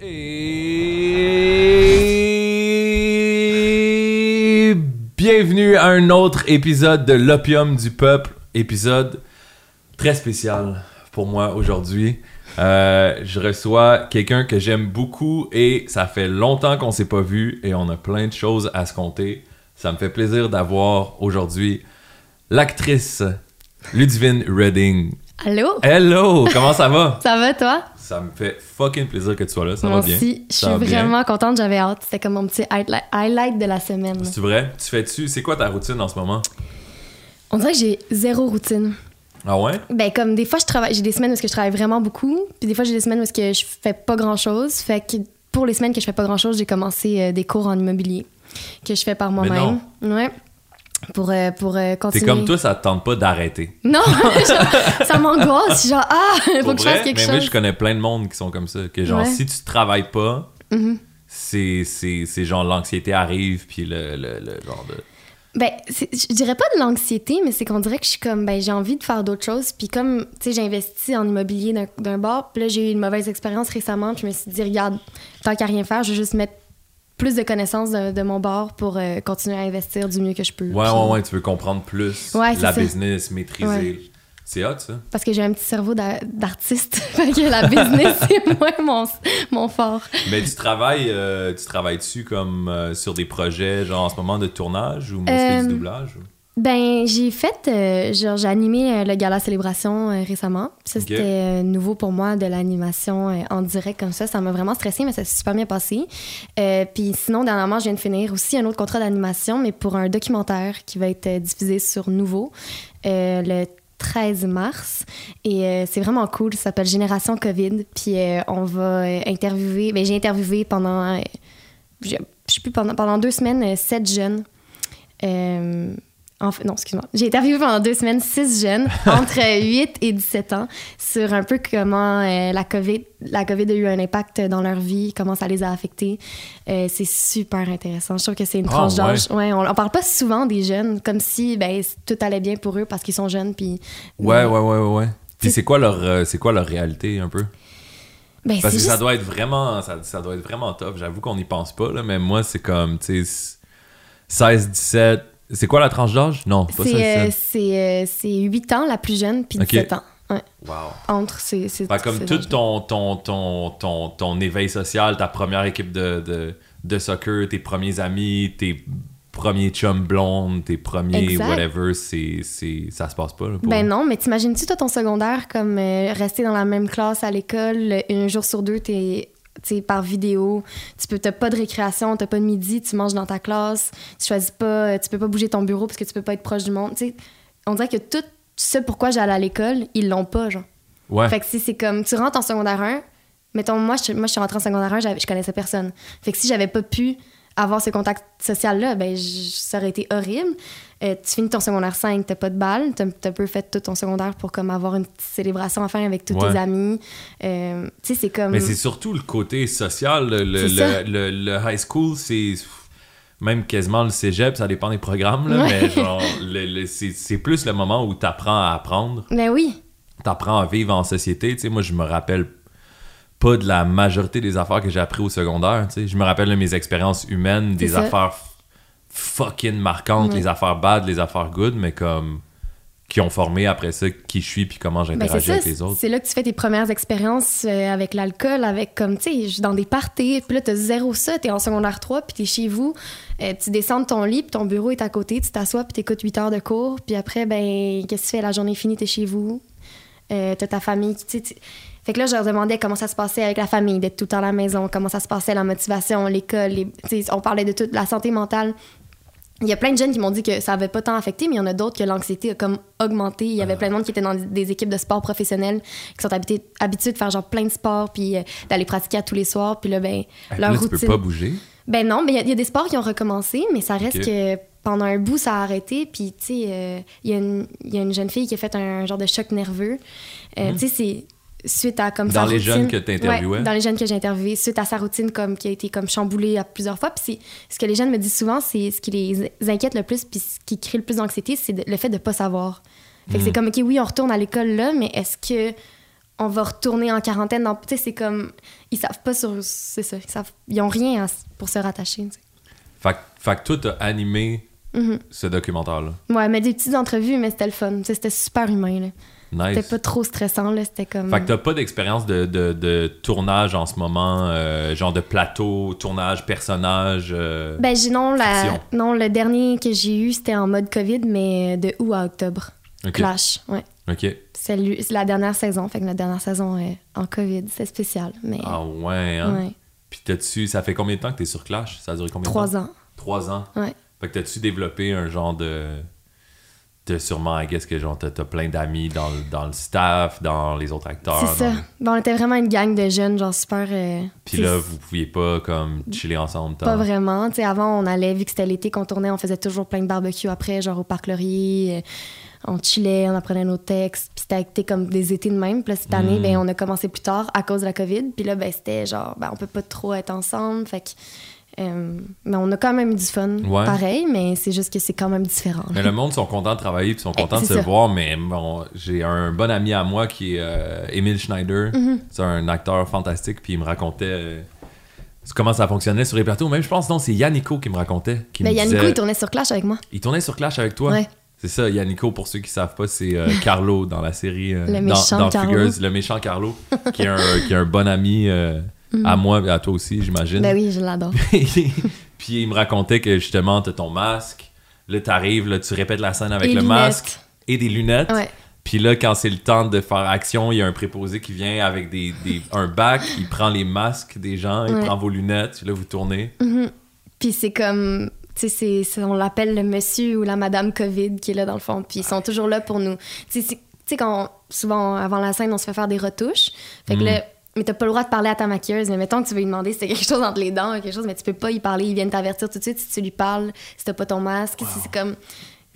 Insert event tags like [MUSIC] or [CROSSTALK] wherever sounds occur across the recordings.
Et bienvenue à un autre épisode de l'opium du peuple, épisode très spécial pour moi aujourd'hui. Euh, je reçois quelqu'un que j'aime beaucoup et ça fait longtemps qu'on s'est pas vu et on a plein de choses à se compter. Ça me fait plaisir d'avoir aujourd'hui l'actrice Ludivine Redding. Allô? Hello, comment ça va? [LAUGHS] Ça va, toi? Ça me fait fucking plaisir que tu sois là, ça Moi va bien. aussi. Je suis bien. vraiment contente, j'avais hâte. C'était comme mon petit highlight, de la semaine. C'est vrai? Tu fais-tu? C'est quoi ta routine en ce moment? On dirait que j'ai zéro routine. Ah ouais? Ben, comme des fois, je travaille, j'ai des semaines où que je travaille vraiment beaucoup, puis des fois, j'ai des semaines où que je fais pas grand-chose. Fait que pour les semaines que je fais pas grand-chose, j'ai commencé euh, des cours en immobilier que je fais par moi-même. Ouais. Pour, euh, pour euh, T'es continuer. comme toi, ça te tente pas d'arrêter. Non, [LAUGHS] genre, ça m'angoisse. Je suis genre, ah, il faut Pour que je fasse quelque mais chose. je connais plein de monde qui sont comme ça. Que genre, Ouais. si tu travailles pas, Mhm. c'est, c'est, genre l'anxiété arrive, puis le, le, le genre de. Ben, je dirais pas de l'anxiété, mais c'est qu'on dirait que je suis comme, ben, j'ai envie de faire d'autres choses. Puis comme, tu sais, j'ai investi en immobilier d'un- d'un bar, puis là, j'ai eu une mauvaise expérience récemment, puis je me suis dit, regarde, tant qu'à rien faire, je vais juste mettre plus de connaissances de, de mon bar pour euh, continuer à investir du mieux que je peux. Ouais, Puis- ouais, ouais, tu veux comprendre plus Ouais, la ça. business, maîtriser. Ouais. C'est hot, ça. Parce que j'ai un petit cerveau d'a- d'artiste. [LAUGHS] que la business, c'est [LAUGHS] moins mon, mon fort. Mais tu travailles, euh, tu travailles dessus comme euh, sur des projets, genre en ce moment de tournage ou moi, Euh, du doublage? ou- Ben, j'ai fait, euh, genre, j'ai animé euh, le gala célébration euh, récemment. Ça, c'était nouveau pour moi, de l'animation en direct comme ça. Ça m'a vraiment stressé, mais ça s'est super bien passé. Puis sinon, dernièrement, je viens de finir aussi un autre contrat d'animation, mais pour un documentaire qui va être diffusé sur Nouveau le 13 mars. Et c'est vraiment cool. Ça s'appelle Génération COVID. Puis on va interviewer, ben, j'ai interviewé pendant, je sais plus, pendant, pendant deux semaines, sept jeunes. Euh, non, excuse-moi. J'ai interviewé pendant deux semaines six jeunes [LAUGHS] entre 8 et 17 ans sur un peu comment euh, la, COVID, la COVID a eu un impact dans leur vie, comment ça les a affectés. Euh, c'est super intéressant. Je trouve que c'est une Ah, tranche d'âge. Ouais, on, on parle pas souvent des jeunes comme si ben, tout allait bien pour eux parce qu'ils sont jeunes. Puis, Ouais, ouais, ouais, ouais, ouais. Puis C'est- quoi leur, euh, c'est quoi leur réalité un peu? Ben, Parce que ça doit être vraiment, ça, ça doit être vraiment tough. J'avoue qu'on n'y pense pas, là, mais moi, c'est comme, tu sais, 16, 17. C'est quoi la tranche d'âge? Non, pas 16, c'est, euh, 17. c'est, euh, c'est 8 ans la plus jeune, puis Ok. 17 ans. Ouais, Wow. entre ces, ces comme ces tout ton, ton, ton, ton, ton éveil social, ta première équipe de, de, de soccer, tes premiers amis, tes premiers chums blondes, tes premiers Exact. whatever, c'est, c'est, ça se passe pas. Là, pour Ben eux. non, mais t'imagines-tu, toi, ton secondaire, comme euh, rester dans la même classe à l'école, euh, un jour sur deux, t'es t'sais, par vidéo, tu peux, t'as pas de récréation, t'as pas de midi, tu manges dans ta classe, tu choisis pas, euh, tu peux pas bouger ton bureau parce que tu peux pas être proche du monde. T'sais, on dirait que tout ce pourquoi j'allais à l'école, ils l'ont pas, genre. Ouais. Fait que si c'est comme, tu rentres en secondaire 1, mettons, moi, je, moi, je suis rentrée en secondaire 1, j'avais- je connaissais personne. Fait que si j'avais pas pu avoir ce contact social-là, ben, je- ça aurait été horrible. Euh, tu finis ton secondaire 5, t'as pas de balle, t'as un peu fait tout ton secondaire pour comme avoir une petite célébration à faire avec tous Ouais. tes amis. Euh, tu sais, c'est comme... Mais c'est surtout le côté social. Le, le, le, high school, c'est même quasiment le cégep, ça dépend des programmes, là, Ouais. mais genre, c'est plus le moment où tu apprends à apprendre, Ben oui. tu apprends à vivre en société. Tu sais, moi, je me rappelle pas de la majorité des affaires que j'ai appris au secondaire. tu sais. Je me rappelle de mes expériences humaines, des ça. affaires fucking marquantes, Ouais. les affaires bad, les affaires good, mais comme qui ont formé après ça qui je suis puis comment Ben, j'interagis avec les autres. c'est là que tu fais tes premières expériences euh, avec l'alcool, avec comme, tu sais, dans des parties. Puis là, t'as zéro ça, t'es en secondaire 3, puis t'es chez vous, euh, tu descends de ton lit, puis ton bureau est à côté, tu t'assois, puis t'écoutes 8 heures de cours, puis après, ben, qu'est-ce que tu fais? La journée est finie, t'es chez vous, euh, t'as ta famille, tu sais, Fait que là, je leur demandais comment ça se passait avec la famille, d'être tout le temps à la maison, comment ça se passait, la motivation, l'école, les- on parlait de toute la santé mentale. Il y a plein de jeunes qui m'ont dit que ça avait pas tant affecté, mais il y en a d'autres que l'anxiété a comme augmenté. Il y avait plein de monde qui étaient dans des équipes de sport professionnels, qui sont habitués, habitués de faire genre plein de sports, puis euh, d'aller pratiquer à tous les soirs, puis là, ben, leur là, tu routine. peux pas bouger? Ben non, mais il y a- il y, a des sports qui ont recommencé, mais ça reste que pendant un bout, ça a arrêté. Puis, tu sais, euh, il y, a une- il y a une jeune fille qui a fait un genre de choc nerveux. Euh, Tu sais, c'est suite à comme. Dans sa les routine- jeunes que t'interviewais? Ouais, dans les jeunes que j'ai interviewés, suite à sa routine comme qui a été comme chamboulée à plusieurs fois. Puis ce que les jeunes me disent souvent, c'est ce qui les inquiète le plus, puis ce qui crée le plus d'anxiété, c'est le fait de pas savoir. Fait que c'est comme ok, oui, on retourne à l'école là, mais est-ce que on va retourner en quarantaine? Tu sais, c'est comme. Ils savent pas sur. C'est ça. Ils, savent, ils ont rien à pour se rattacher. tu sais. Fait, que- fait que toi, t'as animé Mhm. ce documentaire-là? Ouais, mais des petites entrevues, mais c'était le fun. Tu C'était super humain. là. Nice. C'était pas trop stressant. là. C'était comme. Fait que t'as pas d'expérience de, de, de tournage en ce moment, euh, genre de plateau, tournage, personnage. euh, Ben, j'ai- non, la, non, le dernier que j'ai eu, c'était en mode COVID, mais de août à octobre. Clash, ouais. Ok. C'est la dernière saison. Fait que la dernière saison est en COVID. C'est spécial. Mais Ah ouais, hein? ouais, Puis t'as-tu. Ça fait combien de temps que t'es sur Clash? Ça a duré combien de trois temps? ans. Trois ans? Ouais. Fait que t'as-tu développé un genre de. De sûrement, I guess que genre t'as t'as plein d'amis dans, le- dans le staff, dans les autres acteurs. C'est ça. dans- Bon, on était vraiment une gang de jeunes, genre super. euh, Puis là, vous pouviez pas comme chiller ensemble. Pas vraiment. Tu sais, avant, on allait, vu que c'était l'été qu'on tournait, on faisait toujours plein de barbecues après, genre au Parc Laurier. euh, On chillait, on apprenait nos textes. Puis c'était été comme des étés de même. Puis là, cette année, Mm. ben, on a commencé plus tard à cause de la COVID. Puis là, ben, c'était genre, ben, on peut pas trop être ensemble. Fait que. Euh, mais on a quand même du fun, Ouais. pareil, mais c'est juste que c'est quand même différent. Mais le monde sont contents de travailler puis sont Eh, contents de se ça. voir, mais bon, j'ai un bon ami à moi qui est euh, Emile Schneider. Mm-hmm. C'est un acteur fantastique, puis il me racontait euh, comment ça fonctionnait sur les plateaux. Même je pense non, c'est Yannico qui me racontait. Qui Ben, me Yannico, disait- il tournait sur Clash avec moi. il tournait sur Clash avec toi? Ouais. C'est ça, Yannico, pour ceux qui savent pas, c'est euh, [LAUGHS] Carlo dans la série. euh, Le dans- méchant dans, Carlo. Fugueuse, le méchant Carlo, qui est un, qui est un bon ami euh, à moi et à toi aussi, j'imagine. Ben oui, je l'adore. [LAUGHS] Puis il me racontait que justement, t'as ton masque, là t'arrives, là tu répètes la scène avec Et le lunettes. masque et des lunettes. Ouais. Puis là, quand c'est le temps de faire action, il y a un préposé qui vient avec des, des- un bac, il prend les masques des gens, il Ouais. prend vos lunettes, puis là vous tournez. Puis c'est comme, tu sais, on l'appelle le monsieur ou la madame COVID qui est là dans le fond. Puis ils sont toujours là pour nous. Tu sais, c'est- tu sais, quand souvent avant la scène, on se fait faire des retouches. Fait que Mm. là, mais t'as pas le droit de parler à ta maquilleuse. Mais mettons que tu veux lui demander si c'est quelque chose entre les dents quelque chose, mais tu peux pas y parler. Ils viennent t'avertir tout de suite si tu lui parles, si t'as pas ton masque. si C'est comme.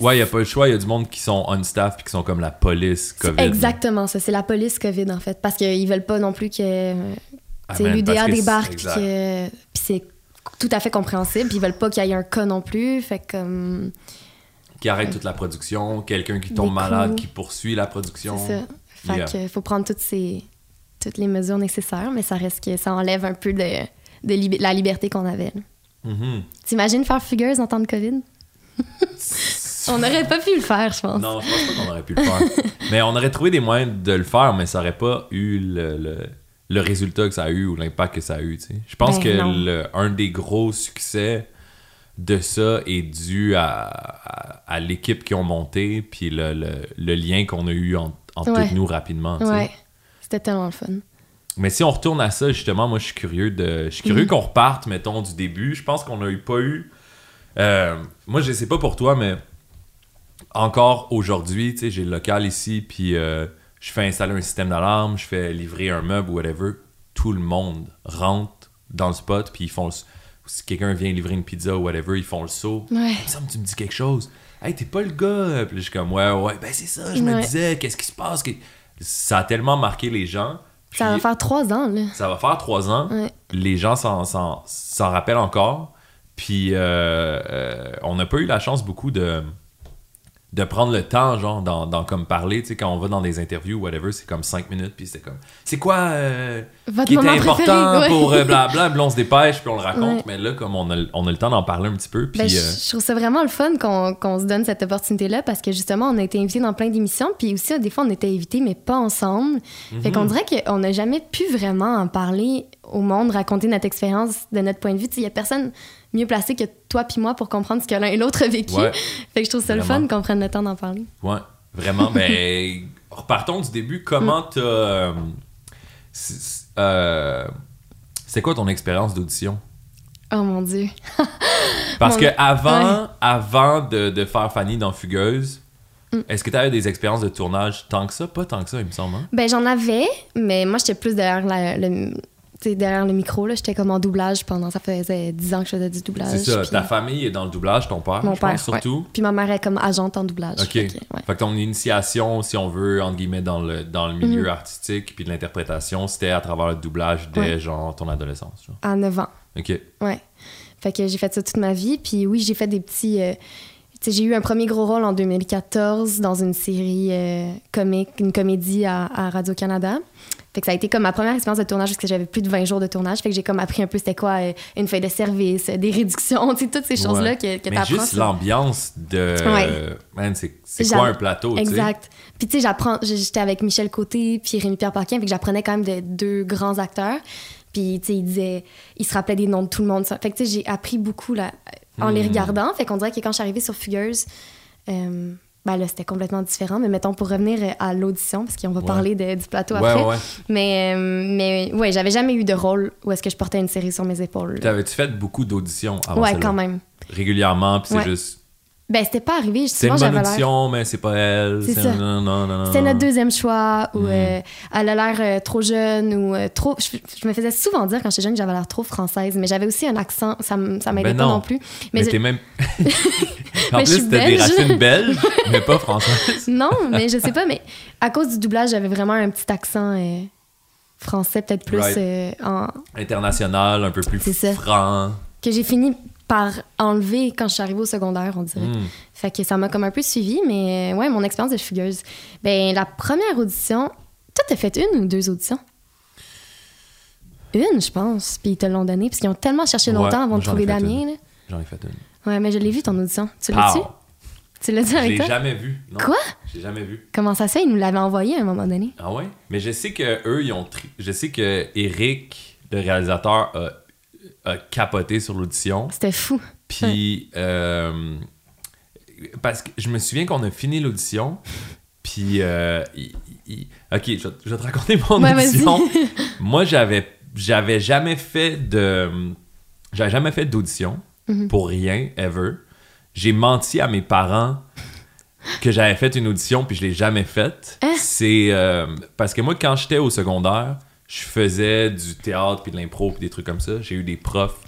Ouais, il y a pas le choix, il y a du monde qui sont on staff puis qui sont comme la police COVID. exactement ça. C'est la police COVID en fait. Parce qu'ils veulent pas non plus que. Ah, l'UDA débarque, puis que- c'est tout à fait compréhensible. Puis ils veulent pas qu'il y ait un cas non plus. Fait que. comme, Qui arrête toute la production, quelqu'un qui tombe malade, qui poursuit la production. C'est ça. Fait Yeah. que faut prendre toutes ces toutes les mesures nécessaires, mais ça reste que ça enlève un peu de, de lib- la liberté qu'on avait. Mhm. T'imagines faire fugueuse en temps de COVID? [LAUGHS] On n'aurait pas pu le faire, je pense. Non, je pense pas qu'on aurait pu le faire. [LAUGHS] mais on aurait trouvé des moyens de le faire, mais ça aurait pas eu le, le, le résultat que ça a eu ou l'impact que ça a eu. Je pense Ben, que le- un des gros succès de ça est dû à, à, à l'équipe qui ont monté, puis le, lien qu'on a eu en- entre Ouais. nous rapidement. Ouais. C'était tellement le fun. Mais si on retourne à ça, justement, moi, je suis curieux de. Je suis curieux Mhm. qu'on reparte, mettons, du début. Je pense qu'on n'a eu pas eu. euh, moi, je sais pas pour toi, mais encore aujourd'hui, tu sais, j'ai le local ici, puis euh, je fais installer un système d'alarme, je fais livrer un meuble ou whatever. Tout le monde rentre dans le spot, puis ils font le. Si quelqu'un vient livrer une pizza ou whatever, ils font le saut. Ouais. Il me semble que tu me dis quelque chose. Hey, t'es pas le gars. Puis là, je suis comme, ouais, ouais, ben c'est ça, je me disais, qu'est-ce qui se passe? Ça a tellement marqué les gens. Ça va faire trois ans, là. ça va faire trois ans. Ouais. Les gens s'en, s'en- s'en rappellent encore. Puis euh, euh, on n'a pas eu la chance beaucoup de, de prendre le temps, genre, dans, dans comme parler. Tu sais, quand on va dans des interviews, whatever, c'est comme cinq minutes. Puis c'est comme, c'est quoi euh, qui était important ouais. pour euh, blabla? Puis on se dépêche, puis on le raconte. Ouais. Mais là, comme on a, on a le temps d'en parler un petit peu. Puis Ben, je, euh, je trouve ça vraiment le fun qu'on se donne cette opportunité-là parce que justement, on a été invités dans plein d'émissions. Puis aussi, des fois, on était invités, mais pas ensemble. Fait Mhm. qu'on dirait qu'on n'a jamais pu vraiment en parler au monde, raconter notre expérience de notre point de vue. Il n'y a personne mieux placé que toi puis moi pour comprendre ce que l'un et l'autre a vécu. Ouais. Fait que je trouve ça Vraiment. le fun qu'on prenne le temps d'en parler. Ouais, vraiment. ben, [LAUGHS] repartons du début. Comment t'as. euh, c'est- euh, c'est quoi ton expérience d'audition? Oh mon Dieu. [LAUGHS] Parce Mon- que avant, avant de, de faire Fanny dans Fugueuse, Mm. est-ce que tu avais des expériences de tournage tant que ça? Pas tant que ça, il me semble. hein? Ben, j'en avais, mais moi, j'étais plus derrière, la- le, derrière le micro. là. J'étais comme en doublage pendant. Ça faisait 10 ans que je faisais du doublage. C'est ça. Ta famille est dans le doublage, ton père, Mon je père, pense, surtout? Puis ma mère est comme agente en doublage. OK. Fait que, ouais. Fait que ton initiation, si on veut, entre guillemets, dans le, dans le milieu Mhm. artistique puis de l'interprétation, c'était à travers le doublage dès, Ouais. genre, ton adolescence. genre. À 9 ans. OK. Ouais. Fait que j'ai fait ça toute ma vie. Puis oui, j'ai fait des petits. euh, j'ai eu un premier gros rôle en 2014 dans une série euh, comique, une comédie à, à Radio-Canada. Fait que ça a été comme ma première expérience de tournage parce que j'avais plus de 20 jours de tournage. Fait que j'ai comme appris un peu c'était quoi euh, une feuille de service, euh, des réductions, [LAUGHS] tu sais, toutes ces choses-là Ouais. que, que t'apprends. juste l'ambiance de. Ouais. Man, c'est quoi un plateau? Exact. Puis tu sais, j'apprends, j'étais avec Michel Côté puis Rémi Pierre Paquin, fait que j'apprenais quand même de deux grands acteurs. Puis tu sais, ils disaient, ils se rappelaient des noms de tout le monde. ça. Fait que tu sais, j'ai appris beaucoup là, en les Hmm. regardant. Fait qu'on dirait que quand je suis arrivée sur Fugueuse, euh, ben là, c'était complètement différent. Mais mettons, pour revenir euh, à l'audition, parce qu'on va Ouais. parler de- du plateau Ouais, après. ouais. Mais, euh, mais ouais, j'avais jamais eu de rôle où est-ce que je portais une série sur mes épaules. T'avais-tu fait beaucoup d'auditions avant Ouais, quand même. Régulièrement, puis c'est juste. Ben, c'était pas arrivé. C'est une bonne audition, mais c'est pas elle. C'est ça. Non, non, non. C'est notre deuxième choix ou Mm. euh, elle a l'air euh, trop jeune ou euh, trop. Je, je me faisais souvent dire quand j'étais jeune que j'avais l'air trop française, mais j'avais aussi un accent, ça, ça m'aidait Ben pas non. plus. Mais, Mais, je- t'es même. [LAUGHS] en Mais plus, t'as des racines belges, mais pas françaises. [LAUGHS] non, mais je sais pas, mais à cause du doublage, j'avais vraiment un petit accent français, peut-être plus Right. en- International, un peu plus franc. que j'ai fini par enlever quand je suis arrivée au secondaire, on dirait. Hmm. Fait que ça m'a comme un peu suivi, mais ouais, mon expérience de fugueuse. Ben, la première audition, toi, t'as fait une ou deux auditions? Une, je pense. Puis ils te l'ont donné, parce qu'ils ont tellement cherché Ouais, longtemps avant de trouver Damien. J'en ai fait une. Ouais, mais je l'ai vu ton audition. Tu l'as-tu? Pow! Tu l'as dit Je avec l'ai toi? jamais vu. Non. Quoi? J'ai jamais vu. Comment ça se fait? Ils nous l'avaient envoyé à un moment donné. Ah ouais? Mais je sais que eux, ils ont. tri- Je sais que Eric, le réalisateur, a, a capoté sur l'audition. C'était fou. Puis, euh, parce que je me souviens qu'on a fini l'audition. Puis, euh, il- il- ok, je vais, je vais te raconter mon Ouais, audition. [LAUGHS] Moi, j'avais, j'avais jamais fait de, j'avais jamais fait d'audition Mhm. pour rien ever. J'ai menti à mes parents que j'avais fait une audition puis je l'ai jamais faite. Hein? C'est euh, parce que moi, quand j'étais au secondaire, je faisais du théâtre puis de l'impro puis des trucs comme ça. J'ai eu des profs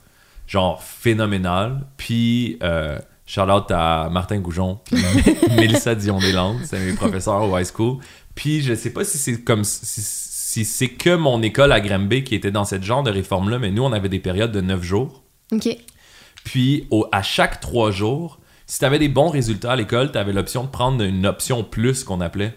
genre phénoménal. Puis, euh, shout out à Martin Goujon, puis [LAUGHS] Mélissa Dion-Deslandes, c'est mes professeurs au high school. Puis, je sais pas si c'est comme si, si c'est que mon école à Granby qui était dans cette genre de réforme-là, mais nous, on avait des périodes de 9 jours. OK. Puis, au- à chaque 3 jours, si tu avais des bons résultats à l'école, tu avais l'option de prendre une option plus qu'on appelait.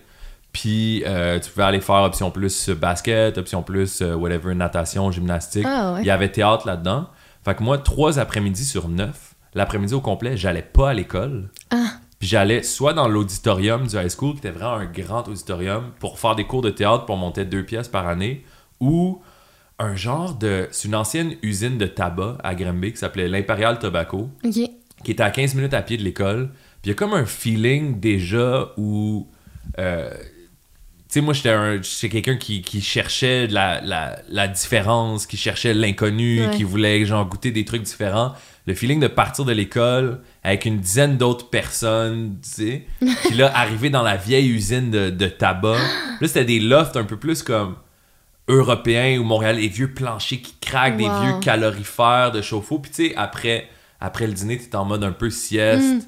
Puis, euh, tu pouvais aller faire option plus basket, option plus euh, whatever, natation, gymnastique. Ah, ouais. Il y avait théâtre là-dedans. Fait que moi, trois après-midi sur neuf, l'après-midi au complet, j'allais pas à l'école. Ah. Puis j'allais soit dans l'auditorium du high school, qui était vraiment un grand auditorium, pour faire des cours de théâtre pour monter deux pièces par année, ou un genre de... C'est une ancienne usine de tabac à Granby qui s'appelait l'Imperial Tobacco, OK. qui était à 15 minutes à pied de l'école. Puis il y a comme un feeling déjà où... euh, sais, moi, j'étais un- j'étais quelqu'un qui, qui cherchait la, la, la différence, qui cherchait l'inconnu, Ouais. qui voulait genre goûter des trucs différents. Le feeling de partir de l'école avec une dizaine d'autres personnes, tu sais, [LAUGHS] puis là, arriver dans la vieille usine de, de tabac. Là, c'était des lofts un peu plus comme européens ou Montréal, les vieux planchers qui craquent, des vieux calorifères de chauffe-eau. Puis tu sais, après, après le dîner, t'es en mode un peu sieste. Puis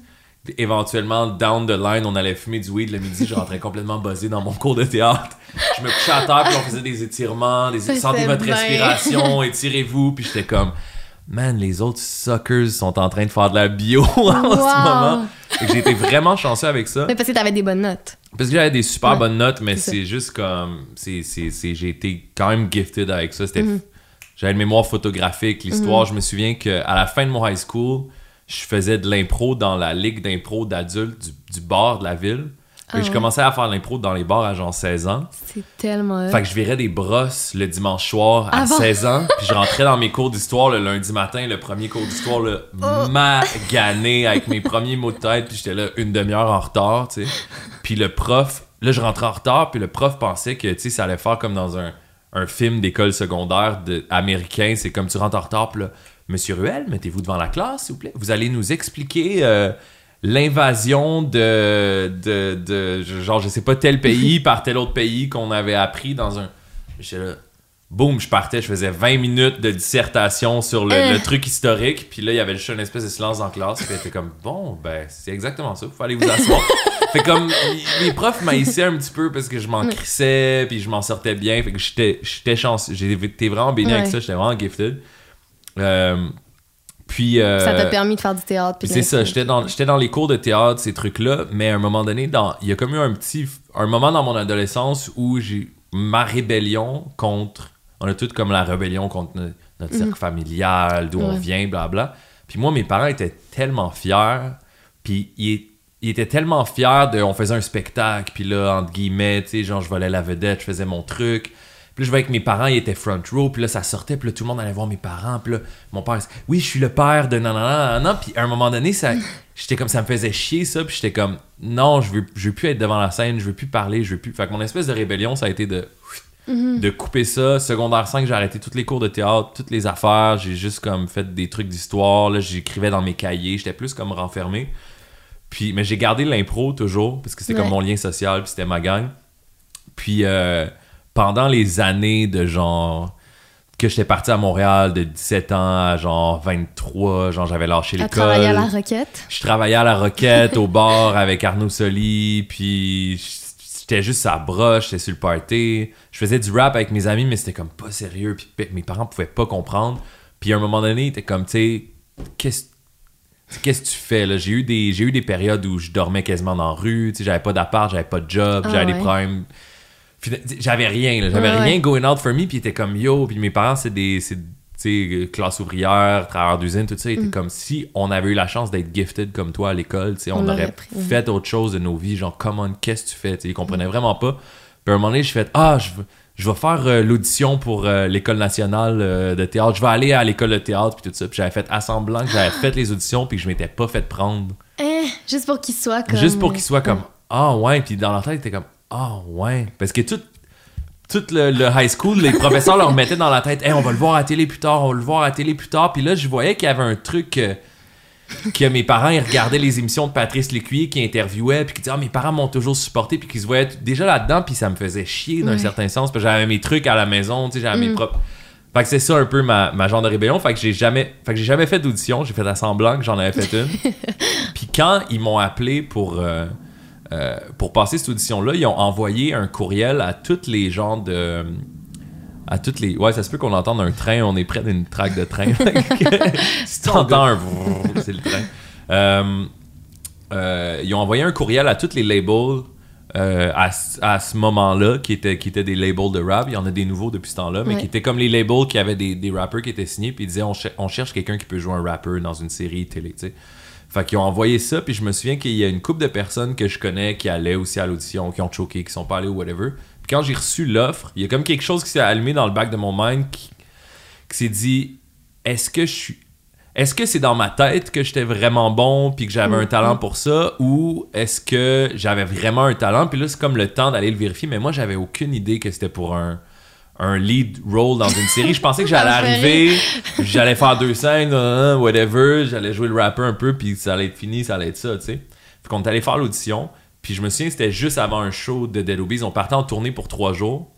éventuellement, down the line, on allait fumer du weed le midi. Je rentrais complètement buzzé dans mon cours de théâtre. Je me couchais à terre, puis on faisait des étirements, des sentez votre bien. respiration, [LAUGHS] étirez-vous. Puis j'étais comme, man, les autres suckers sont en train de faire de la bio [LAUGHS] en Wow. ce moment. J'ai été vraiment chanceux avec ça. Mais parce que t'avais des bonnes notes. Parce que j'avais des super Ouais, bonnes notes, mais c'est juste comme. c'est J'ai été quand même gifted avec ça. C'était. Mhm. J'avais une mémoire photographique, l'histoire. Je me souviens qu'à la fin de mon high school, je faisais de l'impro dans la ligue d'impro d'adultes du, du bar de la ville. Ah je ouais. commençais à faire l'impro dans les bars à genre 16 ans. C'est tellement... Fait que je virais des brosses le dimanche soir à Avant. 16 ans. Puis je rentrais dans mes cours d'histoire le lundi matin, le premier cours d'histoire, là, [LAUGHS] Oh. magané avec mes premiers mots de tête. Puis j'étais là une demi-heure en retard, tu sais. Puis le prof, là, je rentrais en retard. Puis le prof pensait que, tu sais, ça allait faire comme dans un, un film d'école secondaire de, américain. C'est comme tu rentres en retard, puis là, Monsieur Ruel, mettez-vous devant la classe, s'il vous plaît. Vous allez nous expliquer. euh, l'invasion de, de, de, genre, je sais pas, tel pays [LAUGHS] par tel autre pays qu'on avait appris dans un... J'étais là, boum, je partais, je faisais 20 minutes de dissertation sur le, Euh. le truc historique, puis là, il y avait juste une espèce de silence en classe, puis était comme, bon, ben, c'est exactement ça, faut aller vous asseoir. [LAUGHS] fait comme, les profs m'haïssaient un petit peu parce que je m'en crissais, puis je m'en sortais bien, fait que j'étais j'étais chanceux, j'ai été vraiment béni avec ça, j'étais vraiment gifted. Euh, Puis. euh, Ça t'a permis de faire du théâtre. c'est ça, j'étais dans, j'étais dans les cours de théâtre, ces trucs-là, mais à un moment donné, dans, il y a comme eu un petit. Un moment dans mon adolescence où j'ai. Ma rébellion contre. On a toutes comme la rébellion contre no- notre cercle familial, d'où on vient, blabla. Puis moi, mes parents étaient tellement fiers, puis ils, ils étaient tellement fiers de. On faisait un spectacle, puis là, entre guillemets, tu sais, genre, je volais la vedette, je faisais mon truc. Puis là, je voyais que mes parents, ils étaient front row, puis là, ça sortait, puis là, tout le monde allait voir mes parents, puis là, mon père, oui, je suis le père de nanana, nanana. Puis à un moment donné, ça, [LAUGHS] j'étais comme, ça me faisait chier, ça, puis j'étais comme, non, je veux, je veux plus être devant la scène, je veux plus parler, je veux plus. Fait que mon espèce de rébellion, ça a été de, de couper ça. Secondaire 5, j'ai arrêté tous les cours de théâtre, toutes les affaires, j'ai juste comme fait des trucs d'histoire, là, j'écrivais dans mes cahiers, j'étais plus comme renfermé. Puis, mais j'ai gardé l'impro toujours, parce que c'était comme mon lien social, puis c'était ma gang. Puis euh, pendant les années de genre que j'étais parti à Montréal de 17 ans à genre 23, genre j'avais lâché À travailler à la l'école. requête. Je travaillais à la Roquette au bar avec Arnaud Soli, puis j'étais juste à broche, j'étais sur le party. Je faisais du rap avec mes amis, mais c'était comme pas sérieux, puis mes parents pouvaient pas comprendre. Puis à un moment donné, ils étaient comme, tu sais, qu'est-ce tu qu'est-ce que tu fais là? J'ai eu des j'ai eu des périodes où je dormais quasiment dans la rue, tu sais, j'avais pas d'appart, j'avais pas de job, Ah j'avais des problèmes. J'avais rien, là, j'avais Ouais, rien ouais. going out for me, puis ils étaient comme yo, puis mes parents c'est des c'est euh, classe ouvrière, travailleurs d'usine, tout ça, ils étaient comme si on avait eu la chance d'être gifted comme toi à l'école, on, On aurait pris, fait autre chose de nos vies, genre comment qu'est-ce que tu fais, tu sais, ils comprenaient vraiment pas. Puis à un moment donné, je fais ah, je veux je vais faire euh, l'audition pour euh, l'école nationale euh, de théâtre. Je vais aller à l'école de théâtre puis tout ça. Puis j'avais fait assemblant que j'avais fait les auditions puis que je m'étais pas fait prendre. Eh, juste pour qu'il soit comme. Juste pour qu'il soit comme ah ouais puis dans leur tête était comme ah ouais. Parce que tout tout le, le high school les professeurs leur mettaient dans la tête hey, on va le voir à la télé plus tard on va le voir à la télé plus tard. Puis là je voyais qu'il y avait un truc euh, que mes parents ils regardaient les émissions de Patrice Lécuyer qui interviewait puis qui disaient ah mes parents m'ont toujours supporté puis qu'ils se voyaient déjà là-dedans puis ça me faisait chier d'un Ouais. certain sens parce que j'avais mes trucs à la maison tu sais j'avais mes Mm. propres. Fait que c'est ça un peu ma, ma genre de rébellion. Fait que j'ai jamais fait que j'ai jamais fait d'audition. J'ai fait à semblant que j'en avais fait une. [LAUGHS] Puis quand ils m'ont appelé pour, euh, euh, pour passer cette audition-là, ils ont envoyé un courriel à toutes les gens de. À toutes les. Ouais, ça se peut qu'on entende un train, on est près d'une traque de train. [LAUGHS] [LAUGHS] si tu entends un. C'est le train. Euh, euh, ils ont envoyé un courriel à tous les labels euh, à, ce- à ce moment-là, qui étaient, qui étaient des labels de rap. Il y en a des nouveaux depuis ce temps-là, mais Ouais. qui étaient comme les labels qui avaient des, des rappers qui étaient signés, puis ils disaient on cherche quelqu'un qui peut jouer un rapper dans une série télé, tu sais. Fait qu'ils ont envoyé ça, puis je me souviens qu'il y a une couple de personnes que je connais qui allaient aussi à l'audition, qui ont choqué, qui sont pas allés ou whatever. Puis quand j'ai reçu l'offre, il y a comme quelque chose qui s'est allumé dans le bac de mon mind qui, qui s'est dit est-ce que je suis est-ce que c'est dans ma tête que j'étais vraiment bon puis que j'avais un talent pour ça ou est-ce que j'avais vraiment un talent? Puis là c'est comme le temps d'aller le vérifier mais moi j'avais aucune idée que c'était pour un un lead role dans une série je pensais que j'allais [LAUGHS] arriver j'allais faire deux scènes euh, whatever j'allais jouer le rapper un peu puis ça allait être fini ça allait être ça tu sais fait qu'on est allé faire l'audition puis je me souviens c'était juste avant un show de Dead Obies on partait en tournée pour trois jours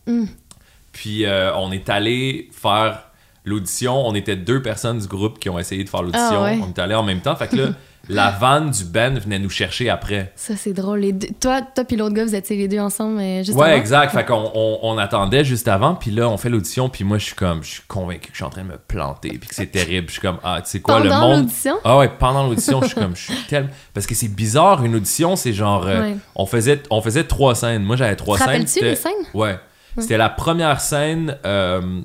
puis euh, on est allé faire l'audition. On était deux personnes du groupe qui ont essayé de faire l'audition. Ah ouais. On est allé en même temps. Fait que là, [LAUGHS] la vanne du band venait nous chercher après. Ça, c'est drôle. Les deux- Toi, toi puis l'autre gars, vous étiez les deux ensemble euh, juste ouais, avant? exact. Fait qu'on on, on attendait juste avant. Puis là, on fait l'audition. Puis moi, je suis comme, je suis convaincu que je suis en train de me planter. Puis que c'est terrible. Je suis comme, ah, tu sais quoi, le Pendant monde. l'audition? Ah ouais, pendant l'audition, je suis comme, je suis [LAUGHS] tellement. Parce que c'est bizarre, une audition, c'est genre. euh, Ouais. on, faisait, on faisait trois scènes. Moi, j'avais trois Te scènes. rappelles-tu C'était- les scènes? Ouais. C'était la première scène euh,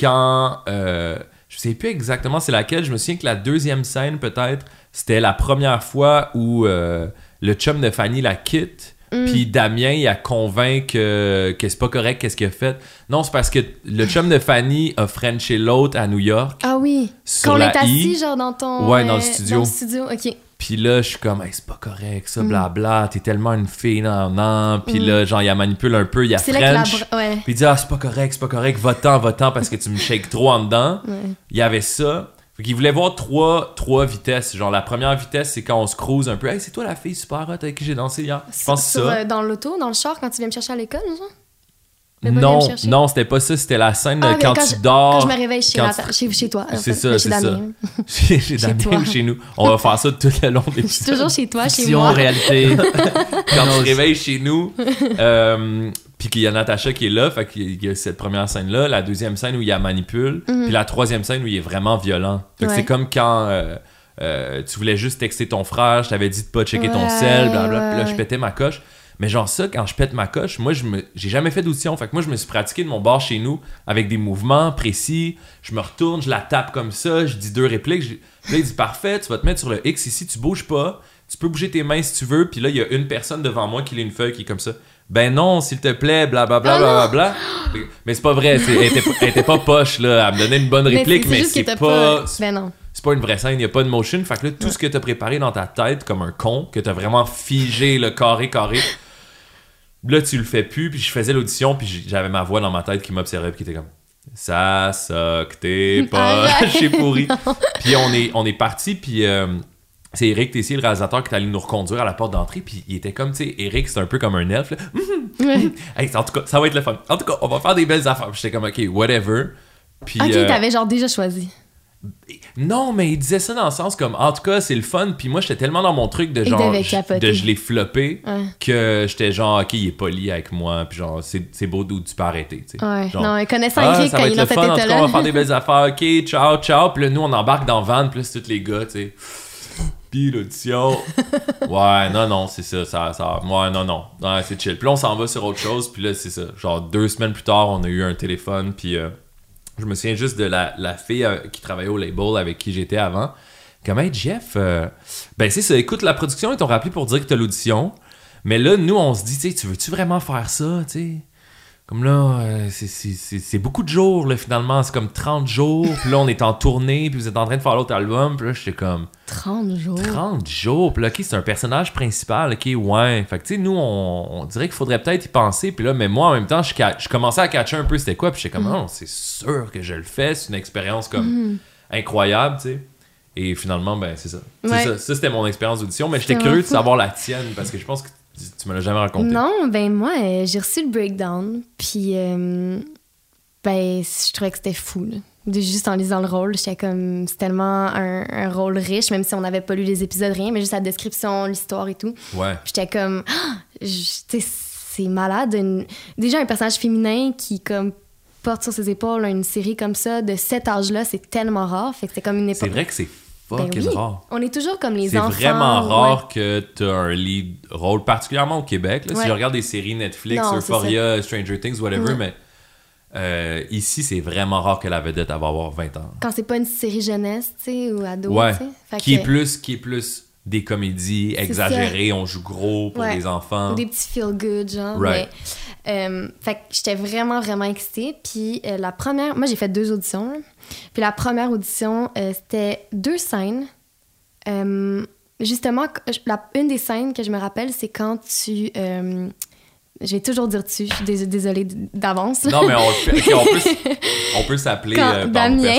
quand. euh, je sais plus exactement c'est laquelle. Je me souviens que la deuxième scène, peut-être, c'était la première fois où euh, le chum de Fanny la quitte. Mm. Puis Damien, il a convaincu que, que c'est pas correct, qu'est-ce qu'il a fait. Non, c'est parce que le chum de Fanny a Frenché l'autre à New York. Ah oui. Sur Quand on est assis, I. genre dans ton. Ouais, dans le euh, studio. Dans le studio, ok. Puis là, je suis comme, Hey, c'est pas correct, Mm. ça, blabla. T'es tellement une fille, non, non. Puis là, genre, il a manipule un peu, il a la. French. Ouais. Puis il dit, ah, c'est pas correct, c'est pas correct, va-t'en, va-t'en parce que tu me shakes trop en dedans. Il y avait ça. Fait qu'il voulait voir trois, trois vitesses. Genre, la première vitesse, c'est quand on se cruise un peu. Hey, c'est toi la fille super hot avec qui j'ai dansé hier. Je pense Sur, ça. euh, dans l'auto, dans le char, quand tu viens me chercher à l'école, genre? Non, non, c'était pas ça. C'était la scène Ah, quand, quand tu je- dors. Quand je me réveille chez, tu- chez, chez toi. en C'est ça, c'est Damien. [LAUGHS] chez, chez Damien toi. ou chez nous. On va faire ça tout le long des Je suis toujours chez toi, chez Fiction, moi. réalité. [LAUGHS] quand tu te réveilles chez nous, euh, puis qu'il y a Natacha qui est là, fait qu'il y a cette première scène-là, la deuxième scène où il y a manipule, puis la troisième scène où il est vraiment violent. Fait que Ouais. c'est comme quand euh, euh, tu voulais juste texter ton frère, je t'avais dit de pas checker ton sel, blablabla, puis là ouais. je pétais ma coche. Mais genre ça, quand je pète ma coche, moi je me j'ai jamais fait d'audition. Fait que moi je me suis pratiqué de mon bord chez nous avec des mouvements précis. Je me retourne, je la tape comme ça, je dis deux répliques. je- Là il dit parfait, tu vas te mettre sur le X ici, tu bouges pas. Tu peux bouger tes mains si tu veux, puis là, il y a une personne devant moi qui a une feuille qui est comme ça. Ben non, s'il te plaît, blablabla, Ah blablabla. mais c'est pas vrai, elle était, pas- elle était pas poche, là. Elle me donnait une bonne réplique, mais juste c'est pas, Ben non. C'est pas une vraie scène, il y a pas de motion. Fait que là, tout ce que t'as préparé dans ta tête comme un con, que t'as vraiment figé le carré, carré, là, tu le fais plus, puis je faisais l'audition, puis j'avais ma voix dans ma tête qui m'observait, puis qui était comme ça soque tes Arrête. j'ai [LAUGHS] pourri. [LAUGHS] puis on est, on est parti, puis euh, c'est Eric Tessier, le réalisateur, qui est allé nous reconduire à la porte d'entrée, puis il était comme, tu sais, Eric, c'est un peu comme un elfe, là. [LAUGHS] Hey, en tout cas, ça va être le fun. En tout cas, on va faire des belles affaires. Puis J'étais comme, ok, whatever. Puis, Ok, euh, t'avais genre déjà choisi. Non, mais il disait ça dans le sens comme, en tout cas, c'est le fun. Puis moi, j'étais tellement dans mon truc de genre, je- de je l'ai floppé Ouais. que j'étais genre, ok, il est poli avec moi. Puis genre, c'est beau d'où tu peux arrêter. tu sais. Ouais. Genre, non, connaissant ah, ça va il être le fun. En tout cas, on va faire des belles [LAUGHS] affaires. Ok, ciao, ciao. Puis là, nous, on embarque dans van. Puis là, c'est tous les gars, tu sais. Puis l'audition. [LAUGHS] ouais, non, non, c'est ça, ça, ça. Ouais, non, non. Ouais, c'est chill. Puis là, on s'en va sur autre chose. Puis là, c'est ça. Genre, deux semaines plus tard, on a eu un téléphone. Puis euh, je me souviens juste de la, fille euh, qui travaillait au label avec qui j'étais avant. Comme, hey, Jeff, euh, ben, c'est ça. Écoute, la production, ils t'ont rappelé pour dire que t'as l'audition. Mais là, nous, on se dit, tu veux-tu vraiment faire ça, tu? Comme là, euh, c'est- beaucoup de jours, là, finalement. C'est comme 30 jours. Puis là, on est en tournée. Puis vous êtes en train de faire l'autre album. Puis là, j'étais comme 30 jours. 30 jours. Puis là, OK, c'est un personnage principal. OK, ouais. Fait que, tu sais, nous, on, on dirait qu'il faudrait peut-être y penser. Puis là, mais moi, en même temps, je, je commençais à catcher un peu c'était quoi. Puis j'étais comme, non, c'est sûr que je le fais. C'est une expérience comme incroyable, tu sais. Et finalement, ben, c'est ça. Ouais. ça. Ça, c'était mon expérience d'audition. Mais j'étais curieux de savoir la tienne parce que je pense que tu, me l'as jamais raconté. Non, ben moi, euh, j'ai reçu le breakdown, puis euh, ben je trouvais que c'était fou. là. De- Juste en lisant le rôle, j'étais comme c'est tellement un, un rôle riche, même si on n'avait pas lu les épisodes rien, mais juste la description, l'histoire et tout. Ouais. J'étais comme Ah! C'est malade. une- Déjà un personnage féminin qui comme porte sur ses épaules une série comme ça de cet âge-là, c'est tellement rare. Fait que c'est comme une époque. C'est vrai que c'est Ben fucking oui. rare. On est toujours comme les C'est enfants. vraiment ouais. rare que tu as un lead rôle, particulièrement au Québec. là. Si je regarde des séries Netflix, Non, c'est Euphoria, Stranger Things, whatever, Ouais. mais euh, ici, c'est vraiment rare que la vedette va avoir 20 ans. Quand c'est pas une série jeunesse, tu sais, ou ado, Ouais. Fait Qui est, que- plus, qui est plus des comédies C'est exagérées, on joue gros pour les enfants. Ou des petits feel good, genre. Right. Mais, euh, fait que j'étais vraiment, vraiment excitée. Puis euh, la première, moi j'ai fait deux auditions. là. Puis la première audition, euh, c'était deux scènes. Euh, justement, la- une des scènes que je me rappelle, c'est quand tu. euh, je vais toujours dire tu, je suis dés- désolée d'avance. Non, mais on, peut, s- [LAUGHS] on peut s'appeler quand euh, par Damien,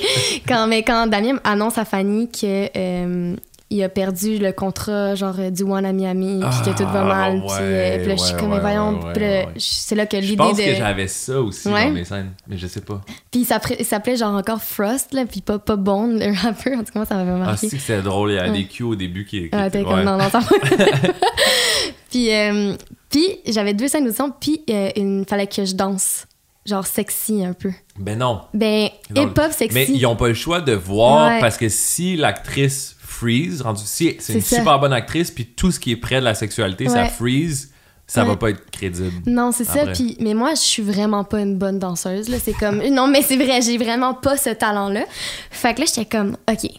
[LAUGHS] quand, mais quand Damien annonce à Fanny que euh, il a perdu le contrat genre euh, du One à Miami puis que tout va Ah, mal puis, là je suis comme voyons là, je- c'est là que Je l'idée pense de que j'avais ça aussi Ouais. dans mes scènes, mais je sais pas. puis il s'appelait genre encore Frost là puis pas pas Bond le rappeur en tout cas ça m'avait Ah, marqué si que c'était drôle, il y a des cues au début qui. qui Ah, t'es comme non non ça [LAUGHS] puis euh, puis j'avais deux scènes d'audition puis euh, il fallait que je danse genre sexy un peu Ben non. ben Non, hip hop sexy Mais ils n'ont pas le choix de voir Ouais. parce que si l'actrice freeze, rendu si c'est une ça. super bonne actrice, puis tout ce qui est près de la sexualité, ça freeze, ça va pas être crédible. Non, c'est ça. Puis, mais moi, je suis vraiment pas une bonne danseuse. Là. C'est comme. [LAUGHS] Non, mais c'est vrai, j'ai vraiment pas ce talent-là. Fait que là, j'étais comme, OK.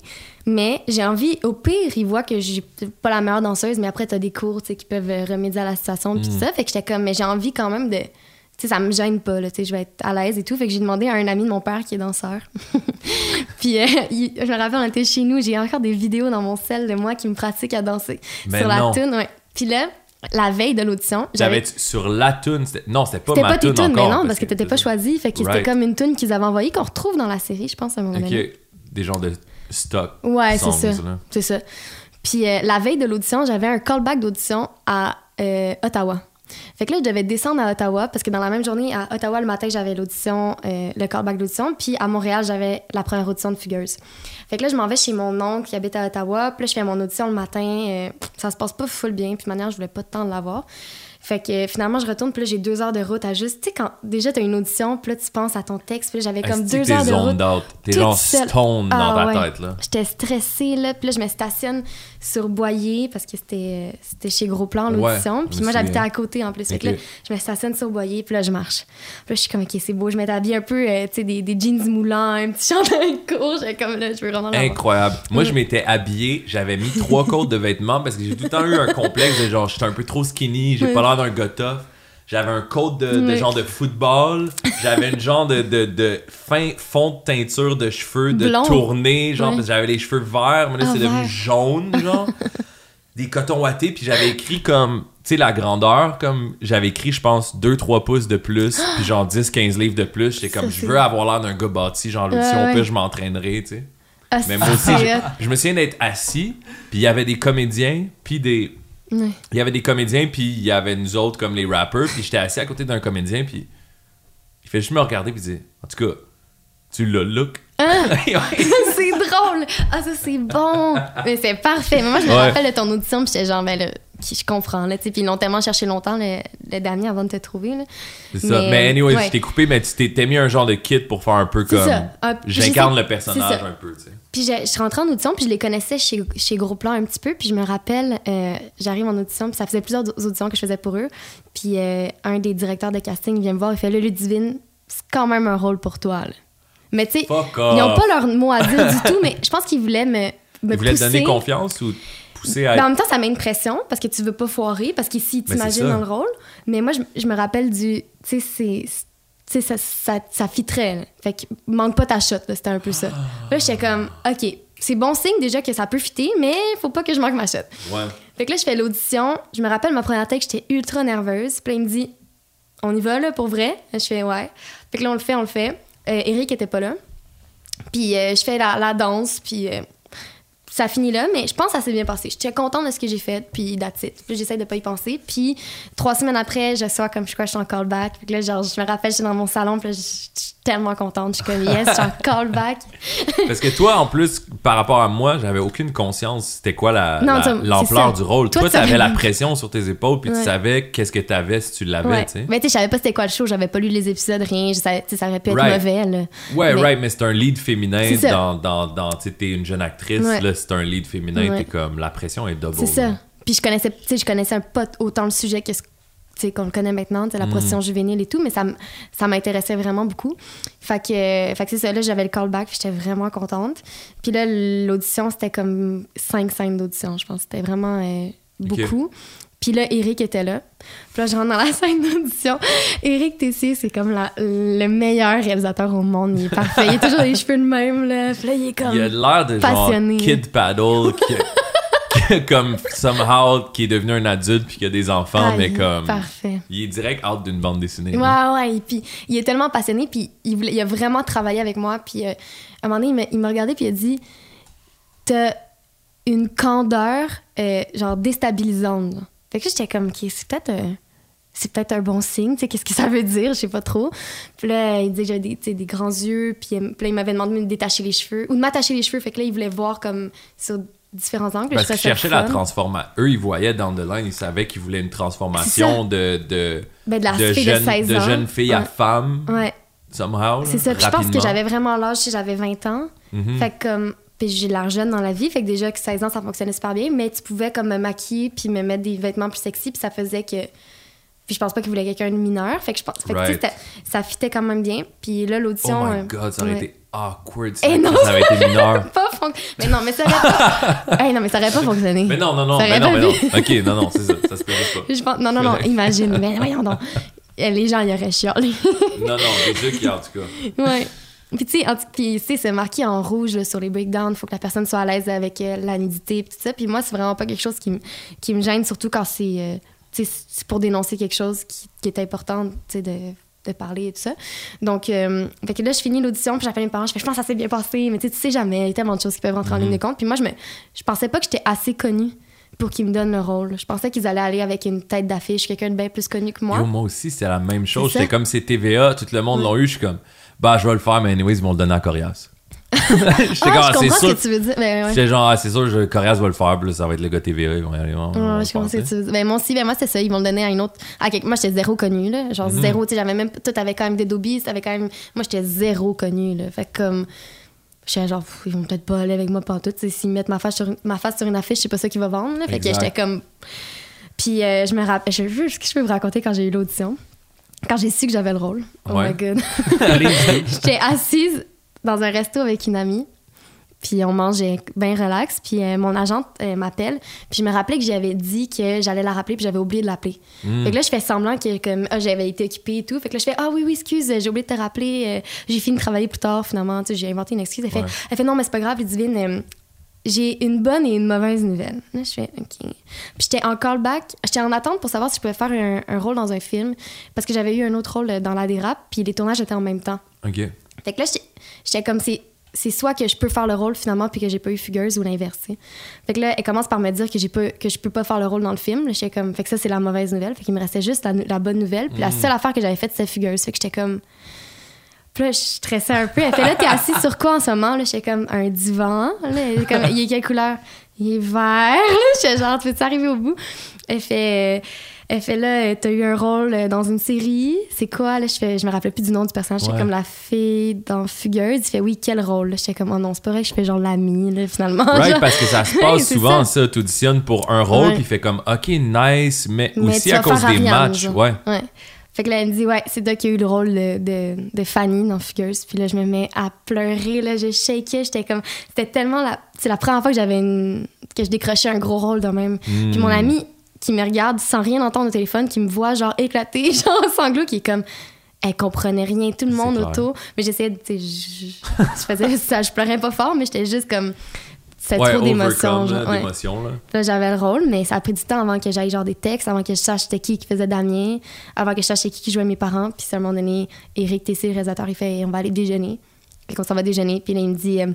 Mais j'ai envie, au pire, ils voient que j'ai pas la meilleure danseuse, mais après, t'as des cours tu sais, qui peuvent remédier à la situation, puis tout Mm. ça. Fait que j'étais comme, mais j'ai envie quand même de. Tu sais, ça me gêne pas, là, tu sais, je vais être à l'aise et tout. Fait que j'ai demandé à un ami de mon père qui est danseur. [LAUGHS] puis euh, il- je me rappelle, on était chez nous, j'ai encore des vidéos dans mon sel de moi qui me pratique à danser Mais sur non. la tune, ouais. Puis là, la veille de l'audition, j'avais sur la tune, c'était- non, c'était pas c'était ma pas tes tune tunes, mais encore. non, parce que t'étais pas choisi. Fait que Right. c'était comme une tune qu'ils avaient envoyée qu'on retrouve dans la série, je pense, à un moment donné. Ok, des genres de stock. Ouais, c'est ça. C'est ça. Puis euh, la veille de l'audition, j'avais un callback d'audition à euh, Ottawa. Fait que là, je devais descendre à Ottawa parce que dans la même journée, à Ottawa, le matin, j'avais l'audition, euh, le callback d'audition, puis à Montréal, j'avais la première audition de Fugueuse. Fait que là, je m'en vais chez mon oncle qui habite à Ottawa, puis là, je fais mon audition le matin. euh, ça se passe pas full bien, puis de manière, je voulais pas de temps de l'avoir. Fait que finalement, je retourne, puis là, j'ai deux heures de route à juste. Tu sais, quand déjà, t'as une audition, puis là, tu penses à ton texte, puis là, j'avais comme deux heures de route. out. T'es genre seule. stone dans Ah, ta ouais. tête, là. J'étais stressée, là. Puis là, je me stationne sur Boyer parce que c'était c'était chez Gros Plan, l'audition. puis moi, j'habitais à côté, en plus. Fait que là, je me stationne sur Boyer, puis là, je marche. Puis là, je suis comme, OK, c'est beau. Je m'étais habillée un peu, euh, tu sais, des, des jeans moulants, un petit chandail court. J'étais comme, là, je veux vraiment. Incroyable. Moi, Mm. je m'étais habillé, j'avais mis trois côtes de vêtements parce que j'ai tout le temps eu un complexe de genre, j'étais un peu trop skinny, j'ai [LAUGHS] pas l'air d'un gars tough. J'avais un coat de, de Oui. genre de football, j'avais une genre de, de, de fin fond de teinture de cheveux de Blond. tournée, genre Ouais. parce que j'avais les cheveux verts, mais là Ah, c'est devenu jaune, genre. [LAUGHS] Des cotons wattés, puis j'avais écrit comme, tu sais, la grandeur, comme j'avais écrit, je pense, 2-3 pouces de plus, [GASPS] puis genre 10-15 livres de plus. J'étais comme, je veux avoir l'air d'un gars bâti, genre au ouais. pire, je m'entraînerai, tu sais. Ah, Mais moi aussi, je, je me souviens d'être assis, puis il y avait des comédiens, puis des. Il y avait des comédiens, puis il y avait nous autres comme les rappers, puis j'étais assis à côté d'un comédien, puis il fait juste me regarder, puis il dit En tout cas, tu l'as look. Hein? [LAUGHS] Ouais. [LAUGHS] c'est drôle! Ah, ça, c'est bon! Mais c'est parfait. Mais moi, je me Ouais. rappelle de ton audition, puis j'étais genre, ben là, je comprends, là, tu sais. Puis ils l'ont tellement cherché longtemps, le, le dernier, avant de te trouver, là. C'est ça. Mais, Mais, anyway, ouais. je t'ai coupé, mais tu t'es mis un genre de kit pour faire un peu comme. ça. J'incarne le personnage un peu, tu sais. Puis je, je suis rentrée en audition, puis je les connaissais chez, chez Gros Plan un petit peu. Puis je me rappelle, euh, j'arrive en audition, puis ça faisait plusieurs auditions que je faisais pour eux. Puis euh, un des directeurs de casting vient me voir, il fait Là, Ludivine, c'est quand même un rôle pour toi. là. Mais tu sais, ils n'ont pas leur mot à dire du tout, mais je pense qu'ils voulaient me, me Il voulait te donner confiance ou à. Ben, en même temps, ça met une pression parce que tu veux pas foirer, parce qu'ici, Ben, t'imagines dans le rôle. Mais moi, je, je me rappelle du. Tu sais, c'est. Tu sais, ça, ça, ça fitterait. là. Fait que manque pas ta shot, c'était un peu ça. Là, j'étais comme, OK, c'est bon signe déjà que ça peut fitter, mais faut pas que je manque ma shot. Ouais. Fait que là, je fais l'audition. Je me rappelle ma première take, j'étais ultra nerveuse. Puis là, il me dit, on y va, là, pour vrai? Je fais, ouais. Fait que là, on le fait, on le fait. Euh, Eric était pas là. Puis euh, je fais la, la danse, puis euh, ça finit là, mais je pense que ça s'est bien passé. J'étais contente de ce que j'ai fait, puis that's it. Puis j'essaie de pas y penser. Puis trois semaines après, je sois comme je crois que je suis en callback. Puis là, genre, je me rappelle, j'étais dans mon salon, puis là, je suis tellement contente. Je suis comme, yes, suis en callback. [LAUGHS] Parce que toi, en plus, par rapport à moi, j'avais aucune conscience c'était quoi la- la- tu- l'ampleur c'est ça. du rôle. Toi, tu t'avais la pression sur tes épaules, puis tu Ouais. savais qu'est-ce que t'avais si tu l'avais, Ouais. tu sais. Mais tu sais, je savais pas c'était quoi le show, j'avais pas lu les épisodes, rien. Je savais, tu ça aurait pu être Right. mauvais, là. Ouais, Mais- right, mais c'est un lead féminin dans, dans, dans tu sais, t'es une jeune actrice, Ouais. là, c'est un lead féminin, t'es comme, la pression est double. C'est ça. Puis je connaissais, tu sais, je connaissais un pas autant le sujet que ce tu qu'on le connaît maintenant, la Mm. position juvénile et tout, mais ça, ça m'intéressait vraiment beaucoup. Fait que, euh, fait que c'est ça, là, j'avais le callback, j'étais vraiment contente. Puis là, l'audition, c'était comme cinq scènes d'audition, je pense. C'était vraiment euh, beaucoup. Puis là, Eric était là. Puis là, je rentre dans la [LAUGHS] scène d'audition. Eric Tessier, c'est comme la- le meilleur réalisateur au monde. Il est parfait. Il a toujours les [LAUGHS] cheveux de même, là. Puis là, il est comme... Il a l'air de genre passionné. Kid Paddle, qui- [LAUGHS] [LAUGHS] comme somehow, qui est devenu un adulte puis qui a des enfants, Ah, mais comme. Parfait. Il est direct out d'une bande dessinée. Ouais, là. ouais. Et puis, il est tellement passionné, puis il, voulait- il a vraiment travaillé avec moi. Puis, euh, à un moment donné, il m'a- regardé, puis il a dit T'as une candeur, euh, genre, déstabilisante. Fait que j'étais comme, OK, c'est peut-être. euh, c'est peut-être un bon signe, tu sais, qu'est-ce que ça veut dire, je sais pas trop. Puis là, il disait que j'avais des, des grands yeux, puis, puis là, il m'avait demandé de me détacher les cheveux, ou de m'attacher les cheveux, fait que là, il voulait voir comme sur différents angles. Parce qu'ils cherchaient la transformation. Eux, ils voyaient dans the line, ils savaient qu'ils voulaient une transformation de, de, Ben, de la de, fille jeune, de 16 de ans. jeune fille à femme, Ouais. somehow. C'est ça. Puis je pense que j'avais vraiment l'âge, sais, j'avais 20 ans. Mhm. Fait que comme. Puis j'ai l'air jeune dans la vie, fait que déjà que 16 ans, ça fonctionnait super bien, mais tu pouvais comme me maquiller puis me mettre des vêtements plus sexy, puis ça faisait que. Puis je pense pas qu'il voulait quelqu'un de mineur, fait que je pense. Fait que, Right. ça fitait quand même bien. Puis là, Oh l'audition. my euh, god, ça aurait ouais. été awkward si Eh non, crise avait été. Pas fonc- Mais non, mais ça aurait pas. [LAUGHS] Hey, non, mais ça aurait pas fonctionné. Mais non, non, non, Ça mais aurait non, mais non. Ok, non, non, c'est ça, ça se peut pas. Je pense... Non, non, non, imagine. Mais [LAUGHS] voyons donc. Eh, Les gens, ils auraient chialé. Non, non, déjà qu'il y a en tout cas. ouais. Puis tu sais, c'est marqué en rouge là, sur les breakdowns. Il faut que la personne soit à l'aise avec euh, la nudité puis tout ça. Puis moi, c'est vraiment pas quelque chose qui, me- gêne, surtout quand c'est euh, c'est pour dénoncer quelque chose qui, qui est important de, de parler et tout ça. Donc, euh, fait que là, je finis l'audition, puis j'appelle mes parents, je fais, je pense que ça s'est bien passé, mais tu sais, tu sais jamais, il y a tellement de choses qui peuvent rentrer en ligne de compte. Puis moi, je, me, je pensais pas que j'étais assez connue pour qu'ils me donnent le rôle. Je pensais qu'ils allaient aller avec une tête d'affiche, quelqu'un de bien plus connu que moi. Yo, moi aussi, c'était la même chose. C'est. J'étais comme c'est TVA, tout le monde l'ont eu. Je suis comme, bah, je vais le faire, mais anyways, ils vont le donner à Corias. [LAUGHS] J'étais ah, je ah, c'est comprends ce que tu veux dire. Ben, ouais. J'étais genre, ah, c'est sûr, je, Corias va le faire, puis ça va être le gars TVA. Ils vont y aller. on- va Ouais, je comprends ce que tu veux dire. Ben, moi aussi, ben, moi, c'était ça. Ils vont le donner à une autre. À quelque... Moi, j'étais zéro connu, là. Genre, Mhm. zéro. Tu sais, j'avais même. Tout avait quand même des dobbies. Avait quand même... Moi, j'étais zéro connu, là. Fait que, comme. J'étais genre, Pff, ils vont peut-être pas aller avec moi. Tu sais, S'ils mettent ma face, sur une... ma face sur une affiche, c'est pas ça qui va vendre, là. Fait que Exact. j'étais comme. Puis, euh, je me rappelle. Je veux ce que je peux vous raconter quand j'ai eu l'audition. Quand j'ai su que j'avais le rôle. Oh Ouais. my god. [LAUGHS] [LAUGHS] J'étais assise dans un resto avec une amie. Puis on mangeait bien relax. Puis euh, mon agente euh, m'appelle. Puis je me rappelais que j'avais dit que j'allais la rappeler. Puis j'avais oublié de l'appeler. Mm. Fait que là, je fais semblant que comme, ah, j'avais été occupée et tout. Fait que là, je fais Ah oui, oui, excuse, j'ai oublié de te rappeler. euh, j'ai fini de travailler plus tard finalement. Tu sais, j'ai inventé une excuse. Elle fait, elle fait Non, mais c'est pas grave, Ludivine. euh, j'ai une bonne et une mauvaise nouvelle. Là, je fais OK. Puis j'étais en callback. J'étais en attente pour savoir si je pouvais faire un, un rôle dans un film. Parce que j'avais eu un autre rôle dans la dérap. Puis les tournages étaient en même temps. OK. Fait que là, j'étais- comme, c'est, c'est soit que je peux faire le rôle finalement puis que j'ai pas eu fugueuse ou l'inverse. Fait que là, elle commence par me dire que, j'ai pas, que je peux pas faire le rôle dans le film. J'étais comme, fait que ça, c'est la mauvaise nouvelle. Fait qu'il me restait juste la, la bonne nouvelle. Puis la seule affaire que j'avais faite, c'était fugueuse. Fait que j'étais comme. Puis là, je stressais un peu. Elle fait là, t'es assis sur quoi en ce moment? Là, j'étais comme un divan. Là, comme, il est quelle couleur? Il est vert. J'étais genre, tu veux arriver au bout? Elle fait. Elle fait là, t'as eu un rôle euh, dans une série. C'est quoi? Là, je, fais, je me rappelais plus du nom du personnage. J'étais Ouais. comme la fille dans Fugueuse. Il fait oui, quel rôle? J'étais comme, oh non, c'est pas vrai que je fais genre l'ami, là, finalement. Right, Genre- parce que ça se [LAUGHS] passe souvent, ça. ça. T'auditionnes pour un rôle, puis il fait comme, OK, nice, mais, Mais aussi à cause des Ariane, matchs. genre. Ouais. Ouais. Fait que là, elle me dit, ouais, c'est toi qui a eu le rôle de, de, de Fanny dans Fugueuse. Puis là, je me mets à pleurer, là, je shakeais. J'étais comme. C'était tellement la. C'est la première fois que j'avais une. que je décrochais un gros rôle de même. Puis Hmm. mon ami qui me regarde sans rien entendre au téléphone, qui me voit, genre, éclater, [LAUGHS] genre, sanglots, qui est comme. Elle comprenait rien, tout le C'est monde autour. Mais j'essayais de. Je, faisais ça, je pleurais pas fort, mais j'étais juste comme. C'était Ouais, trop d'émotions. ouais. là. J'avais le rôle, mais ça a pris du temps avant que j'aille genre des textes, avant que je sache c'était qui qui faisait Damien, avant que je sache qui qui jouait mes parents. Puis à un moment donné, Eric Tessé, le réalisateur, il fait on va aller déjeuner. Puis qu'on s'en va déjeuner. Puis là, il me dit euh,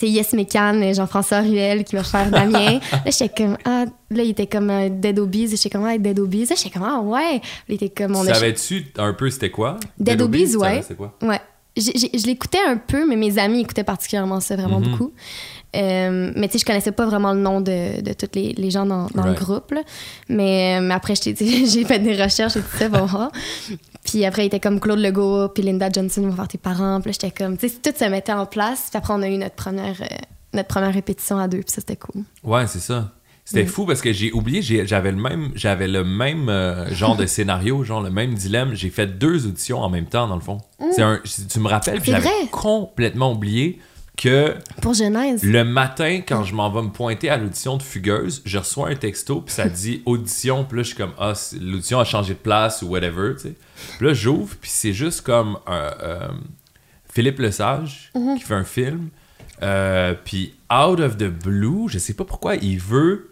c'est Yes Mécan, Jean-François Ruel qui va faire Damien. [LAUGHS] là, j'étais comme ah, là, il était comme euh, Dead Obies. J'étais comme ah, Dead Obies. Là, j'étais comme ah, ouais. Là, il était comme on Savais-tu un peu c'était quoi? Dead Obies, tu ouais. c'était quoi? Ouais. Je l'écoutais un peu, mais mes amis écoutaient particulièrement ça, vraiment Mhm. beaucoup. Euh, mais tu sais, je connaissais pas vraiment le nom de, de tous les, les gens dans, dans Right. le groupe. là. Mais, euh, mais après, [LAUGHS] j'ai fait des recherches et tout ça, bon. [LAUGHS] ah. Puis après, il était comme Claude Legault, puis Linda Johnson vont faire tes parents. Puis là, j'étais comme, tu sais, tout se mettait en place. Puis après, on a eu notre première, euh, notre première répétition à deux, puis ça, c'était cool. Ouais, c'est ça. C'était Mm. fou parce que j'ai oublié, j'avais le même, j'avais le même euh, genre de [LAUGHS] scénario, genre le même dilemme. J'ai fait deux auditions en même temps, dans le fond. C'est un, tu me rappelles, Mm. C'est j'avais complètement oublié que Pour Genèse? le matin, quand je m'en vais me pointer à l'audition de Fugueuse, je reçois un texto, puis ça dit audition, puis là, je suis comme, ah, l'audition a changé de place ou whatever, tu sais. Puis là, j'ouvre, puis c'est juste comme un, euh, Philippe Lesage Mhm. qui fait un film, euh, puis out of the blue, je sais pas pourquoi il veut,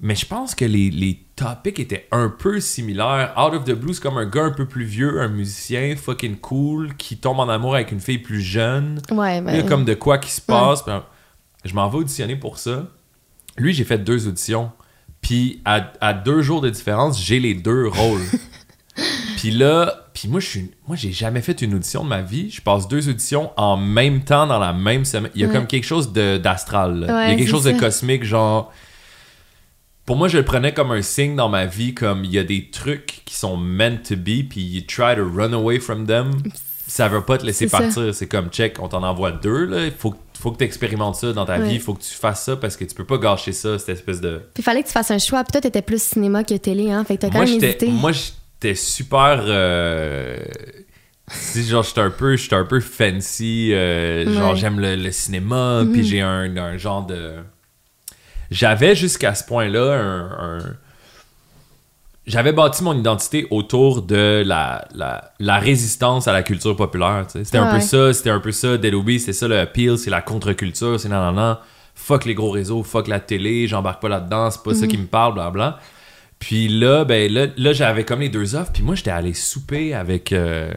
mais je pense que les, les topics étaient un peu similaires. Out of the blue, c'est comme un gars un peu plus vieux, un musicien fucking cool, qui tombe en amour avec une fille plus jeune. Ouais, Il y a ben. comme de quoi qui se passe. euh, je m'en vais auditionner pour ça. Lui, j'ai fait deux auditions. Puis à, à deux jours de différence, j'ai les deux rôles. [LAUGHS] puis là, puis moi, je suis, moi, j'ai jamais fait une audition de ma vie. Je passe deux auditions en même temps dans la même semaine. Il y a Ouais. comme quelque chose de- d'astral. Il y a quelque chose de cosmique, genre. Pour moi, je le prenais comme un signe dans ma vie, comme il y a des trucs qui sont meant to be, puis you try to run away from them. Ça veut pas te laisser partir. C'est comme check, on t'en envoie deux, là. Il faut, faut que tu expérimentes ça dans ta Ouais. vie. Il faut que tu fasses ça parce que tu peux pas gâcher ça, cette espèce de. Puis il fallait que tu fasses un choix. Puis toi, t'étais plus cinéma que télé, hein. Fait que t'as quand même hésité. moi, j'étais super. euh, sais, genre, j'étais un peu, j'étais un peu fancy. euh, Genre, j'aime le, le cinéma. Mhm. Puis j'ai un, un genre de. J'avais jusqu'à ce point-là un. un- J'avais bâti mon identité autour de la, la, la résistance à la culture populaire. C'était un peu ça, c'était un peu ça. Deloby, c'est ça le appeal, c'est la contre-culture, c'est nan nan nan. Fuck les gros réseaux, fuck la télé, j'embarque pas là-dedans, c'est pas ça qui me parle, blablabla. Puis là, ben là, là j'avais comme les deux offres. Puis moi, j'étais allé souper avec, euh,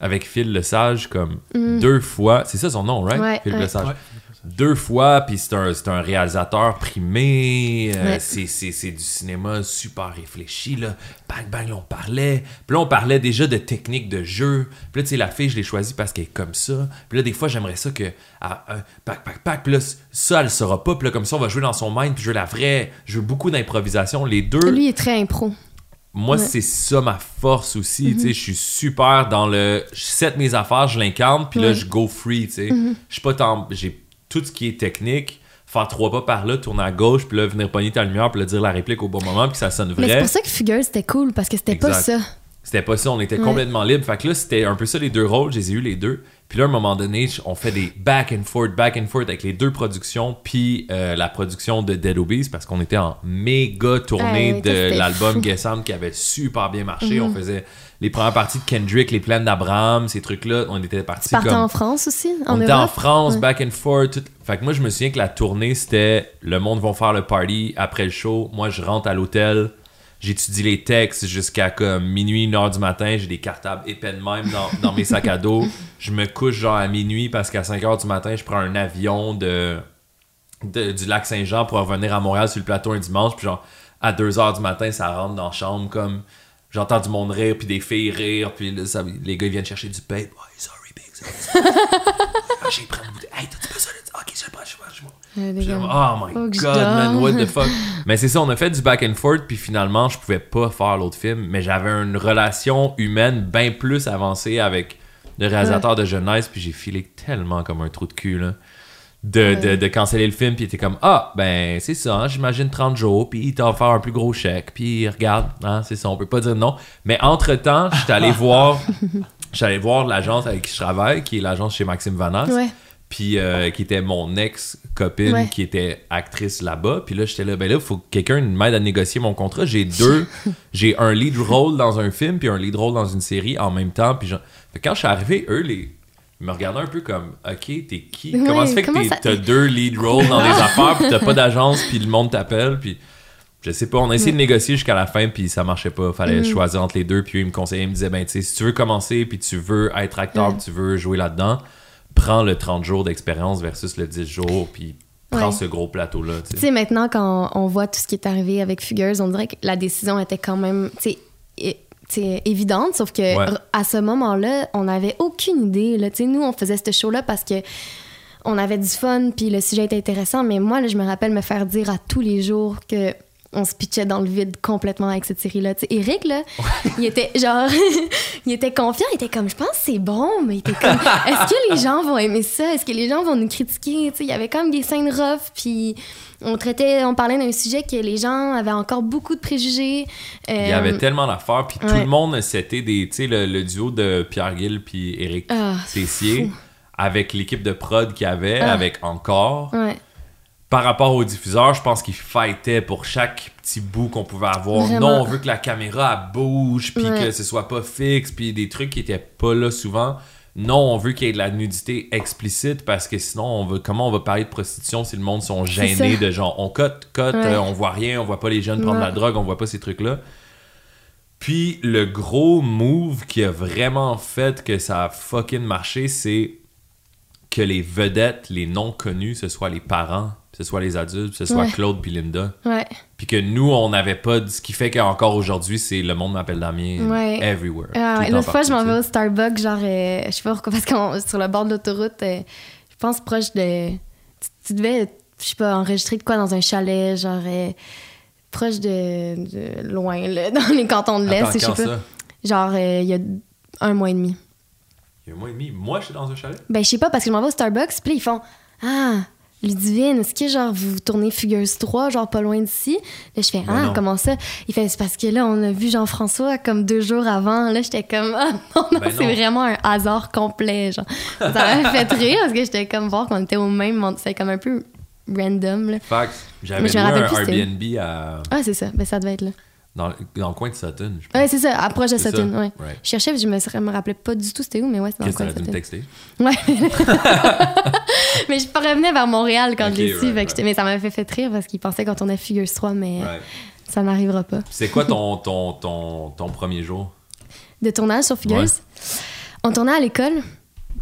avec Phil Lesage comme deux fois. C'est ça son nom, right? Ouais, Phil ouais. Lesage. Ouais. Deux fois, puis c'est un, un réalisateur primé, euh, Ouais. c'est, du cinéma super réfléchi, là. Bang, bang, là, on parlait. Puis là, on parlait déjà de technique de jeu. Puis là, tu sais, la fille, je l'ai choisie parce qu'elle est comme ça. Puis là, des fois, j'aimerais ça que... euh, pac, pac, pac, puis là, ça, elle saura pas. Puis là, comme ça, on va jouer dans son mind, puis je veux la vraie... Je veux beaucoup d'improvisation. Les deux... Lui, il est très impro. Moi, Ouais. c'est ça ma force aussi. tu sais, Je suis super dans le. Je set mes affaires, je l'incarne, puis là, je go free. tu sais. Je suis pas tant. J'ai tout ce qui est technique, faire trois pas par là, tourner à gauche, puis là, venir pogner ta lumière, puis là, dire la réplique au bon moment, puis que ça sonne Mais c'est vrai. pour ça que Fugueuse, c'était cool, parce que c'était pas ça. C'était pas ça, on était Ouais. complètement libre. Fait que là, c'était un peu ça les deux rôles, je les ai eu les deux. Puis là, à un moment donné, on fait des back and forth, back and forth avec les deux productions, puis euh, la production de Dead Obeez, parce qu'on était en méga tournée Ouais, de l'album. Guessam qui avait super bien marché. On faisait les premières parties de Kendrick, les plaines d'Abraham, ces trucs-là. On était partis comme. en France aussi, en on était en? France, Ouais. back and forth. tout- Fait que moi, je me souviens que la tournée, c'était le monde vont faire le party après le show. Moi, je rentre à l'hôtel. J'étudie les textes jusqu'à comme minuit, une heure du matin. J'ai des cartables épais de même dans, dans mes sacs à dos. Je me couche genre à minuit parce qu'à 5 heures du matin, je prends un avion de, de- du lac Saint-Jean pour revenir à Montréal sur le plateau un dimanche. Puis genre, à 2 heures du matin, ça rentre dans la chambre comme... J'entends du monde rire, puis des filles rire, puis ça- les gars ils viennent chercher du pain. Ouais, sorry, big, sorry. [LAUGHS] Ah, j'ai pris une bouteille. Hey, t'as-tu besoin de ça? Ok, je le prends, je le prends, je le prends. Puis Oh my god, man, what the [LAUGHS] fuck? mais c'est ça, on a fait du back and forth, puis finalement, je pouvais pas faire l'autre film, mais j'avais une relation humaine bien plus avancée avec le réalisateur de jeunesse, puis j'ai filé tellement comme un trou de cul, là. De, de, Ouais. de canceller le film, puis il était comme Ah, ben c'est ça, hein, j'imagine 30 jours, puis il t'a offert un plus gros chèque, puis regarde, hein, c'est ça, on peut pas dire non. Mais entre-temps, j'étais allé [LAUGHS] voir, allé voir l'agence avec qui je travaille, qui est l'agence chez Maxime Vanas Ouais. Puis euh, qui était mon ex-copine Ouais. qui était actrice là-bas. Puis là, j'étais là, ben là, il faut que quelqu'un m'aide à négocier mon contrat. J'ai deux, [LAUGHS] j'ai un lead role dans un film, puis un lead role dans une série en même temps. Puis quand je suis arrivé, eux, les... ils me regardaient un peu comme, OK, t'es qui? Comment ça fait que ça- t'as deux lead roles dans des [LAUGHS] affaires, puis t'as pas d'agence, puis le monde t'appelle, puis... Je sais pas, on a essayé de négocier jusqu'à la fin, puis ça marchait pas. Fallait Mm. choisir entre les deux, puis eux, ils me conseillaient, ils me disaient, ben, tu sais, si tu veux commencer, puis tu veux être acteur, puis tu veux jouer là-dedans, prends le 30 jours d'expérience versus le 10 jours, puis prends Ouais. ce gros plateau-là, tu Tu sais. maintenant, quand on voit tout ce qui est arrivé avec Fugueuse, on dirait que la décision était quand même, sais, évidente, sauf que Ouais. à ce moment-là, on n'avait aucune idée. Là. Nous, on faisait ce show-là parce que on avait du fun, puis le sujet était intéressant, mais moi, là, je me rappelle me faire dire à tous les jours que on se pitchait dans le vide complètement avec cette série-là. Eric, là, il était genre, [LAUGHS] il était confiant, il était comme, je pense que c'est bon, mais il était comme, est-ce que les gens vont aimer ça? Est-ce que les gens vont nous critiquer? Tu sais, il y avait quand même des scènes rough, puis on traitait, on parlait d'un sujet que les gens avaient encore beaucoup de préjugés. Il y Euh, avait tellement d'affaires, puis tout le monde, c'était des, tu sais, le, le duo de Pierre Gill puis Éric Ah, Tessier, fou. avec l'équipe de prod qu'il y avait, Ah. avec Encore. Ouais. Par rapport aux diffuseurs, je pense qu'ils fightaient pour chaque petit bout qu'on pouvait avoir. Vraiment. Non, on veut que la caméra elle bouge, puis Ouais. que ce soit pas fixe, puis des trucs qui étaient pas là souvent. Non, on veut qu'il y ait de la nudité explicite parce que sinon, on veut, comment on va parler de prostitution si le monde sont gênés de genre on cote, cote, Ouais. euh, on voit rien, on voit pas les jeunes prendre la drogue, on voit pas ces trucs-là. Puis le gros move qui a vraiment fait que ça a fucking marché, c'est que les vedettes, les non connus, ce soit les parents, ce soit les adultes, ce soit Ouais. Claude puis Linda. Ouais. Puis que nous, on n'avait pas. de- Ce qui fait qu'encore aujourd'hui, c'est le monde m'appelle Damien Ouais. everywhere. Ah, L'autre fois, je m'en vais au Starbucks, genre, euh, je sais pas pourquoi, parce qu'on sur le bord de l'autoroute, euh, je pense proche de. Tu, tu devais, je sais pas, enregistrer de quoi dans un chalet, genre, euh, proche de, de loin, là, [LAUGHS] dans les cantons de l'Est, je sais pas. ça? Genre, il y a un mois et demi. Il y a un mois et demi. Moi, je suis dans un chalet? Ben, je sais pas, parce que je m'en vais au Starbucks, puis ils font Ah, Ludivine, est-ce que, genre, vous tournez Fugueuse 3, genre, pas loin d'ici? Là, je fais Ben Ah, comment ça? Il fait C'est parce que là, on a vu Jean-François comme deux jours avant. Là, j'étais comme Ah, non, non, Ben c'est vraiment un hasard complet, genre. Ça m'a [LAUGHS] fait rire, parce que j'étais comme voir qu'on était au même. C'était comme un peu random, là. Fact, j'avais Mais je loué me rappelle un. Airbnb à, Ah, c'est ça. Ben, ça devait être là. Dans, dans le coin de Sutton. je pense. Ouais, c'est ça, approche de Sutton, ça? ouais. Right. Je cherchais, je me, je me rappelais pas du tout c'était où, mais ouais, c'est dans le coin de Sutton. texter? Ouais. [LAUGHS] mais je revenais vers Montréal quand Ok, je l'ai su. right, right. Mais ça m'avait fait rire parce qu'il pensait qu'on tournait Figures 3, mais Ouais. ça n'arrivera pas. C'est quoi ton, [LAUGHS] ton, ton, ton premier jour? De tournage sur Figures, Ouais. on tournait à l'école.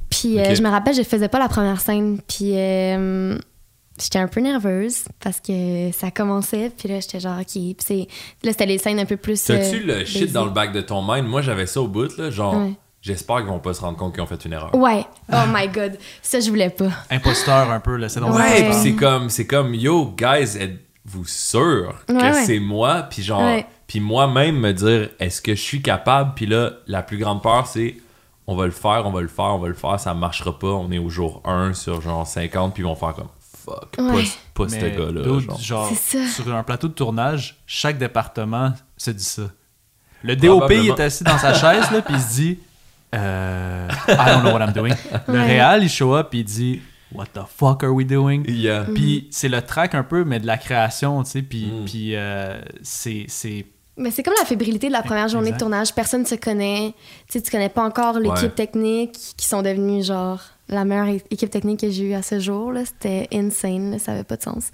Puis euh, je me rappelle, je faisais pas la première scène. Puis euh, j'étais un peu nerveuse parce que ça commençait. Puis là, j'étais genre, OK. Puis c'est- là, c'était les scènes un peu plus. T'as-tu euh, le shit dans le bac de ton mind? Moi, j'avais ça au bout, là. Genre, Ouais. j'espère qu'ils vont pas se rendre compte qu'ils ont fait une erreur. Ouais. Oh my God. Ça, je voulais pas. Imposteur un peu, là. C'est Ouais, Ouais. pis c'est comme, c'est comme, yo, guys, êtes-vous sûr que Ouais, ouais. c'est moi? Puis genre, Ouais. puis moi-même me dire, est-ce que je suis capable? Puis là, la plus grande peur, c'est, on va le faire, on va le faire, on va le faire, ça marchera pas. On est au jour 1 sur genre 50, puis ils vont faire comme, fuck, pas, Ouais. pas ce gars-là. genre. genre, C'est ça. sur un plateau de tournage, chaque département se dit ça. Le DOP, il est assis dans sa chaise, là, puis il se dit euh, I don't know what I'm doing. Le Ouais. réal, il show up, puis il dit What the fuck are we doing? Yeah. Puis c'est le track un peu, mais de la création, tu sais, puis, Mm. puis euh, c'est... c'est- Mais c'est comme la fébrilité de la première journée Exact. de tournage. Personne ne se connaît. Tu sais, tu connais pas encore l'équipe Ouais. technique qui sont devenus genre la meilleure équipe technique que j'ai eue à ce jour. C'était insane. là. Ça avait pas de sens.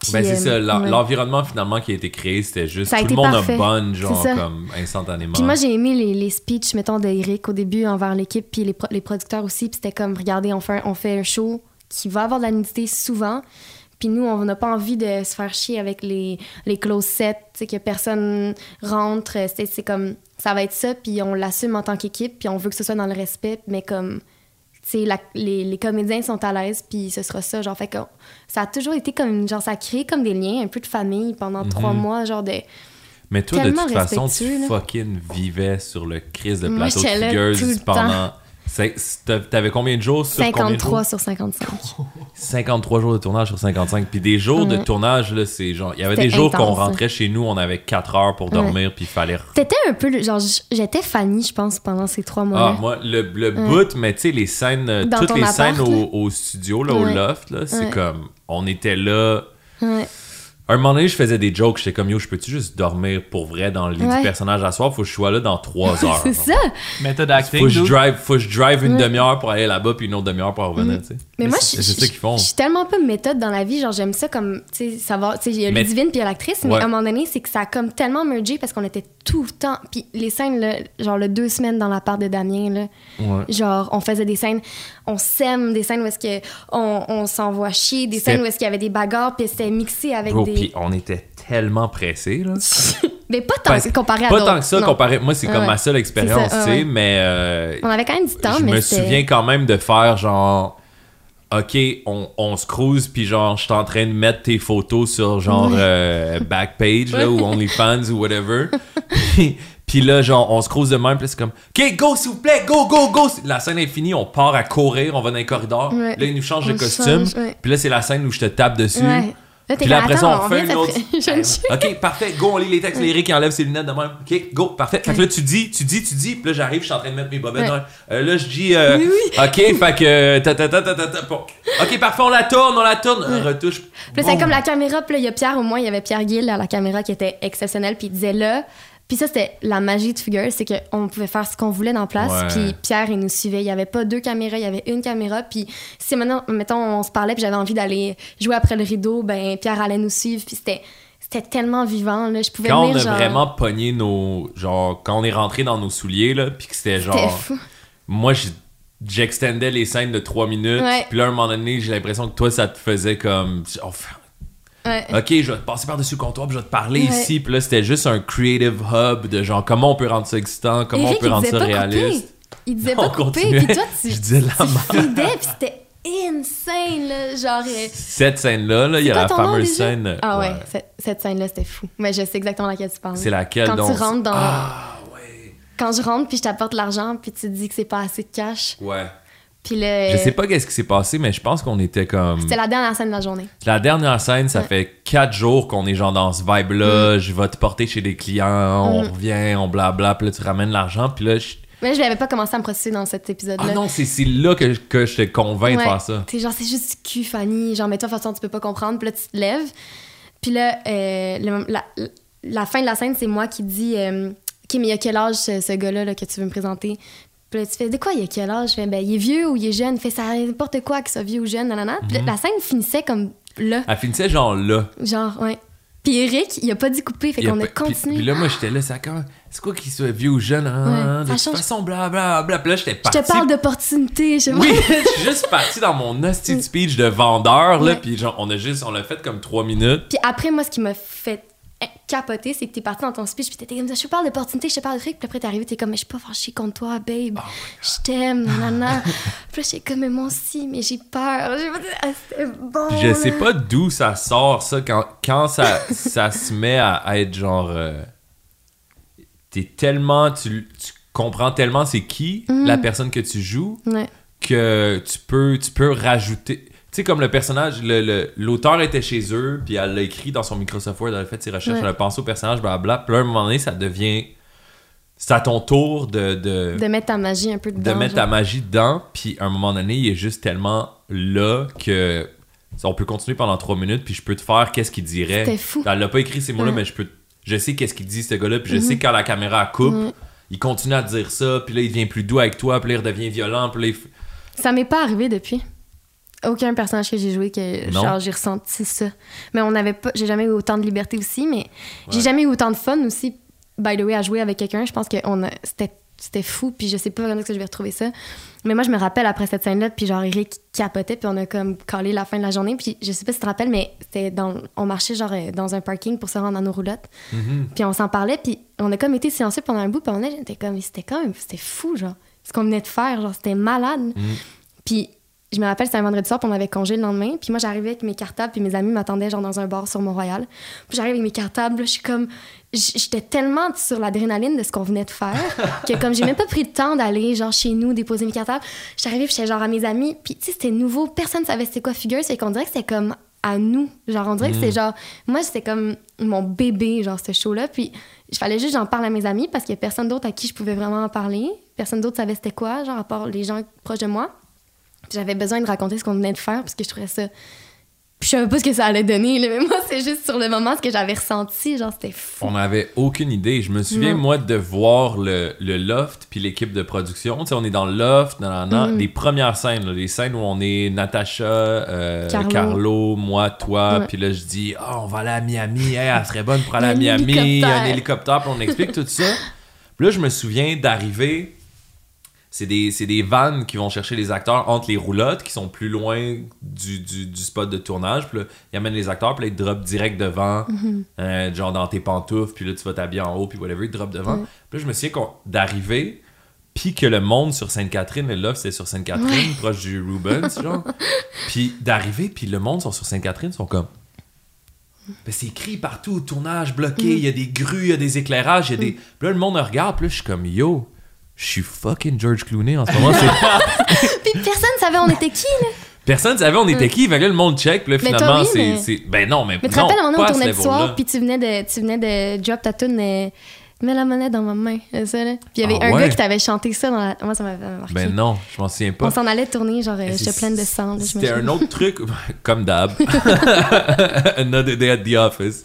Puis, Ben c'est ça, euh, ouais. l'environnement finalement qui a été créé, c'était juste Ça a tout été le monde parfait. a bonne, genre comme instantanément. Puis moi, j'ai aimé les, les speeches, mettons, d'Eric au début envers l'équipe, puis les, pro- les producteurs aussi. Puis c'était comme, regardez, on fait, un- on fait un show qui va avoir de la nudité souvent. Puis nous, on n'a pas envie de se faire chier avec les, les close sets, tu sais, que personne rentre. C'est comme, ça va être ça, puis on l'assume en tant qu'équipe, puis on veut que ce soit dans le respect, mais comme, la- les, les comédiens sont à l'aise, puis ce sera ça. Genre, fait que ça a toujours été comme, genre, ça a créé comme des liens, un peu de famille pendant trois mois, genre de. Mais toi, de toute façon, tu là. fucking vivais sur le crise de Moi, plateau de Figures pendant. T'avais combien de jours sur combien de 53 jours? sur 55. 53 [LAUGHS] jours de tournage sur 55. Puis des jours de tournage, là, c'est genre. Il y avait des jours qu'on intense, hein. rentrait chez nous, on avait 4 heures pour dormir, puis il fallait. T'étais un peu, genre, j'étais Fanny, je pense, pendant ces trois Ah, mois-là. moi, le, le bout, mais tu sais, les scènes, euh, Dans toutes les appart, scènes au, studio, là, au loft, là, c'est comme. On était là. Ouais. Un moment donné, je faisais des jokes, j'étais comme yo, je peux-tu juste dormir pour vrai dans le lit Ouais. du personnage à soir? Faut que je sois là dans 3 [LAUGHS] heures. C'est genre. ça. Méthode acting, Faut que je dude. drive, faut que je drive une Ouais. demi-heure pour aller là-bas, puis une autre demi-heure pour revenir, tu sais. Mais, Mais moi, c'est- je c'est ça qu'ils font. Je suis tellement pas méthode dans la vie. Genre, j'aime ça comme, tu sais, savoir. Tu sais, il y a Mais- Ludivine puis il y a l'actrice, mais Ouais. à un moment donné, c'est que ça a comme tellement mergé parce qu'on était tout le temps. Puis les scènes, là, genre, le deux semaines dans la part de Damien, là, Ouais. genre, on faisait des scènes, on sème, des scènes où est-ce que on, on s'envoie chier, des scènes où est-ce qu'il y avait des bagarres, puis c'était mixé avec Bro, des. puis on était tellement pressés, là. [LAUGHS] mais pas tant comparé à Pas tant que ça, non. comparé. Moi, c'est Ouais, comme ouais. ma seule expérience, tu sais, ouais, ouais. mais. euh, On avait quand même du temps, je mais me c'était- souviens quand même de faire genre. Ok, on, on se cruise, puis genre, je suis en train de mettre tes photos sur genre euh, Backpage là, ou OnlyFans ou whatever. [LAUGHS] puis, puis là, genre, on se cruise de même, puis là, c'est comme, ok, go, s'il vous plaît, go, go, go. La scène est finie, on part à courir, on va dans les corridors. Ouais. Là, ils nous changent de costume. change, ouais. Puis là, c'est la scène où je te tape dessus. Ouais. Là, Puis là, après ça, on fait une autre. [LAUGHS] ok, parfait, go, on lit les textes, Eric qui enlève ses lunettes de même. Ok, go, parfait. Fait que là, tu dis, tu dis, tu dis. Puis là, j'arrive, je suis en train de mettre mes bobettes. Ouais. Euh, là, je dis, euh, Oui, oui. ok, fait que. ta, ta, ta, ta, ta, ta, bon. Ok, parfait, on la tourne, on la tourne. Euh, Retouche. Puis là, c'est comme la caméra, puis là, il y a Pierre au moins, il y avait Pierre Gill à la caméra qui était exceptionnel, puis il disait là. Puis ça, c'était la magie de Figure, c'est qu'on pouvait faire ce qu'on voulait dans place, Ouais. puis Pierre, il nous suivait. Il y avait pas deux caméras, il y avait une caméra, puis si maintenant, mettons, on se parlait, puis j'avais envie d'aller jouer après le rideau, ben Pierre allait nous suivre, puis c'était. C'était tellement vivant, là. Je pouvais Quand on a genre... vraiment pogné nos. Genre, quand on est rentré dans nos souliers, là, puis que c'était genre. fou. Moi, je- j'extendais les scènes de 3 minutes. Puis là, à un moment donné, j'ai l'impression que toi, ça te faisait comme. oh, Ouais. Ok, je vais te passer par-dessus le comptoir, puis je vais te parler Ouais. ici. Puis là, c'était juste un creative hub de genre comment on peut rendre ça excitant, comment Eric, on peut rendre ça réaliste. couper. Il disait On pas couper, puis toi, tu, [LAUGHS] Je disais la merde. puis c'était insane, là. Genre... euh, Cette scène-là, là, il y a la nom fameuse scène. Ah ouais, cette, cette scène-là, c'était fou. Mais je sais exactement laquelle tu parles. C'est laquelle Quand donc? tu rentres dans... Ah, ouais. Quand je rentre, puis je t'apporte l'argent, puis tu dis que c'est pas assez de cash. Ouais. Puis. Je sais pas qu'est-ce qui s'est passé, mais je pense qu'on était comme. C'était la dernière scène de la journée. La dernière scène, ça Ouais. Mm. fait quatre jours qu'on est genre dans ce vibe-là. Je vais te porter chez des clients, on revient, on blabla, puis là tu ramènes l'argent, puis là. je- Mais je l'avais pas commencé à me processer dans cet épisode-là. Ah non, c'est là que, que je te convainc de faire ça. T'es genre, c'est juste du cul, Fanny. Genre, mais toi, de toute façon, tu peux pas comprendre. Puis là, tu te lèves. Puis là, euh, le- la, la fin de la scène, c'est moi qui dis euh, Ok, mais il a quel âge ce, ce gars-là là, que tu veux me présenter Puis là, tu fais De quoi il a quel âge? Je fais Ben, il est vieux ou il est jeune fait ça n'importe quoi, qu'il soit vieux ou jeune, nanana. Puis Mhm. la scène finissait comme là. Elle finissait genre là. Genre, ouais. Puis Eric, il a pas dit couper, fait a qu'on a continué. Puis là, moi, j'étais là, quand. c'est quoi qu'il soit vieux ou jeune, hein, Ouais, de toute change. façon, blablabla. Puis là, j'étais Je te parle d'opportunités, je. Oui, [LAUGHS] je suis juste parti dans mon hostie de speech de vendeur, là, puis genre, on a juste, on l'a fait comme trois minutes. Puis après, moi, ce qui m'a fait capoter, c'est que t'es parti dans ton speech, puis t'étais comme ça, je te parle d'opportunités, je te parle de trucs, puis après t'es arrivé, t'es comme, mais je suis pas fâchée contre toi, babe, Ah je t'aime, nanana. [LAUGHS] puis là, j'étais comme, mais moi aussi, mais j'ai peur. Ah, c'était bon. Puis je sais pas d'où ça sort, ça, quand, quand ça, [LAUGHS] ça se met à, à être genre. euh, T'es tellement. Tu, tu comprends tellement c'est qui Mm. la personne que tu joues Ouais. que tu peux, tu peux rajouter. Tu sais, comme le personnage, le- le- l'auteur était chez eux, puis elle l'a écrit dans son Microsoft Word, elle a fait ses recherches, Ouais. elle a pensé au personnage, blablabla. Puis là, à un moment donné, ça devient. C'est à ton tour de. de De mettre ta magie un peu de dedans. mettre ta magie dedans, puis à un moment donné, il est juste tellement là que on peut continuer pendant trois minutes, puis je peux te faire qu'est-ce qu'il dirait. C'était fou. Elle l'a pas écrit ces mots-là, Ouais. mais je peux, je sais qu'est-ce qu'il dit ce gars-là, puis je sais quand la caméra coupe, il continue à te dire ça, puis là il devient plus doux avec toi, puis là il redevient violent, puis là il Ça m'est pas arrivé depuis. Aucun personnage que j'ai joué que Non. genre, j'ai ressenti ça. Mais on n'avait pas, j'ai jamais eu autant de liberté aussi, mais j'ai jamais eu autant de fun aussi. By the way, à jouer avec quelqu'un, je pense que on c'était, c'était fou, puis je sais pas quand est-ce que je vais retrouver ça. Mais moi, je me rappelle après cette scène-là, puis genre Eric capotait, puis on a comme collé la fin de la journée, puis je sais pas si tu te rappelles, mais c'était dans, on marchait genre euh, dans un parking pour se rendre dans nos roulottes, Mhm. puis on s'en parlait, puis on a comme été silencieux pendant un bout, puis on était comme, c'était quand même, c'était fou, genre, ce qu'on venait de faire, genre, c'était malade. Mhm. Puis je me rappelle, c'était un vendredi soir, puis on avait congé le lendemain. Puis moi, j'arrivais avec mes cartables, puis mes amis m'attendaient genre dans un bar sur Mont-Royal. Puis j'arrive avec mes cartables, là, je suis comme... J'étais tellement sur l'adrénaline de ce qu'on venait de faire [LAUGHS] que comme j'ai même pas pris le temps d'aller genre chez nous déposer mes cartables, j'arrivais puis j'étais genre à mes amis, puis tu sais c'était nouveau, personne savait c'était quoi figure, c'est qu'on dirait que c'était comme à nous, genre on dirait que c'est genre moi c'était comme mon bébé genre ce show là, puis il fallait juste j'en parle à mes amis parce qu'il y a personne d'autre à qui je pouvais vraiment en parler, personne d'autre savait c'était quoi, genre à part les gens proches de moi. J'avais besoin de raconter ce qu'on venait de faire parce que je trouvais ça. Puis je savais pas ce que ça allait donner, là, mais moi, c'est juste sur le moment ce que j'avais ressenti. Genre, c'était fou. On n'avait aucune idée. Je me souviens, Non. moi, de voir le, le loft puis l'équipe de production. Tu sais, on est dans le loft, dans la, Mhm. les premières scènes, là, les scènes où on est Natacha, euh, Carlo. Carlo. moi, toi. Puis là, je dis, ah, on va aller à Miami. Hey, elle serait bonne pour aller à Miami. Il y a un hélicoptère. hélicoptère. Puis on explique tout ça. [LAUGHS] Puis là, je me souviens d'arriver. C'est des, c'est des vannes qui vont chercher les acteurs entre les roulottes qui sont plus loin du, du, du spot de tournage. Puis là, ils amènent les acteurs, puis là, ils te drop direct devant, euh, genre dans tes pantoufles, puis là, tu vas t'habiller en haut, puis whatever, ils te drop devant. Puis là, je me souviens d'arriver, puis que le monde sur Sainte-Catherine, et là, c'était sur Sainte-Catherine, proche du Rubens, genre. [LAUGHS] Puis d'arriver, puis le monde sont sur Sainte-Catherine, sont comme. Ben, c'est écrit partout, tournage bloqué, il y a des grues, il y a des éclairages, il y a des. Puis là, le monde regarde, puis là, je suis comme, yo, je suis fucking George Clooney en ce moment. [LAUGHS] Puis personne savait on était qui, là. Personne savait on était qui, fait que là, le monde check, puis là, Mais toi, finalement, oui, c'est, mais- c'est- Ben non, mais. Mais tu te rappelles, à un moment pas donné, on tournait le soir, puis tu venais, de, tu venais de drop ta tune, euh, mets la monnaie dans ma main. euh, Ça, là. Puis il y avait Ah un ouais? gars qui t'avait chanté ça dans la. Moi, ça m'avait marqué. Ben non, je m'en souviens pas. on s'en allait tourner, genre, euh, Mais j'étais c'est- pleine de sang. là, C'était un autre truc, [LAUGHS] comme d'hab. [LAUGHS] Another day at the office.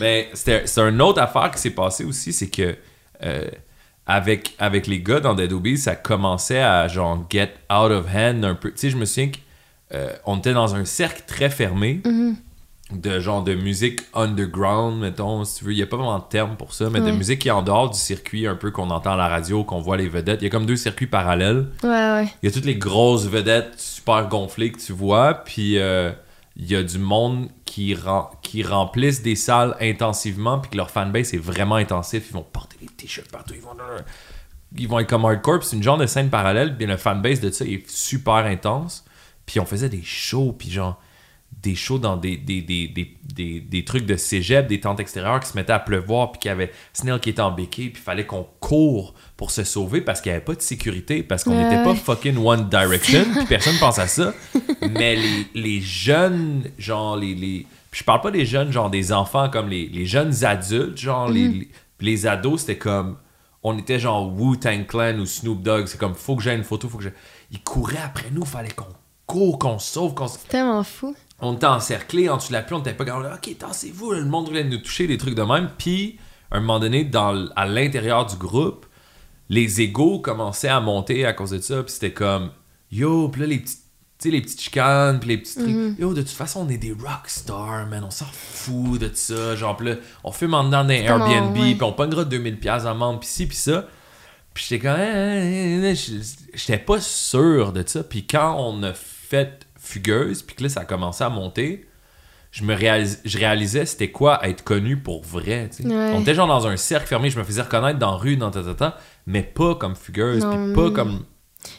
Mais c'était c'est une autre affaire qui s'est passée aussi, c'est que euh, avec, avec les gars dans Dead Obies, ça commençait à genre get out of hand un peu. Tu sais, je me souviens qu'on était dans un cercle très fermé. Mhm. De genre de musique underground, mettons, si tu veux. Il n'y a pas vraiment de terme pour ça, mais de musique qui est en dehors du circuit, un peu qu'on entend à la radio, qu'on voit les vedettes. Il y a comme deux circuits parallèles Ouais, ouais. il y a toutes les grosses vedettes super gonflées que tu vois, puis euh, il y a du monde qui, rem- qui remplissent des salles intensivement, puis que leur fanbase est vraiment intensif. Ils vont porter des t-shirts partout, ils vont, ils vont être comme hardcore, c'est une genre de scène parallèle, puis le fanbase de ça est super intense. Puis on faisait des shows, puis genre des shows dans des, des, des, des, des, des trucs de cégep, des tentes extérieures qui se mettaient à pleuvoir, puis qu'il y avait Snell qui était en béquille, puis il fallait qu'on court pour se sauver parce qu'il n'y avait pas de sécurité, parce qu'on n'était pas fucking One Direction, puis personne pense à ça. [LAUGHS] Mais les, les jeunes, genre les, les. Puis je parle pas des jeunes, genre des enfants, comme les, les jeunes adultes, genre les, les, les ados, c'était comme. On était genre Wu-Tang Clan ou Snoop Dogg, c'est comme faut que j'aie une photo, faut que j'ai. Ils couraient après nous, fallait qu'on court, qu'on sauve, qu'on se Tellement fou. On était encerclés en dessous de la pluie, on était pas capable. Ok, tassez-vous, le monde voulait nous toucher, des trucs de même. Puis, à un moment donné, dans, à l'intérieur du groupe, les égaux commençaient à monter à cause de ça. Puis c'était comme, yo, puis là, les sais, les petites chicanes, puis les petits trucs. Mhm. Yo, de toute façon, on est des rock stars, man. On s'en fout de ça. Genre, pis là, on fait maintenant dans des comme on- Airbnb, puis on pognera 2000$ piastres en membre, puis ci, puis ça. Puis j'étais quand même. J'étais pas sûr de ça. Puis quand on a fait Fugueuse, puis que là, ça a commencé à monter, je me réalis- je réalisais c'était quoi être connu pour vrai. Ouais. On était genre dans un cercle fermé, je me faisais reconnaître dans la rue, dans ta, ta, ta, mais pas comme Fugueuse, puis pas comme.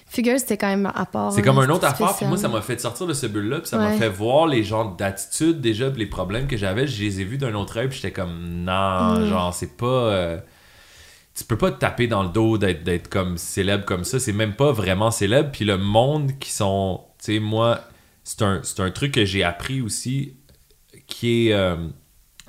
Fugueuse, c'était quand même à part. C'est comme un c'était autre affaire, puis moi, ça m'a fait sortir de ce bulle-là, puis ça m'a fait voir les genres d'attitude déjà, puis les problèmes que j'avais, je les ai vus d'un autre œil, puis j'étais comme, non, Mm. genre, c'est pas. euh, Tu peux pas te taper dans le dos d'être d'être comme célèbre comme ça, c'est même pas vraiment célèbre, puis le monde qui sont. Tu sais, moi, c'est un, c'est un truc que j'ai appris aussi, qui est. euh,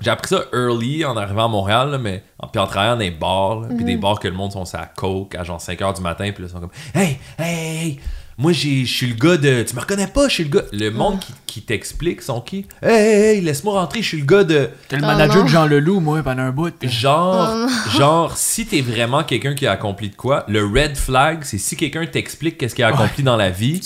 j'ai appris ça early en arrivant à Montréal, là, mais en, puis en travaillant dans des bars, là, puis des bars que le monde sont à coke à genre 5h du matin, puis là, ils sont comme Hey, hey, hey, moi j'ai- je suis le gars de. Tu me reconnais pas, je suis le gars. Le monde qui, qui t'explique sont qui? Hey, hey, hey, laisse-moi rentrer, je suis le gars de. T'es le Oh manager de Jean Leloup, moi, pendant un bout. Genre, genre, si t'es vraiment quelqu'un qui a accompli de quoi, le red flag, c'est si quelqu'un t'explique qu'est-ce qu'il a accompli dans la vie,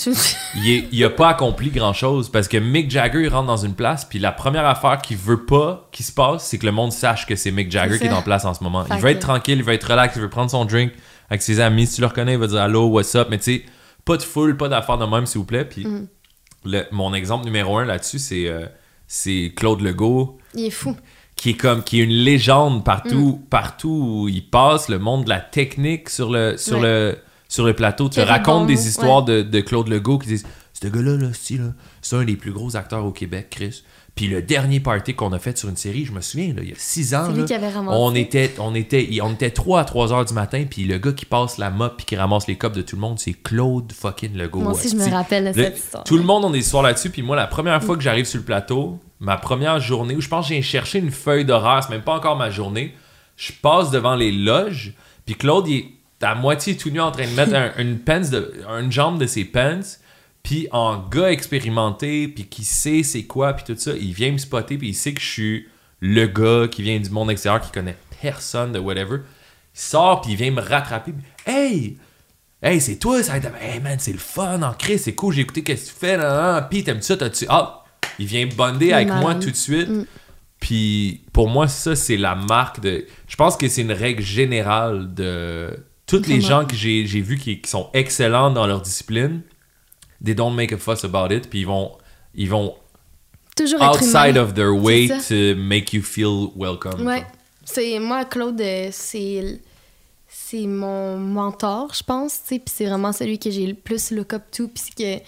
il, est- il a pas accompli grand chose parce que Mick Jagger il rentre dans une place puis la première affaire qu'il veut pas qu'il se passe c'est que le monde sache que c'est Mick Jagger qui est en place en ce moment Fait il veut être tranquille il veut être relax il veut prendre son drink avec ses amis si tu le reconnais il va dire allô what's up mais tu sais pas de foule pas d'affaires de même s'il vous plaît puis Mm. le- mon exemple numéro un là-dessus c'est euh, c'est Claude Legault Il est fou. qui est comme qui est une légende partout Mm. partout où il passe le monde de la technique sur le sur Ouais. le sur le plateau tu racontes des histoires de, de Claude Legault qui disent ce gars-là là, si, là c'est un des plus gros acteurs au Québec Chris puis le dernier party qu'on a fait sur une série je me souviens là, il y a six ans C'est lui là, qui avait ramassé. on était on était on était 3 à 3 heures du matin puis le gars qui passe la mop puis qui ramasse les copes de tout le monde c'est Claude fucking Legault Moi aussi, je me rappelle de cette histoire. tout le monde a des histoires là-dessus. Puis moi, la première fois que j'arrive sur le plateau, ma première journée, où je pense que j'ai cherché une feuille d'horaire, c'est même pas encore ma journée, je passe devant les loges, puis Claude, il est à moitié tout nu en train de mettre un- une, pants de, une jambe de ses pants, puis en gars expérimenté, puis qui sait c'est quoi, puis tout ça, il vient me spotter, puis il sait que je suis le gars qui vient du monde extérieur, qui connaît personne de whatever. Il sort, puis il vient me rattraper. Hey! Hey, c'est toi, ça. Hey man, c'est le fun en crise, c'est cool, j'ai écouté qu'est-ce que tu fais, là. Puis t'aimes ça, t'as-tu. Ah! Il vient bonder avec moi tout de suite. Mm. Puis pour moi, ça, c'est la marque de. Je pense que c'est une règle générale de. Toutes les gens que j'ai j'ai vus qui, qui sont excellents dans leur discipline, they don't make a fuss about it, puis ils vont. Ils vont Toujours outside of their way to make you feel welcome. Ouais. C'est moi Claude euh, c'est c'est mon mentor, je pense, puis c'est vraiment celui que j'ai le plus look up to puis que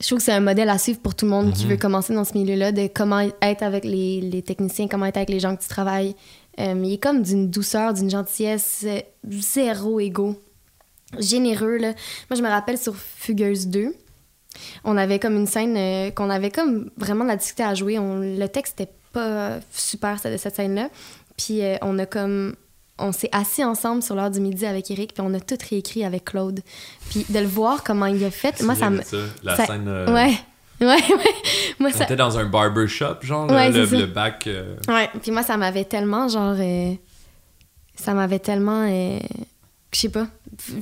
je trouve que c'est un modèle à suivre pour tout le monde qui Mhm. veut commencer dans ce milieu-là de comment être avec les, les techniciens, comment être avec les gens que tu travailles. Euh, il est comme d'une douceur, d'une gentillesse, euh, zéro égo, généreux là. Moi je me rappelle sur Fugueuse 2, on avait comme une scène euh, qu'on avait comme vraiment de la difficulté à jouer. On, le texte était pas super cette, cette scène-là. Puis euh, on a comme on s'est assis ensemble sur l'heure du midi avec Eric, puis on a tout réécrit avec Claude. Puis de le voir comment il a fait, moi ça me ça, la ça- scène. euh, ouais. [LAUGHS] Ouais, ouais. Moi On ça était dans un barbershop, genre, Ouais, le, le bac. euh, Ouais, puis moi, ça m'avait tellement, genre... euh, ça m'avait tellement... je sais pas.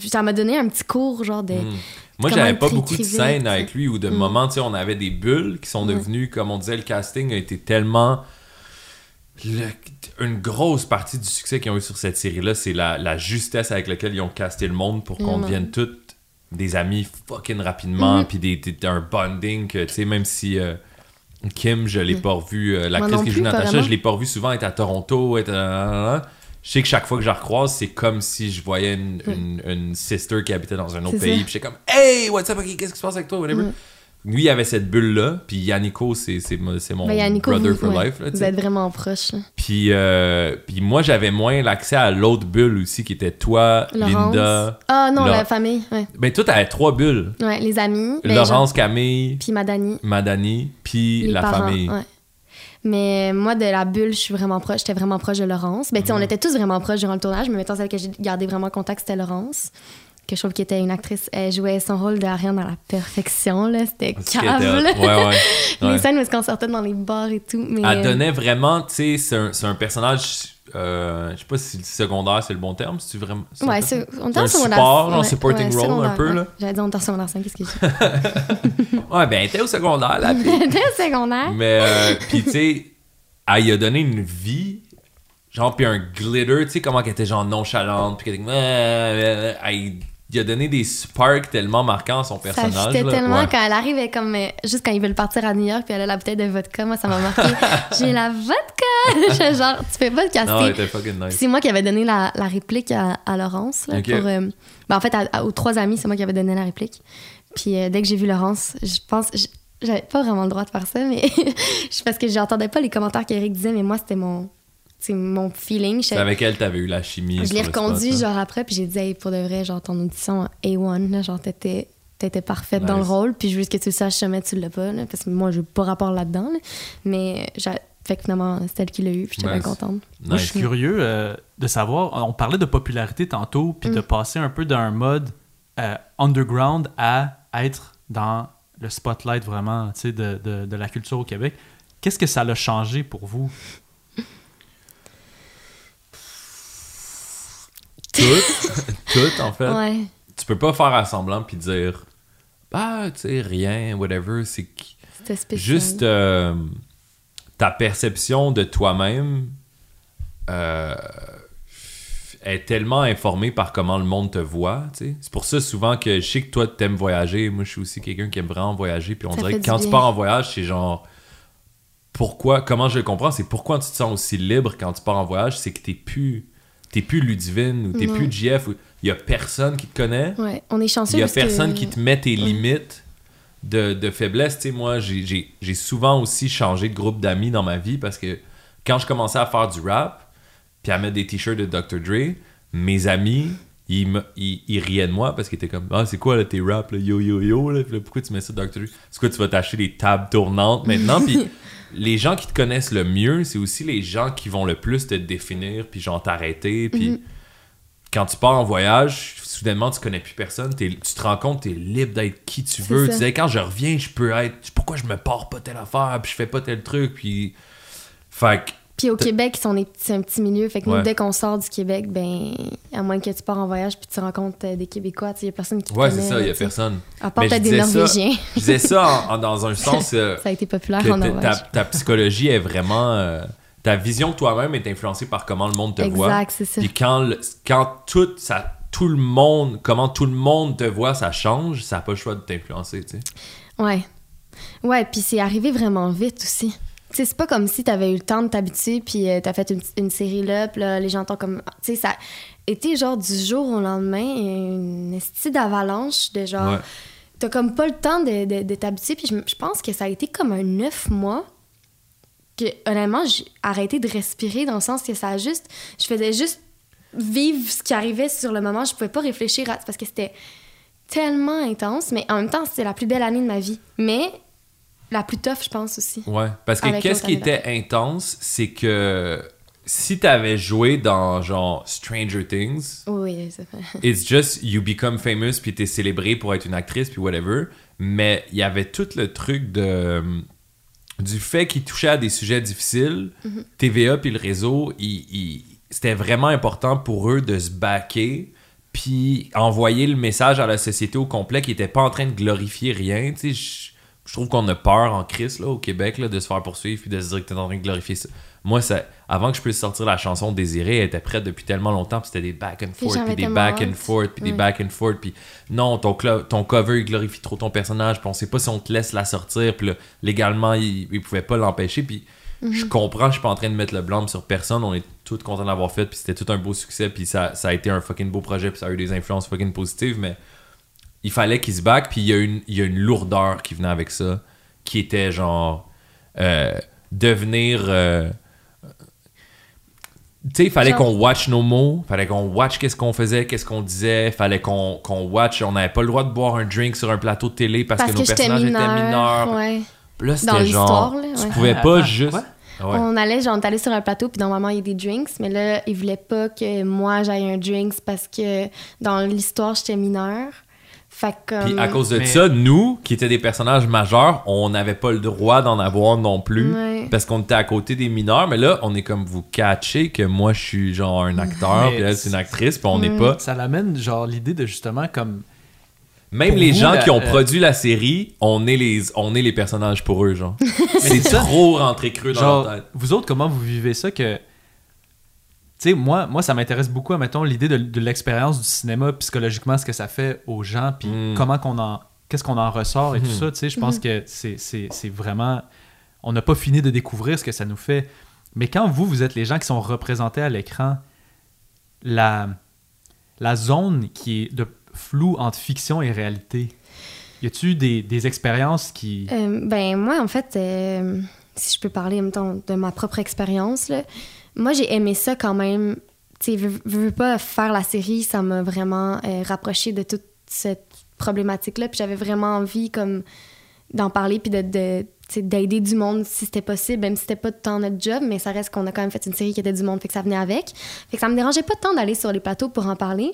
Ça m'a donné un petit cours, genre, de... hmm. Moi, j'avais pas beaucoup de scènes avec lui ou de Mm. moments, tu sais, on avait des bulles qui sont devenues, comme on disait, le casting a été tellement. le- une grosse partie du succès qu'ils ont eu sur cette série-là, c'est la, la justesse avec laquelle ils ont casté le monde pour qu'on devienne toutes des amis fucking rapidement, Mhm. puis des, des- un bonding tu sais, même si. euh, Kim, je l'ai pas revu. euh, L'actrice qui joue Natacha, je l'ai pas revu souvent, elle est à Toronto, elle est à- Je sais que chaque fois que je la recroise, c'est comme si je voyais une, une, une sister qui habitait dans un autre pays. Puis j'étais comme, hey, what's up, qu'est-ce qui se passe avec toi, whatever. Mm. Lui, il avait cette bulle-là, puis Yannico, c'est c'est mo- c'est mon Ben, Yannico, brother vous, for ouais, life. Là, vous êtes vraiment proches. là. Puis, euh, puis moi, j'avais moins l'accès à l'autre bulle aussi, qui était toi, Laurence. Linda. Ah non, la famille, ouais. Ben, toi, t'avais trois bulles. Ouais, les amis. ben, Laurence, Camille, Puis Madani. Madani, puis la parents, famille. ouais. Mais moi, de la bulle, je suis vraiment proche. J'étais vraiment proche de Laurence. Ben, tu sais, on était tous vraiment proches durant le tournage, mais mettons celle que j'ai gardé vraiment contact, c'était Laurence. Que je trouve qu'elle était une actrice. Elle jouait son rôle d'Ariane à la perfection, là. C'était qui cave, hot. là. Ouais, ouais. [LAUGHS] Les ouais. scènes où est-ce qu'on sortait dans les bars et tout. Mais... Elle donnait vraiment, tu sais, c'est un, c'est un personnage euh, je sais pas si le secondaire c'est le bon terme, si tu vraiment. c'est Ouais, c'est- on était un support, ouais, supporting ouais, role un peu, là? J'allais dire on était en secondaire 5, qu'est-ce que j'ai dit? [LAUGHS] Ouais, ben, t'es au secondaire, là. puis- [LAUGHS] T'es au secondaire? Mais, euh, pis tu sais, elle y a donné une vie, genre, pis un glitter, tu sais, comment qu'elle était genre nonchalante, pis qu'elle était euh, euh, elle y a donné des sparks tellement marquants à son personnage. fitait là. tellement Ouais. quand elle arrive, elle comme euh, juste quand ils veulent partir à New York, puis elle a la bouteille de vodka, moi ça m'a marqué. [LAUGHS] J'ai la vodka! Genre, tu peux pas te casser. Non, elle était fucking nice. C'est moi qui avais donné la, la réplique à, à Laurence. Là, Ok. pour, euh, ben, en fait, à- à- aux trois amis, c'est moi qui avais donné la réplique. Puis euh, dès que j'ai vu Laurence, je pense. J'avais pas vraiment le droit de faire ça, mais [LAUGHS] je- parce que j'entendais pas les commentaires qu'Eric disait, mais moi, c'était mon, c'est mon feeling. C'est Je, avec elle t'avais eu la chimie. je l'ai reconduit spot, hein. genre après, puis j'ai dit, hey, pour de vrai, genre ton audition A1, là, genre t'étais, t'étais parfaite dans le rôle, puis je veux juste que tu le saches jamais tu l'as pas, là, parce que moi, j'ai pas rapport là-dedans, là. mais j'ai- fait que finalement, c'est elle qui l'a eu, puis j'étais Nice. bien contente. Moi, je suis curieux euh, de savoir. On parlait de popularité tantôt, puis de passer un peu d'un mode euh, underground à être dans le spotlight vraiment tu sais, de, de, de la culture au Québec. Qu'est-ce que ça l'a changé pour vous? Tout, [LAUGHS] tout, en fait. Ouais. Tu peux pas faire à semblant puis dire, bah, tu sais, rien, whatever. C'est juste euh, ta perception de toi-même euh, est tellement informée par comment le monde te voit. C'est pour ça souvent que je sais que toi, t'aimes voyager. Moi, je suis aussi quelqu'un qui aime vraiment voyager. Puis on Ça dirait que quand tu pars en voyage, c'est genre. Pourquoi, comment je le comprends, c'est pourquoi tu te sens aussi libre quand tu pars en voyage, c'est que t'es plus, t'es plus Ludivine ou t'es plus JF. ou- Il y a personne qui te connaît. Ouais, on est chanceux. Il y a que- personne qui te met tes Ouais. limites de, de faiblesse. Tu sais, moi, j'ai- souvent aussi changé de groupe d'amis dans ma vie parce que quand je commençais à faire du rap, puis à mettre des t-shirts de Dr. Dre, mes amis, ils, me- ils, ils riaient de moi parce qu'ils étaient comme Ah, c'est quoi là, tes rap, là, yo yo yo, là, pourquoi tu mets ça Dr. Dre? C'est quoi, tu vas t'acheter des tables tournantes maintenant? [LAUGHS] Puis les gens qui te connaissent le mieux, c'est aussi les gens qui vont le plus te définir, puis genre t'arrêter, puis Mhm. quand tu pars en voyage, soudainement, tu connais plus personne. t'es- tu te rends compte que tu es libre d'être qui tu veux. Tu disais, quand je reviens, je peux être. Pourquoi je me pars pas telle affaire, puis je fais pas tel truc, puis. Fait que. Puis au Québec, c'est est- un petit milieu. Fait que nous, dès qu'on sort du Québec, ben, à moins que tu pars en voyage puis tu rencontres euh, des Québécois, il y a personne qui te Ouais, c'est ça, il y là, a personne. À part peut-être des ça- Norvégiens. Je disais ça en- en- dans un [LAUGHS] sens euh, ça a été populaire que en Norvège. ta, ta psychologie est vraiment. euh, ta vision de toi-même est influencée par comment le monde te voit. Exact, c'est ça. Puis quand, le- quand tout, ça, tout le monde, comment tout le monde te voit, ça change, ça n'a pas le choix de t'influencer, tu sais. Ouais. Ouais, puis c'est arrivé vraiment vite aussi. Sais, c'est pas comme si t'avais eu le temps de t'habituer, puis euh, t'as fait une, une série là, puis là, les gens t'ont comme. Tu sais, ça été genre du jour au lendemain, une estie d'avalanche de genre. Ouais. T'as comme pas le temps de, de, de t'habituer, puis je, je pense que ça a été comme un neuf mois que, honnêtement, j'ai arrêté de respirer dans le sens que ça a juste. Je faisais juste vivre ce qui arrivait sur le moment. Je pouvais pas réfléchir à. Parce que c'était tellement intense, mais en même temps, c'était la plus belle année de ma vie. Mais la plus tough, je pense aussi. Ouais, parce que qu'est-ce qui était intense, c'est que si t'avais joué dans genre Stranger Things, Oui, ça fait. [LAUGHS] it's just you become famous puis t'es célébré pour être une actrice puis whatever, mais il y avait tout le truc de du fait qu'il touchait à des sujets difficiles, Mm-hmm. TVA puis le réseau, c'était vraiment important pour eux de se backer puis envoyer le message à la société au complet qui était pas en train de glorifier rien, tu sais, je- trouve qu'on a peur en crise là, au Québec là, de se faire poursuivre puis de se dire que t'es en train de glorifier ça. Moi, ça, avant que je puisse sortir la chanson Désirée, elle était prête depuis tellement longtemps, puis c'était des back and forth, puis des back and forth, puis des back and forth, puis non, ton, cover, il glorifie trop ton personnage, puis on sait pas si on te laisse la sortir, puis là, légalement, il, il pouvait pas l'empêcher, puis je comprends, je suis pas en train de mettre le blâme sur personne, on est tous contents d'avoir fait, puis c'était tout un beau succès, puis ça, ça a été un fucking beau projet, puis ça a eu des influences fucking positives, mais il fallait qu'il se back, puis il y, a une, il y a une lourdeur qui venait avec ça, qui était genre euh, devenir. euh, tu sais, il fallait Genre- qu'on watch nos mots, fallait qu'on watch qu'est-ce qu'on faisait, qu'est-ce qu'on disait, fallait qu'on qu'on watch. On n'avait pas le droit de boire un drink sur un plateau de télé parce, Parce que que, nos personnages étaient mineurs. Ouais. Là, Dans c'était l'histoire, genre. là, Tu ouais. pouvais Ah, pas juste. quoi? Ouais. On allait, genre, on allé sur un plateau, puis normalement, il y a des drinks, mais là, ils voulaient pas que moi, j'aille un drinks parce que dans l'histoire, j'étais mineure. Fait que. Puis à comme- cause de Mais- ça, nous, qui étaient des personnages majeurs, on n'avait pas le droit d'en avoir non plus. Ouais. Parce qu'on était à côté des mineurs, mais là, on est comme vous catchez que moi, je suis genre un acteur, Mais puis elle, c'est une actrice, puis on n'est Ouais. pas. Ça l'amène, genre, l'idée de justement comme. Même Pour les vous, gens la- qui ont euh, produit la série, on est les, on est les personnages pour eux, genre. [LAUGHS] c'est trop rentré creux dans Genre, leur tête. vous autres, comment vous vivez ça que. Tu sais, moi, moi, ça m'intéresse beaucoup, mettons, l'idée de, de l'expérience du cinéma, psychologiquement, ce que ça fait aux gens, puis Mm. comment qu'on en. Qu'est-ce qu'on en ressort et tout Mhm. ça, tu sais, je pense que c'est- c'est c'est vraiment. On n'a pas fini de découvrir ce que ça nous fait. Mais quand vous, vous êtes les gens qui sont représentés à l'écran, la, la zone qui est de flou entre fiction et réalité, y a-tu des, des expériences qui. Euh, ben, moi, en fait, euh, si je peux parler en même temps de ma propre expérience, là, moi, j'ai aimé ça quand même. Tu sais, veux, veux pas faire la série, ça m'a vraiment euh, rapproché de toute cette problématique-là. Puis j'avais vraiment envie, comme, d'en parler, puis de. d'aider du monde si c'était possible, même si c'était pas tant notre job, mais ça reste qu'on a quand même fait une série qui était du monde, fait que ça venait avec. Fait que ça me dérangeait pas tant d'aller sur les plateaux pour en parler.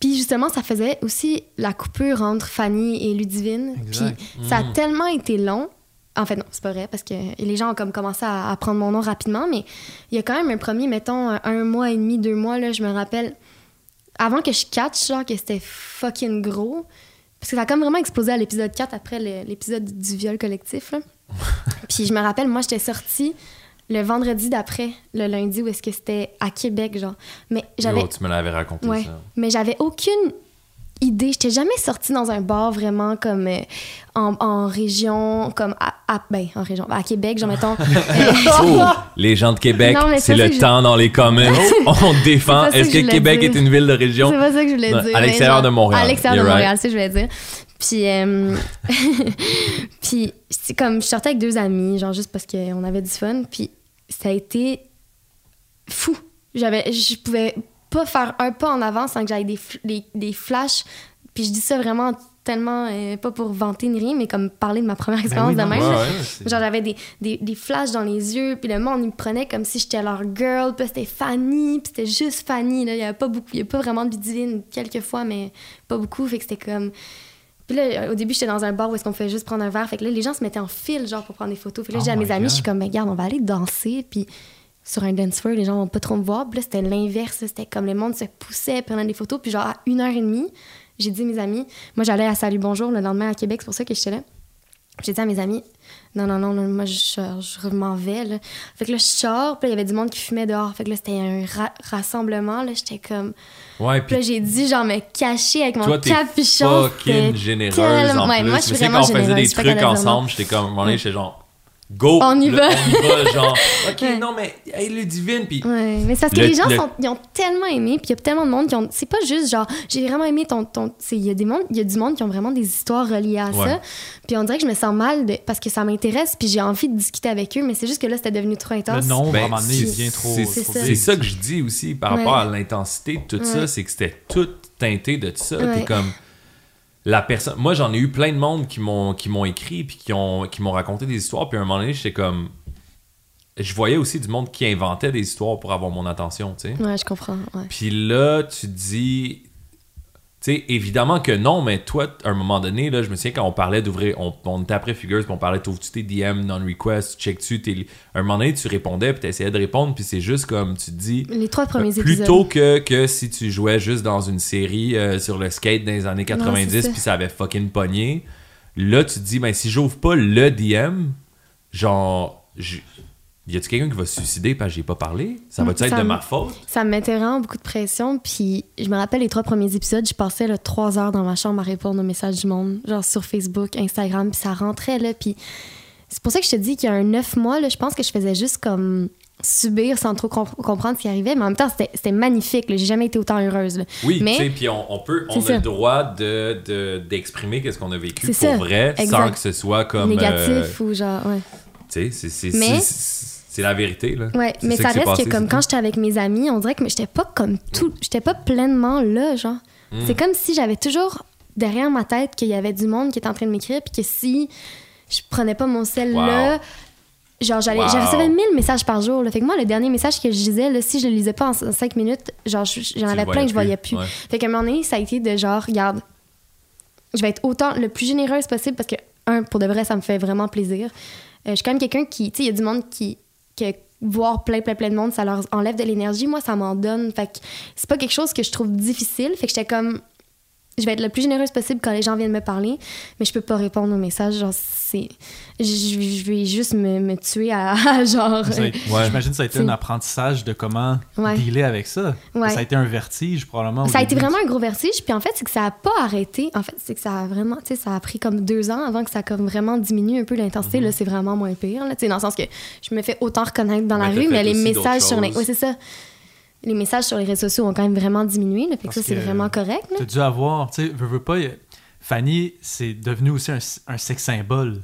Puis justement, ça faisait aussi la coupure entre Fanny et Ludivine. Exact. Puis ça a tellement été long. En fait, non, c'est pas vrai, parce que les gens ont comme commencé à, à prendre mon nom rapidement, mais il y a quand même un premier, mettons, un, mois et demi, deux mois, là, je me rappelle, avant que je catch, genre, que c'était fucking gros, parce que ça a comme vraiment explosé à l'épisode 4 après l'épisode du viol collectif, là. [LAUGHS] Puis je me rappelle, moi, j'étais sortie le vendredi d'après, le lundi, où est-ce que c'était à Québec, genre. Mais j'avais Yo, tu me l'avais raconté Ouais. ça. mais j'avais aucune idée. J'étais jamais sortie dans un bar vraiment comme euh, en, en région, comme à, à- ben, en région, à Québec, genre mettons. [LAUGHS] euh, Oh, [LAUGHS] les gens de Québec, c'est le que temps dans les comments. [LAUGHS] On défend. Est-ce que Québec dire. est une ville de région? c'est pas ça que je voulais dire. à l'extérieur de Montréal. À l'extérieur de Montréal, c'est ce que je voulais dire. Puis, euh, puis c'est comme je sortais avec deux amis, genre juste parce qu'on avait du fun. Puis ça a été fou. J'avais, je pouvais pas faire un pas en avant sans que j'aille des, des, des flashs. Puis je dis ça vraiment tellement, euh, pas pour vanter ni rien, mais comme parler de ma première expérience Ben oui, de même. Ouais, ouais. Genre, j'avais des, des, des flashs dans les yeux, puis le monde, il me prenait comme si j'étais leur girl, puis c'était Fanny, puis c'était juste Fanny, là. Il y avait pas beaucoup, il y a pas vraiment de bidivine, quelques fois, mais pas beaucoup, fait que c'était comme... Puis là, au début, j'étais dans un bar où est-ce qu'on pouvait juste prendre un verre, fait que là, les gens se mettaient en file, genre, pour prendre des photos. Fait que là, Oh j'ai à mes amis, je suis comme, mais regarde, on va aller danser, puis sur un dance floor, les gens vont pas trop me voir. Puis là, c'était l'inverse, c'était comme le monde se poussait, prenait des photos, puis genre, à une heure et demie, j'ai dit à mes amis, moi, j'allais à Salut Bonjour le lendemain à Québec, c'est pour ça que j'étais là. J'ai dit à mes amis, non, non, non, non, moi, je, je m'en vais, là. Fait que là, je sors, puis il y avait du monde qui fumait dehors. Fait que là, c'était un ra- rassemblement, là. J'étais comme. Ouais, Puis là, j'ai dit, genre, me cacher avec mon toi, t'es capuchon. fucking généreuse tellement- en Ouais, plus. moi, je suis vraiment quand on faisait des trucs ensemble, j'étais comme, à un moment donné, j'étais genre, go! On y va. On y va, [LAUGHS] genre, ok, Ouais. non, mais, hey, le divine, puis Ouais, mais c'est parce que Le- les gens le- sont, ils ont tellement aimé, puis il y a tellement de monde qui ont. C'est pas juste genre, j'ai vraiment aimé ton. ton c'est- il y, a des il y a du monde qui ont vraiment des histoires reliées à Ouais. ça. Puis on dirait que je me sens mal de- parce que ça m'intéresse, puis j'ai envie de discuter avec eux, mais c'est juste que là, c'était devenu trop Le intense. nom, Ben, à un moment donné, il devient trop. C'est ça. ça que je dis aussi par Ouais. rapport à l'intensité de tout ça, c'est que c'était tout teinté de ça. Ouais. T'es comme la personne. Moi, j'en ai eu plein de monde qui m'ont qui m'ont écrit puis qui ont qui m'ont raconté des histoires. Puis à un moment donné, j'étais comme, je voyais aussi du monde qui inventait des histoires pour avoir mon attention, tu sais. Ouais, je comprends. Ouais. Puis là, tu dis. Sais, évidemment que non, mais toi, à un moment donné, là, je me souviens quand on parlait d'ouvrir. On, on était après Figures, puis on parlait t'ouvres-tu tes DM, non-request, check-tu tes. À un moment donné, tu répondais, puis t'essayais de répondre, puis c'est juste comme tu te dis. Les trois premiers épisodes. Plutôt que, que si tu jouais juste dans une série euh, sur le skate dans les années c'est 90 ça. puis ça avait fucking pogné, là tu te dis, ben si j'ouvre pas le DM, genre, y a-tu quelqu'un qui va se suicider parce que j'ai pas parlé? Ça va-tu être de ma faute? Ça me mettait vraiment beaucoup de pression. Puis je me rappelle les trois premiers épisodes, je passais là, trois heures dans ma chambre à répondre aux messages du monde, genre sur Facebook, Instagram, puis ça rentrait là. Puis c'est pour ça que je te dis qu'il y a un neuf mois, là, je pense que je faisais juste comme subir sans trop comp- comprendre ce qui arrivait. Mais en même temps, c'était magnifique. J'ai jamais été autant heureuse. là. Oui, Mais- tu sais, puis on, on peut, on a ça. le droit de, de- d'exprimer qu'est-ce qu'on a vécu pour ça, vrai, sans que ce soit comme... Négatif euh, ou genre, ouais. tu sais, c'est, c'est, la vérité, là. Ouais, mais ça reste que comme quand j'étais avec mes amis, on dirait que j'étais pas comme tout, j'étais pas pleinement là, genre. Mm. C'est comme si j'avais toujours derrière ma tête qu'il y avait du monde qui était en train de m'écrire, puis que si je prenais pas mon sel Wow. là, genre j'allais, Wow. je recevais 1000 messages par jour. Là. Fait que moi, le dernier message que je lisais, là, si je le lisais pas en 5 minutes, genre je- j'en avais le plein que je voyais plus. plus. Ouais. Fait qu'à un moment donné, ça a été de genre, regarde, je vais être autant le plus généreuse possible parce que, un, pour de vrai, ça me fait vraiment plaisir. Euh, je suis quand même quelqu'un qui, tu sais, il y a du monde qui, que voir plein, plein, plein de monde, ça leur enlève de l'énergie. Moi, ça m'en donne. Fait que c'est pas quelque chose que je trouve difficile. Fait que j'étais comme, je vais être le plus généreuse possible quand les gens viennent me parler, mais je peux pas répondre aux messages. Genre, c'est. Je, je vais juste me, me tuer à, [LAUGHS] à genre. Ça a été- Ouais. J'imagine que ça a été un apprentissage de comment Ouais. dealer avec ça. Ouais. Ça a été un vertige, probablement. Ça a été vraiment un gros vertige, puis en fait, c'est que ça a pas arrêté. En fait, c'est que ça a vraiment, tu sais, ça a pris comme deux ans avant que ça a comme vraiment diminue un peu l'intensité. Mhm. Là, c'est vraiment moins pire, là, tu sais, dans le sens que je me fais autant reconnaître dans la Mais rue, mais les messages sur les, ouais, c'est ça. Les messages sur les réseaux sociaux ont quand même vraiment diminué, là, fait que ça, c'est vraiment correct. là. T'as dû avoir, tu sais, veux, veux pas, Fanny, c'est devenu aussi un, un sex symbole. Tu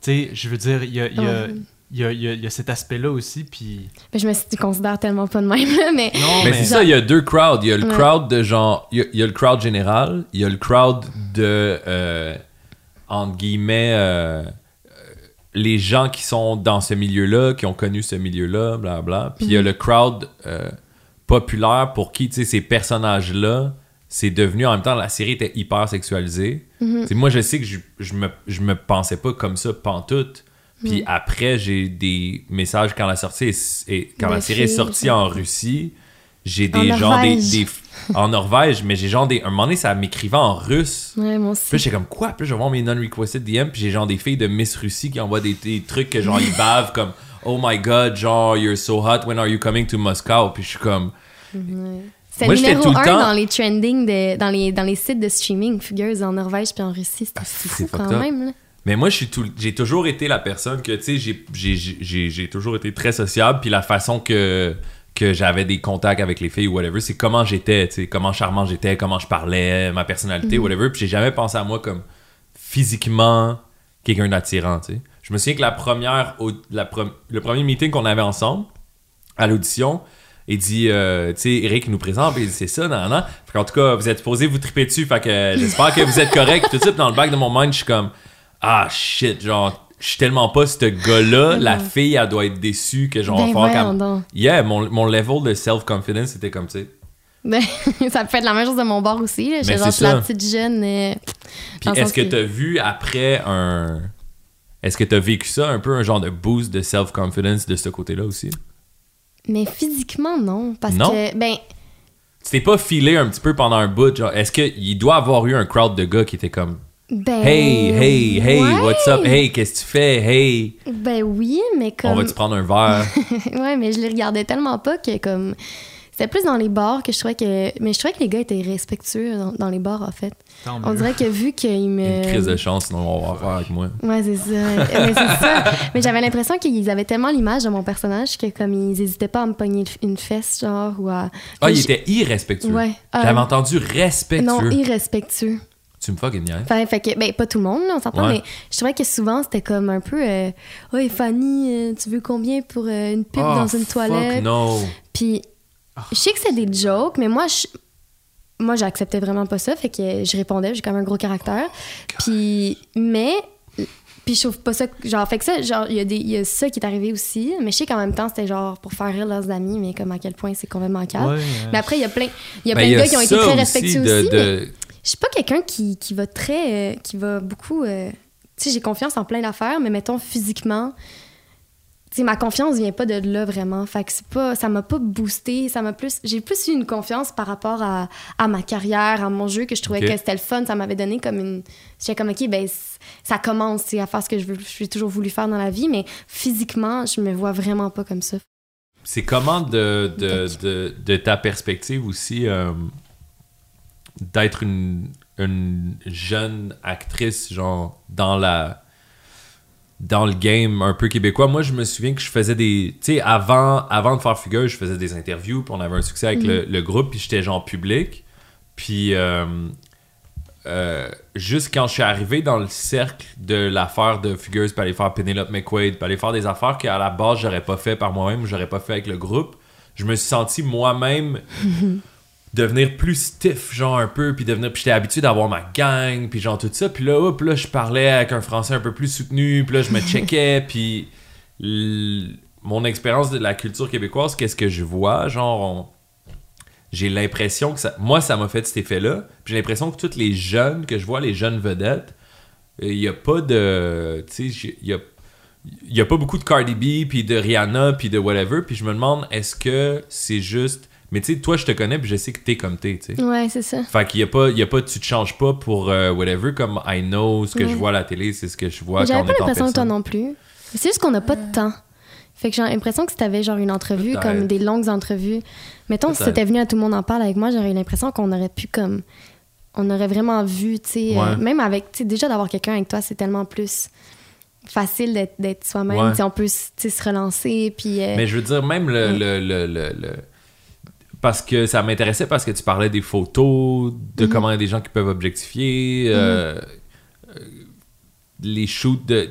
sais, je veux dire, il y a, il y, a, il y, a, il y a- il y a cet aspect-là aussi, puis... Mais je me considère tellement pas de même, là, mais. Non, Mais c'est ça, il y a deux crowds. Il y a le Ouais. crowd de genre. Il y a, il y a le crowd général. Il y a le crowd de. euh, entre guillemets. euh, les gens qui sont dans ce milieu-là, qui ont connu ce milieu-là, blablabla. Puis il y a le crowd euh, populaire pour qui, tu sais, ces personnages-là, c'est devenu en même temps, la série était hyper sexualisée. Tu sais, Moi, je sais que je, je, me, je me pensais pas comme ça pantoute. Puis après, j'ai des messages quand la sortie est, quand la série est sortie en Russie. J'ai En des gens des, Norvège. des- en Norvège, mais j'ai genre des. Un moment donné, ça m'écrivait en russe. Ouais, moi Puis aussi. j'étais comme quoi? Puis je vais voir mes non-requested DM, puis j'ai genre des filles de Miss Russie qui envoient des, des trucs que genre ils [LAUGHS] bavent comme Oh my god, genre you're so hot, when are you coming to Moscow? Puis je suis comme. C'est j'étais numéro tout le un temps- dans les trending, de, dans, les, dans les sites de streaming, Fugueuse en Norvège puis en Russie. C'était Ah, fou quand up. même. Là. Mais moi, je suis tout, j'ai toujours été la personne que, tu sais, j'ai toujours été très sociable, puis la façon que, que j'avais des contacts avec les filles ou whatever, c'est comment j'étais, tu sais, comment charmant j'étais, comment je parlais, ma personnalité, whatever. Puis j'ai jamais pensé à moi comme physiquement quelqu'un d'attirant, tu sais. Je me souviens que la première, au- la pre- le premier meeting qu'on avait ensemble, à l'audition, il dit, euh, tu sais, Eric nous présente, il dit, c'est ça, nan. Fait qu'en tout cas, vous êtes supposé vous triper dessus, fait que j'espère que vous êtes correct. Tout de suite, dans le bac de mon mind, je suis comme, ah shit, genre, je suis tellement pas ce gars-là, la fille, elle doit être déçue que genre, Ben voyons comme. Yeah, mon, mon level de self-confidence était comme, tu sais. Ben, [LAUGHS] ça fait de la même chose de mon bord aussi. là. J'étais genre, la petite jeune. euh, Puis est-ce que t'as vu après un. Est-ce que t'as vécu ça, un peu un genre de boost de self-confidence de ce côté-là aussi? Mais physiquement, non. Parce Non? que, ben, Tu t'es pas filé un petit peu pendant un bout, genre, est-ce qu'il doit avoir eu un crowd de gars qui était comme ben. Hey, hey, hey, ouais. what's up? Hey, qu'est-ce que tu fais? Hey, Ben oui, mais comme. on va-tu prendre un verre? [LAUGHS] ouais, mais je les regardais tellement pas que, comme. C'était plus dans les bars que je trouvais que. Mais je trouvais que les gars étaient respectueux dans, dans les bars, en fait. Tant On mieux. dirait que vu qu'ils me. Une crise de chance, sinon on va avoir affaire avec moi. Ouais, c'est ça. mais c'est ça. Mais j'avais l'impression qu'ils avaient tellement l'image de mon personnage que comme ils hésitaient pas à me pogner une fesse, genre, ou à... Ah, il Je- était irrespectueux. Ouais. euh, J'avais entendu respectueux. Non, irrespectueux. Tu me fucking niaises. Enfin, fait que, ben, pas tout le monde, là, on s'entend, Ouais. mais je trouvais que souvent, c'était comme un peu... Euh, Fanny, euh, tu veux combien pour euh, une pipe Oh, dans une fuck toilette? no. Puis, je sais que c'est des jokes, mais moi, je... Moi, j'acceptais vraiment pas ça, fait que je répondais, j'ai quand même un gros caractère. Puis, mais... Puis je trouve pas ça... Genre, fait que ça, genre, il y, a des- y a ça qui est arrivé aussi, mais je sais qu'en même temps, c'était genre pour faire rire leurs amis, mais comme à quel point c'est complètement calme. Ouais, Mais après, il y a plein, il y a Ben, plein de gars qui ont été très aussi respectueux de- aussi, de- suis pas quelqu'un qui, qui va très. euh, qui va beaucoup. euh, tu sais, j'ai confiance en plein d'affaires, mais mettons physiquement. Tu sais, ma confiance vient pas de là vraiment. Fait que c'est pas. Ça m'a pas boosté. Ça m'a plus. J'ai plus eu une confiance par rapport à, à ma carrière, à mon jeu, que je trouvais que c'était le fun. Ça m'avait donné comme une. J'étais comme, OK, ben, ça commence à faire ce que je veux, j'ai toujours voulu faire dans la vie, mais physiquement, je me vois vraiment pas comme ça. C'est comment de, de, de, de ta perspective aussi euh, d'être une, une jeune actrice, genre, dans la dans le game un peu québécois. Moi, je me souviens que je faisais des... Tu sais, avant, avant de faire Fugueuse, je faisais des interviews, puis on avait un succès avec le, le groupe, puis j'étais genre public. Puis, euh, euh, juste quand je suis arrivé dans le cercle de l'affaire de Fugueuse, puis aller faire Penelope McQuaid, puis aller faire des affaires qu'à la base, j'aurais pas fait par moi-même, ou j'aurais pas fait avec le groupe, je me suis senti moi-même [LAUGHS] devenir plus stiff, genre un peu, puis devenir. Puis j'étais habitué d'avoir ma gang, puis genre tout ça. Puis là, hop, là, je parlais avec un français un peu plus soutenu, puis là, je me checkais, [LAUGHS] puis l- mon expérience de la culture québécoise, qu'est-ce que je vois? Genre, on- j'ai l'impression que ça. Moi, ça m'a fait cet effet-là. Puis j'ai l'impression que tous les jeunes que je vois, les jeunes vedettes, il n'y a pas de. Tu sais, il y a. Il y a pas beaucoup de Cardi B, puis de Rihanna, puis de whatever. Puis je me demande, est-ce que c'est juste. Mais tu sais, toi, je te connais, puis je sais que t'es comme t'es, tu sais. Ouais, c'est ça. Fait qu'il y a pas, il y a pas, tu te changes pas pour euh, whatever, comme I know, ce que Ouais. je vois à la télé, c'est ce que je vois quand J'avais on pas est en l'impression que toi non plus. C'est juste qu'on n'a pas de temps. Fait que j'ai l'impression que si t'avais genre une entrevue, comme des longues entrevues, mettons si c'était venu à tout le monde en parle avec moi, j'aurais eu l'impression qu'on aurait pu comme. On aurait vraiment vu, tu sais, Ouais. euh, même avec, tu sais, déjà d'avoir quelqu'un avec toi, c'est tellement plus facile d'être, d'être soi-même. Ouais. On peut, se relancer, puis. euh, Mais je veux dire, même le. Ouais. le, le, le- le- Parce que ça m'intéressait parce que tu parlais des photos, de Mhm. comment il y a des gens qui peuvent objectifier, euh, euh, les shoots de.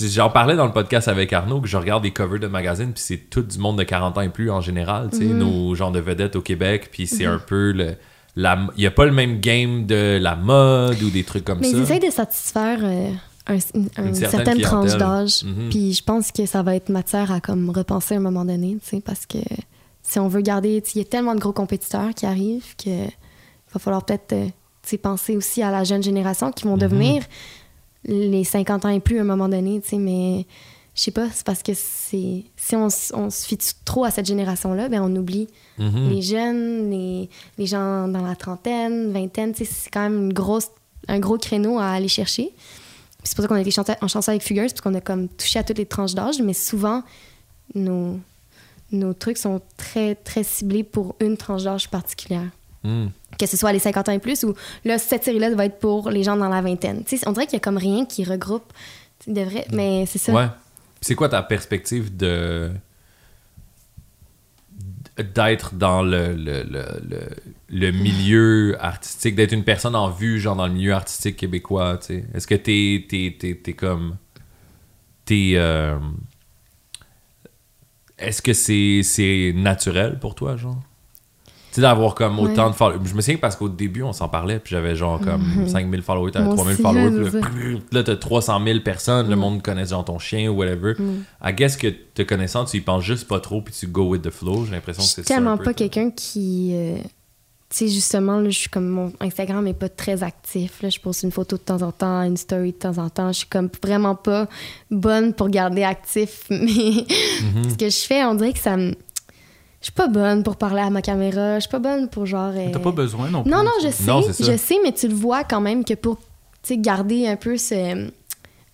J'en parlais dans le podcast avec Arnaud que je regarde des covers de magazines, puis c'est tout du monde de 40 ans et plus en général, tu sais, Mhm. nos genres de vedettes au Québec, puis c'est un peu le. Il n'y a pas le même game de la mode ou des trucs comme Mais ça. ils essayent de satisfaire euh, un- une, une certaine certaine tranche d'âge. Mhm. Puis je pense que ça va être matière à comme repenser à un moment donné, tu sais, parce que si on veut garder, il y a tellement de gros compétiteurs qui arrivent que va falloir peut-être euh, penser aussi à la jeune génération qui vont Mhm. devenir les 50 ans et plus à un moment donné, mais je sais pas, c'est parce que c'est si on, on se fie trop à cette génération-là, ben on oublie Mhm. les jeunes, les, les gens dans la trentaine, vingtaine, c'est quand même une grosse, un gros créneau à aller chercher. C'est pour ça qu'on a été en chanson avec Fugures, parce qu'on a comme touché à toutes les tranches d'âge, mais souvent, nos, nos trucs sont très, très ciblés pour une tranche d'âge particulière. Mhm. Que ce soit les 50 ans et plus, ou là, cette série-là va être pour les gens dans la vingtaine. Tu sais, on dirait qu'il y a comme rien qui regroupe de vrai, mais c'est ça. Ouais. C'est quoi ta perspective de d'être dans le, le, le, le, le milieu artistique, d'être une personne en vue, genre dans le milieu artistique québécois, tu sais? Est-ce que t'es, t'es, t'es, t'es comme... T'es... euh, Est-ce que c'est, naturel pour toi, genre? Tu sais, d'avoir comme Ouais. autant de followers. Je me souviens parce qu'au début, on s'en parlait, puis j'avais genre comme [LAUGHS] 5000 followers, t'avais Moi 3000 aussi, followers, puis là, là, t'as 300 000 personnes, le Mm. monde connaît genre ton chien ou whatever. Mm. I guess que te connaissant, tu y penses juste pas trop, puis tu go with the flow. J'ai l'impression que c'est ça. tellement pas quelqu'un qui. euh, tu sais, justement, là, je suis comme mon Instagram est pas très actif. Là, je poste une photo de temps en temps, une story de temps en temps. Je suis comme vraiment pas bonne pour garder actif. [LAUGHS] Mais Mhm. ce que je fais, on dirait que ça me. Je suis pas bonne pour parler à ma caméra. Je suis pas bonne pour genre. euh, T'as pas besoin non plus. Non, non, je sais. Non, je sais, mais tu le vois quand même que pour garder un peu ce.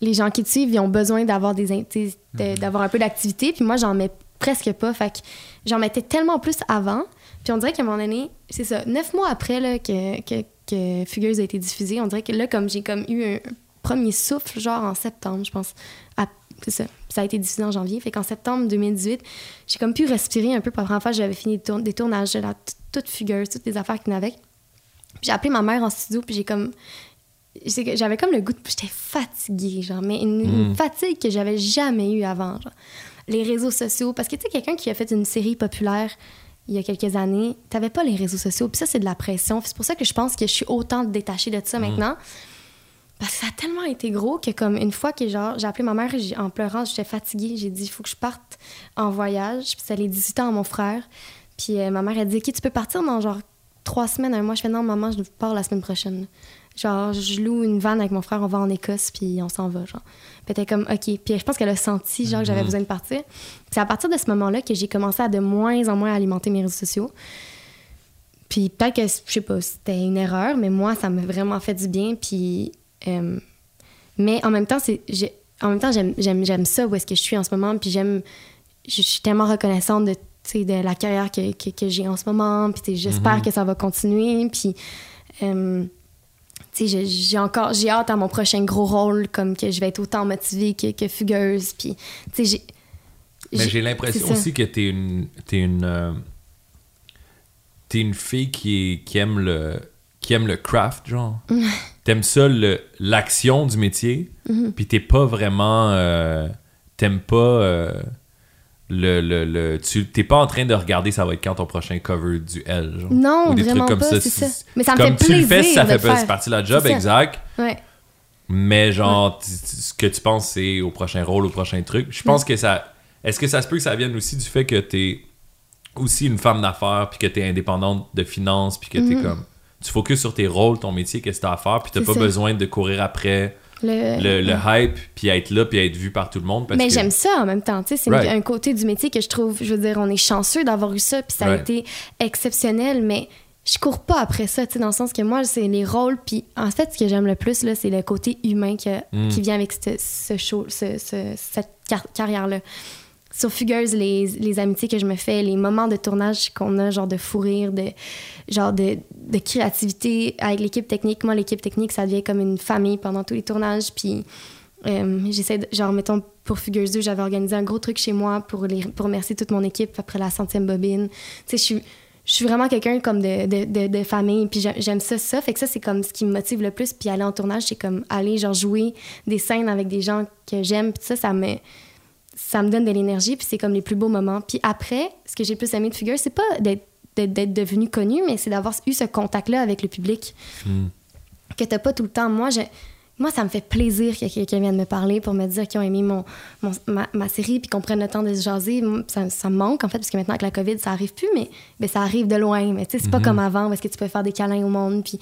Les gens qui te suivent, ils ont besoin d'avoir des de- Mhm. d'avoir un peu d'activité. Puis moi, j'en mets presque pas. Fait que j'en mettais tellement plus avant. Puis on dirait qu'à un moment donné, c'est ça, neuf mois après là, que, que, que Fugueuse a été diffusée, on dirait que là, comme j'ai comme eu un premier souffle, genre en septembre, je pense. à- C'est ça. Ça a été diffusé en janvier. Fait qu'en septembre 2018, j'ai comme pu respirer un peu. Pour la première fois, j'avais fini des, tourn- des tournages, de la, toute Fugueuse, toutes les affaires qui avec. Puis j'ai appelé ma mère en studio, puis j'ai comme. J'avais comme le goût de. J'étais fatiguée, genre, mais une, une Mm. fatigue que j'avais jamais eue avant. Genre. Les réseaux sociaux. Parce que, tu sais, quelqu'un qui a fait une série populaire il y a quelques années, t'avais pas les réseaux sociaux. Puis ça, c'est de la pression. C'est pour ça que je pense que je suis autant détachée de ça maintenant. Parce que ça a tellement été gros que, comme une fois que genre, j'ai appelé ma mère j'ai- en pleurant, j'étais fatiguée. J'ai dit, il faut que je parte en voyage. Puis c'était les 18 ans à mon frère. Puis euh, ma mère a dit, OK, tu peux partir dans genre trois semaines, un mois. Je fais, non, maman, je pars la semaine prochaine. Genre, je loue une vanne avec mon frère, on va en Écosse, puis on s'en va, genre. Puis elle était comme, OK. Puis je pense qu'elle a senti, genre, que j'avais Mhm. besoin de partir. C'est à partir de ce moment-là que j'ai commencé à de moins en moins alimenter mes réseaux sociaux. Puis peut-être que, je sais pas, c'était une erreur, mais moi, ça m'a vraiment fait du bien. Puis. euh, mais en même temps, c'est. En même temps, j'aime, ça où est-ce que je suis en ce moment. Puis j'aime. Je suis tellement reconnaissante de, tu sais, de la carrière que, que, que j'ai en ce moment. Puis j'espère Mhm. que ça va continuer. Puis. euh, j'ai- encore. J'ai hâte à mon prochain gros rôle, comme que je vais être autant motivée que, que fugueuse. Puis. Tu sais, j'ai. Mais j'ai l'impression aussi que t'es une. T'es une. euh, t'es une fille qui, est- qui aime le. qui aime le craft, genre. [LAUGHS] T'aimes ça, l'action du métier. Mhm. Puis t'es pas vraiment. euh, T'aimes pas. euh, le, le, le- tu t'es pas en train de regarder ça va être quand ton prochain cover du L genre. Non, Ou des vraiment trucs comme pas, ça Mais ça me comme fait tu le fais ça fait faire. partie de la job exact Ouais. mais genre, ce que tu penses, c'est au prochain rôle, au prochain truc. Je pense que ça. Est-ce que ça se peut que ça vienne aussi du fait que t'es aussi une femme d'affaires, puis que t'es indépendante de finances, puis que t'es Mhm. comme. Tu focuses sur tes rôles, ton métier, qu'est-ce que t'as à faire, puis t'as pas ça. besoin de courir après Le, le, le hype, puis être là, puis être vu par tout le monde. Parce mais que- j'aime ça en même temps. C'est Right. un côté du métier que je trouve, je veux dire, on est chanceux d'avoir eu ça, puis ça a été exceptionnel, mais je cours pas après ça, tu sais, dans le sens que moi, c'est les rôles, puis en fait, ce que j'aime le plus, là, c'est le côté humain que- Mm. qui vient avec ce, ce show, ce- ce- cette car- carrière-là. Sur Fugueuse, les, amitiés que je me fais, les moments de tournage qu'on a, genre de fou rire, de, genre de, créativité avec l'équipe technique. Moi, l'équipe technique, ça devient comme une famille pendant tous les tournages. Puis euh, j'essaie, genre, mettons, pour Fugueuse 2, j'avais organisé un gros truc chez moi pour, pour remercier toute mon équipe après la centième bobine. Tu sais, je suis. Vraiment quelqu'un comme de, de, de, famille, puis j'ai- j'aime ça, ça. Fait que ça, c'est comme ce qui me motive le plus. Puis aller en tournage, c'est comme aller, genre, jouer des scènes avec des gens que j'aime. Puis ça, ça me, ça me donne de l'énergie, puis c'est comme les plus beaux moments. Puis après, ce que j'ai plus aimé de Figure, c'est pas d'être devenu connu, mais c'est d'avoir eu ce contact-là avec le public Mm. que t'as pas tout le temps. Moi, je, moi, ça me fait plaisir que quelqu'un vienne me parler pour me dire qu'ils ont aimé mon, mon- ma, ma série puis qu'on prenne le temps de se jaser. Ça, ça me manque, en fait, parce que maintenant, avec la COVID, ça arrive plus, mais ben, ça arrive de loin. Mais tu sais, c'est pas Mhm. comme avant, où est-ce que tu peux faire des câlins au monde. Puis,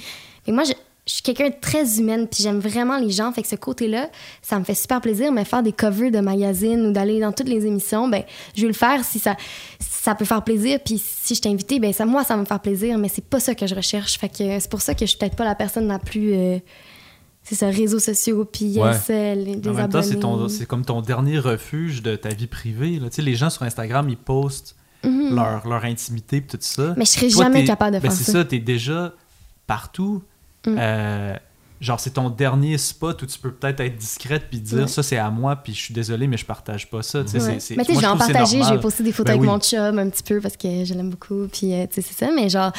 moi, je, je suis quelqu'un de très humaine, puis j'aime vraiment les gens. Fait que ce côté-là, ça me fait super plaisir. Mais faire des covers de magazines ou d'aller dans toutes les émissions, ben, je vais le faire si ça, si ça peut faire plaisir. Puis si je t'ai invité, ben, ça, moi, ça va me faire plaisir. Mais c'est pas ça que je recherche. Fait que c'est pour ça que je suis peut-être pas la personne la plus. euh, c'est ça, réseaux sociaux, puis euh, les, les En même temps, abonnés. c'est ton- c'est comme ton dernier refuge de ta vie privée. Là. Tu sais, les gens sur Instagram, ils postent Mhm. leur, leur intimité et tout ça. Mais je serais Toi, jamais capable de ben, faire c'est ça. ça, t'es déjà partout. Mm. Euh, genre, c'est ton dernier spot où tu peux peut-être être discrète puis dire ça, c'est à moi, puis je suis désolé, mais je partage pas ça. Tu sais, Ouais. c'est- mais tu sais, vais en vais normal. poster des photos Ben avec oui. mon chum un petit peu parce que je l'aime beaucoup, puis euh, tu sais, c'est ça. Mais genre,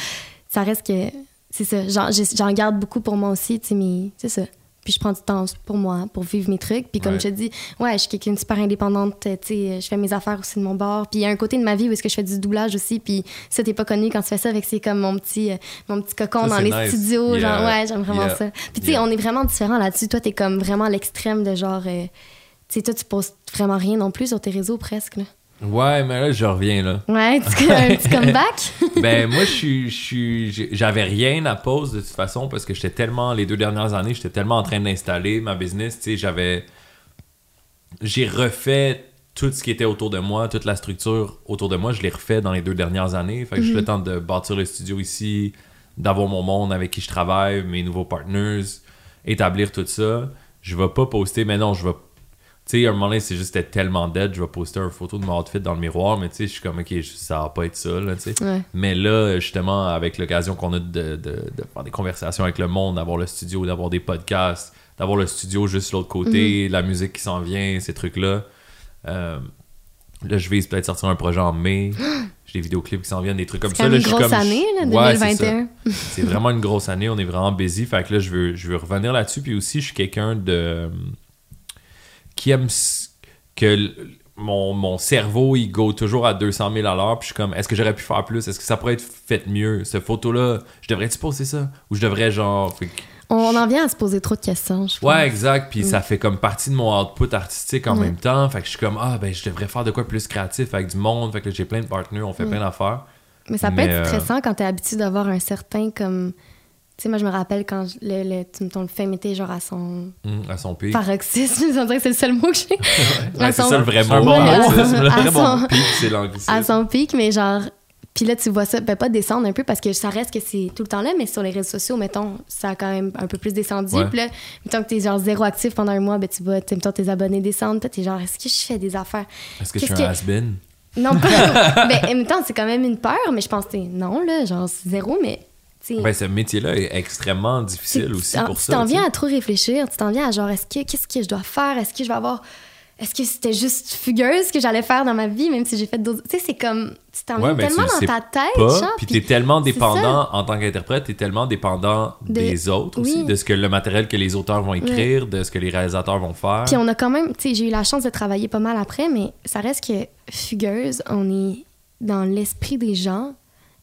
ça reste que. C'est ça. J'en, j'ai- j'en garde beaucoup pour moi aussi, tu sais, mais c'est ça. Puis je prends du temps pour moi, pour vivre mes trucs. Puis comme Ouais. je te dis, ouais, je suis quelqu'un de super indépendante, tu sais, je fais mes affaires aussi de mon bord. Puis il y a un côté de ma vie où est-ce que je fais du doublage aussi, puis ça, t'es pas connu quand tu fais ça, avec c'est comme mon petit, euh, mon petit cocon Ça, dans les nice. studios. Yeah. Genre, ouais, j'aime vraiment Yeah. ça. Puis tu sais, Yeah. on est vraiment différents là-dessus. Toi, t'es comme vraiment l'extrême de genre... euh, tu sais, toi, tu postes vraiment rien non plus sur tes réseaux presque, là. Ouais, mais là, je reviens, là. Ouais, tu un petit comeback? [LAUGHS] ben, moi, je suis- J'avais rien à pause de toute façon parce que j'étais tellement. Les deux dernières années, j'étais tellement en train d'installer ma business. Tu sais, j'avais. J'ai refait tout ce qui était autour de moi, toute la structure autour de moi, je l'ai refait dans les deux dernières années. Fait que j'ai eu le temps de bâtir le studio ici, d'avoir mon monde avec qui je travaille, mes nouveaux partners, établir tout ça. Je vais pas poster, mais non, je vais. Tu sais, à un moment donné, c'est juste c'était tellement dead, je vais poster une photo de mon outfit dans le miroir, mais tu sais, je suis comme, ok, ça va pas être ça, là, tu sais. Ouais. Mais là, justement, avec l'occasion qu'on a de, de, de faire des conversations avec le monde, d'avoir le studio, d'avoir des podcasts, d'avoir le studio juste de l'autre côté, Mhm. la musique qui s'en vient, ces trucs-là. euh, là, je vais peut-être sortir un projet en mai. [GASPS] J'ai des vidéoclips qui s'en viennent, des trucs comme C'est ça. Là, je une suis grosse comme- année, là, Ouais, c'est ça. 2021. [LAUGHS] C'est vraiment une grosse année, on est vraiment busy. Fait que là, je veux, je veux revenir là-dessus. Puis aussi, je suis quelqu'un de. Qui aime que mon, mon cerveau, il go toujours à 200 000 à l'heure. Puis je suis comme, est-ce que j'aurais pu faire plus? Est-ce que ça pourrait être fait mieux? Cette photo-là, je devrais-tu poster ça? Ou je devrais, genre. fait On en vient à se poser trop de questions, je pense. Ouais, exact. Puis Mm. ça fait comme partie de mon output artistique en Mm. même temps. Fait que je suis comme, ah, ben, je devrais faire de quoi plus créatif avec du monde. Fait que j'ai plein de partenaires, on fait Mm. plein d'affaires. Mais ça peut Mais, être euh, stressant quand t'es habitué d'avoir un certain comme. Tu sais, moi, je me rappelle quand je- le, le, tu- ton fame était genre à son Hum, à son pic. paroxysme. [LAUGHS] On dirait que c'est le seul mot que j'ai. [LAUGHS] Ouais, à c'est ça le vrai mot. bon Ouais, mot, à- c'est un à très bon son-. Pic, c'est l'anglicisme. à son pic, mais genre. Puis là, tu vois ça, ben pas descendre un peu parce que ça reste que c'est tout le temps là, mais sur les réseaux sociaux, mettons, ça a quand même un peu plus descendu. Ouais. Puis là, mettons que t'es genre zéro actif pendant un mois, ben tu vois, t'es- mettons, tes abonnés descendent, puis t'es genre, est-ce que je fais des affaires? Est-ce que je suis un que- has-been? Non, pas. [LAUGHS] ben, en même temps, c'est quand même une peur, mais je pense que t'es- non, là, genre c'est zéro, mais. Ben, ce métier-là est extrêmement difficile aussi pour ça. t'en tu sais. viens à trop réfléchir, tu t'en viens à genre, est-ce que, qu'est-ce que je dois faire? Est-ce que je vais avoir. Est-ce que c'était juste fugueuse que j'allais faire dans ma vie, même si j'ai fait d'autres. Tu sais, c'est comme. Tu t'en Ouais, tu tellement le dans ta tête, Pas, genre. puis t'es tellement dépendant en tant qu'interprète, t'es tellement dépendant De- des autres aussi, de ce que le matériel que les auteurs vont écrire, de ce que les réalisateurs vont faire. Puis on a quand même, tu sais, j'ai eu la chance de travailler pas mal après, mais ça reste que fugueuse, on est dans l'esprit des gens.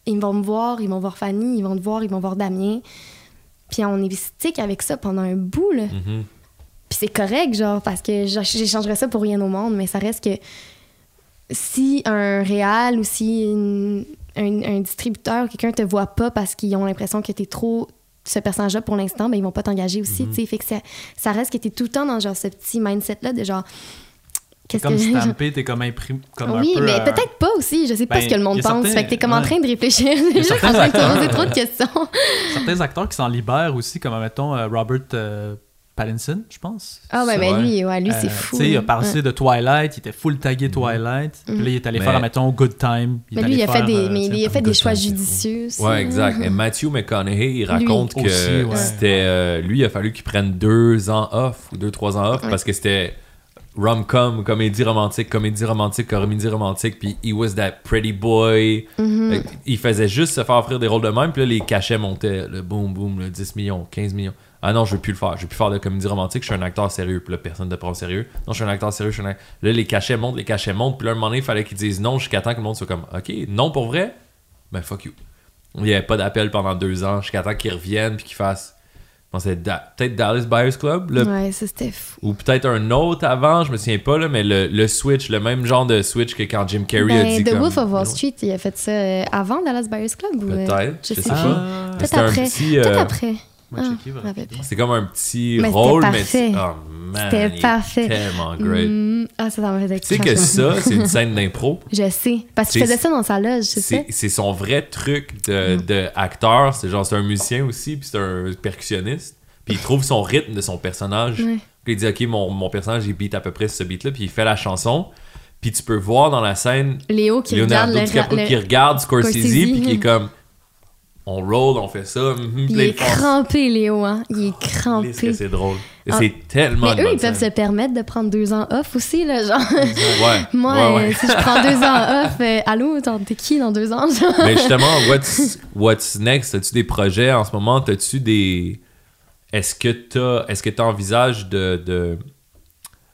Ils vont me voir, ils vont voir Fanny, ils vont te voir, ils vont voir Damien. Puis on est stick avec ça pendant un bout, là. Mhm. Puis c'est correct, genre, parce que j'échangerais ça pour rien au monde, mais ça reste que si un réal ou si une- un, un distributeur ou quelqu'un te voit pas parce qu'ils ont l'impression que t'es trop ce personnage-là pour l'instant, ben ils vont pas t'engager aussi, Mhm. tu sais. Fait que ça, ça reste que t'es tout le temps dans genre ce petit mindset-là de genre. T'es Qu'est-ce comme que stampé, t'es comme imprimé. Comme oui, un peu, mais euh, peut-être pas aussi. Je sais pas ben, ce que le monde pense. certains- Fait que t'es comme en train de réfléchir. Juste en train de te poser acteurs, trop de euh, questions. [LAUGHS] certains acteurs qui s'en libèrent aussi, comme mettons euh, Robert euh, Pattinson, je pense. Ah ouais, mais ouais. lui, ouais, lui Euh, c'est fou. Tu sais, il a passé Ouais. de Twilight, il était full tagué Twilight. Puis là, il est allé Mais- faire, mettons, Good Time. Il Mais lui, allé il a fait faire, des, euh, mais tu sais, il a fait des Good choix judicieux. aussi. Ouais, exact. Et Matthew McConaughey, il raconte que c'était. euh, lui, il a fallu qu'il prenne deux ans off ou deux, trois ans off parce que c'était rom-com, comédie romantique, comédie romantique, comédie romantique, puis he was that pretty boy. Mhm. Il faisait juste se faire offrir des rôles de même, puis là, les cachets montaient. Le boum, boum, le 10 millions, 15 millions. Ah non, je veux plus le faire. Je veux plus faire de comédie romantique. Je suis un acteur sérieux. Puis là, personne ne te prend au sérieux. Non, je suis un acteur sérieux. Je suis un Là, les cachets montent, les cachets montent. Puis là, un moment donné, il fallait qu'ils disent non jusqu'à temps que le monde soit comme OK, non pour vrai? Ben fuck you. Il n'y avait pas d'appel pendant deux ans jusqu'à temps qu'ils reviennent puis qu'ils fassent. Da- peut-être Dallas Buyers Club. Ouais, ça c'était fou. Ou peut-être un autre avant, je me souviens pas, là, mais le, le Switch, le même genre de Switch que quand Jim Carrey a Ben, dit. The comme, Wolf of Wall Street, il a fait ça euh, avant Dallas Buyers Club euh, Peut-être, je je sais sais pas. pas. Ah, Peut-être après. petit, Peut-être euh, après. Ah, je. C'est comme un petit Mais rôle, mais parfait. c'est- oh man, C'était parfait. tellement great. Mm, ah, ça, Tu sais que ça, c'est une scène d'impro. [LAUGHS] Je sais. Parce qu'il faisait ça dans sa loge, c'est ça? C'est c'est son vrai truc de, de acteur. C'est genre, c'est un musicien aussi, puis c'est un percussionniste. Puis il trouve son rythme de son personnage. Ouais. Puis il dit, OK, mon, mon personnage, il beat à peu près ce beat-là, puis il fait la chanson. Puis tu peux voir dans la scène Léo qui Leonardo regarde le, DiCaprio le- qui regarde Scorsese, Scorsese. puis qui est comme, on roll, on fait ça. mhm, Il est crampé, Léo, hein? Il est que crampé. c'est drôle. Ah. c'est tellement Mais eux, ils peuvent se permettre de prendre deux ans off aussi, là, genre. Ouais. [LAUGHS] Moi, ouais, ouais. euh, si je prends deux ans off, euh, allô, t'es qui dans deux ans? genre? Mais justement, what's, what's next? As-tu des projets en ce moment? As-tu des. Est-ce que t'as. Est-ce que tu envisages de. de-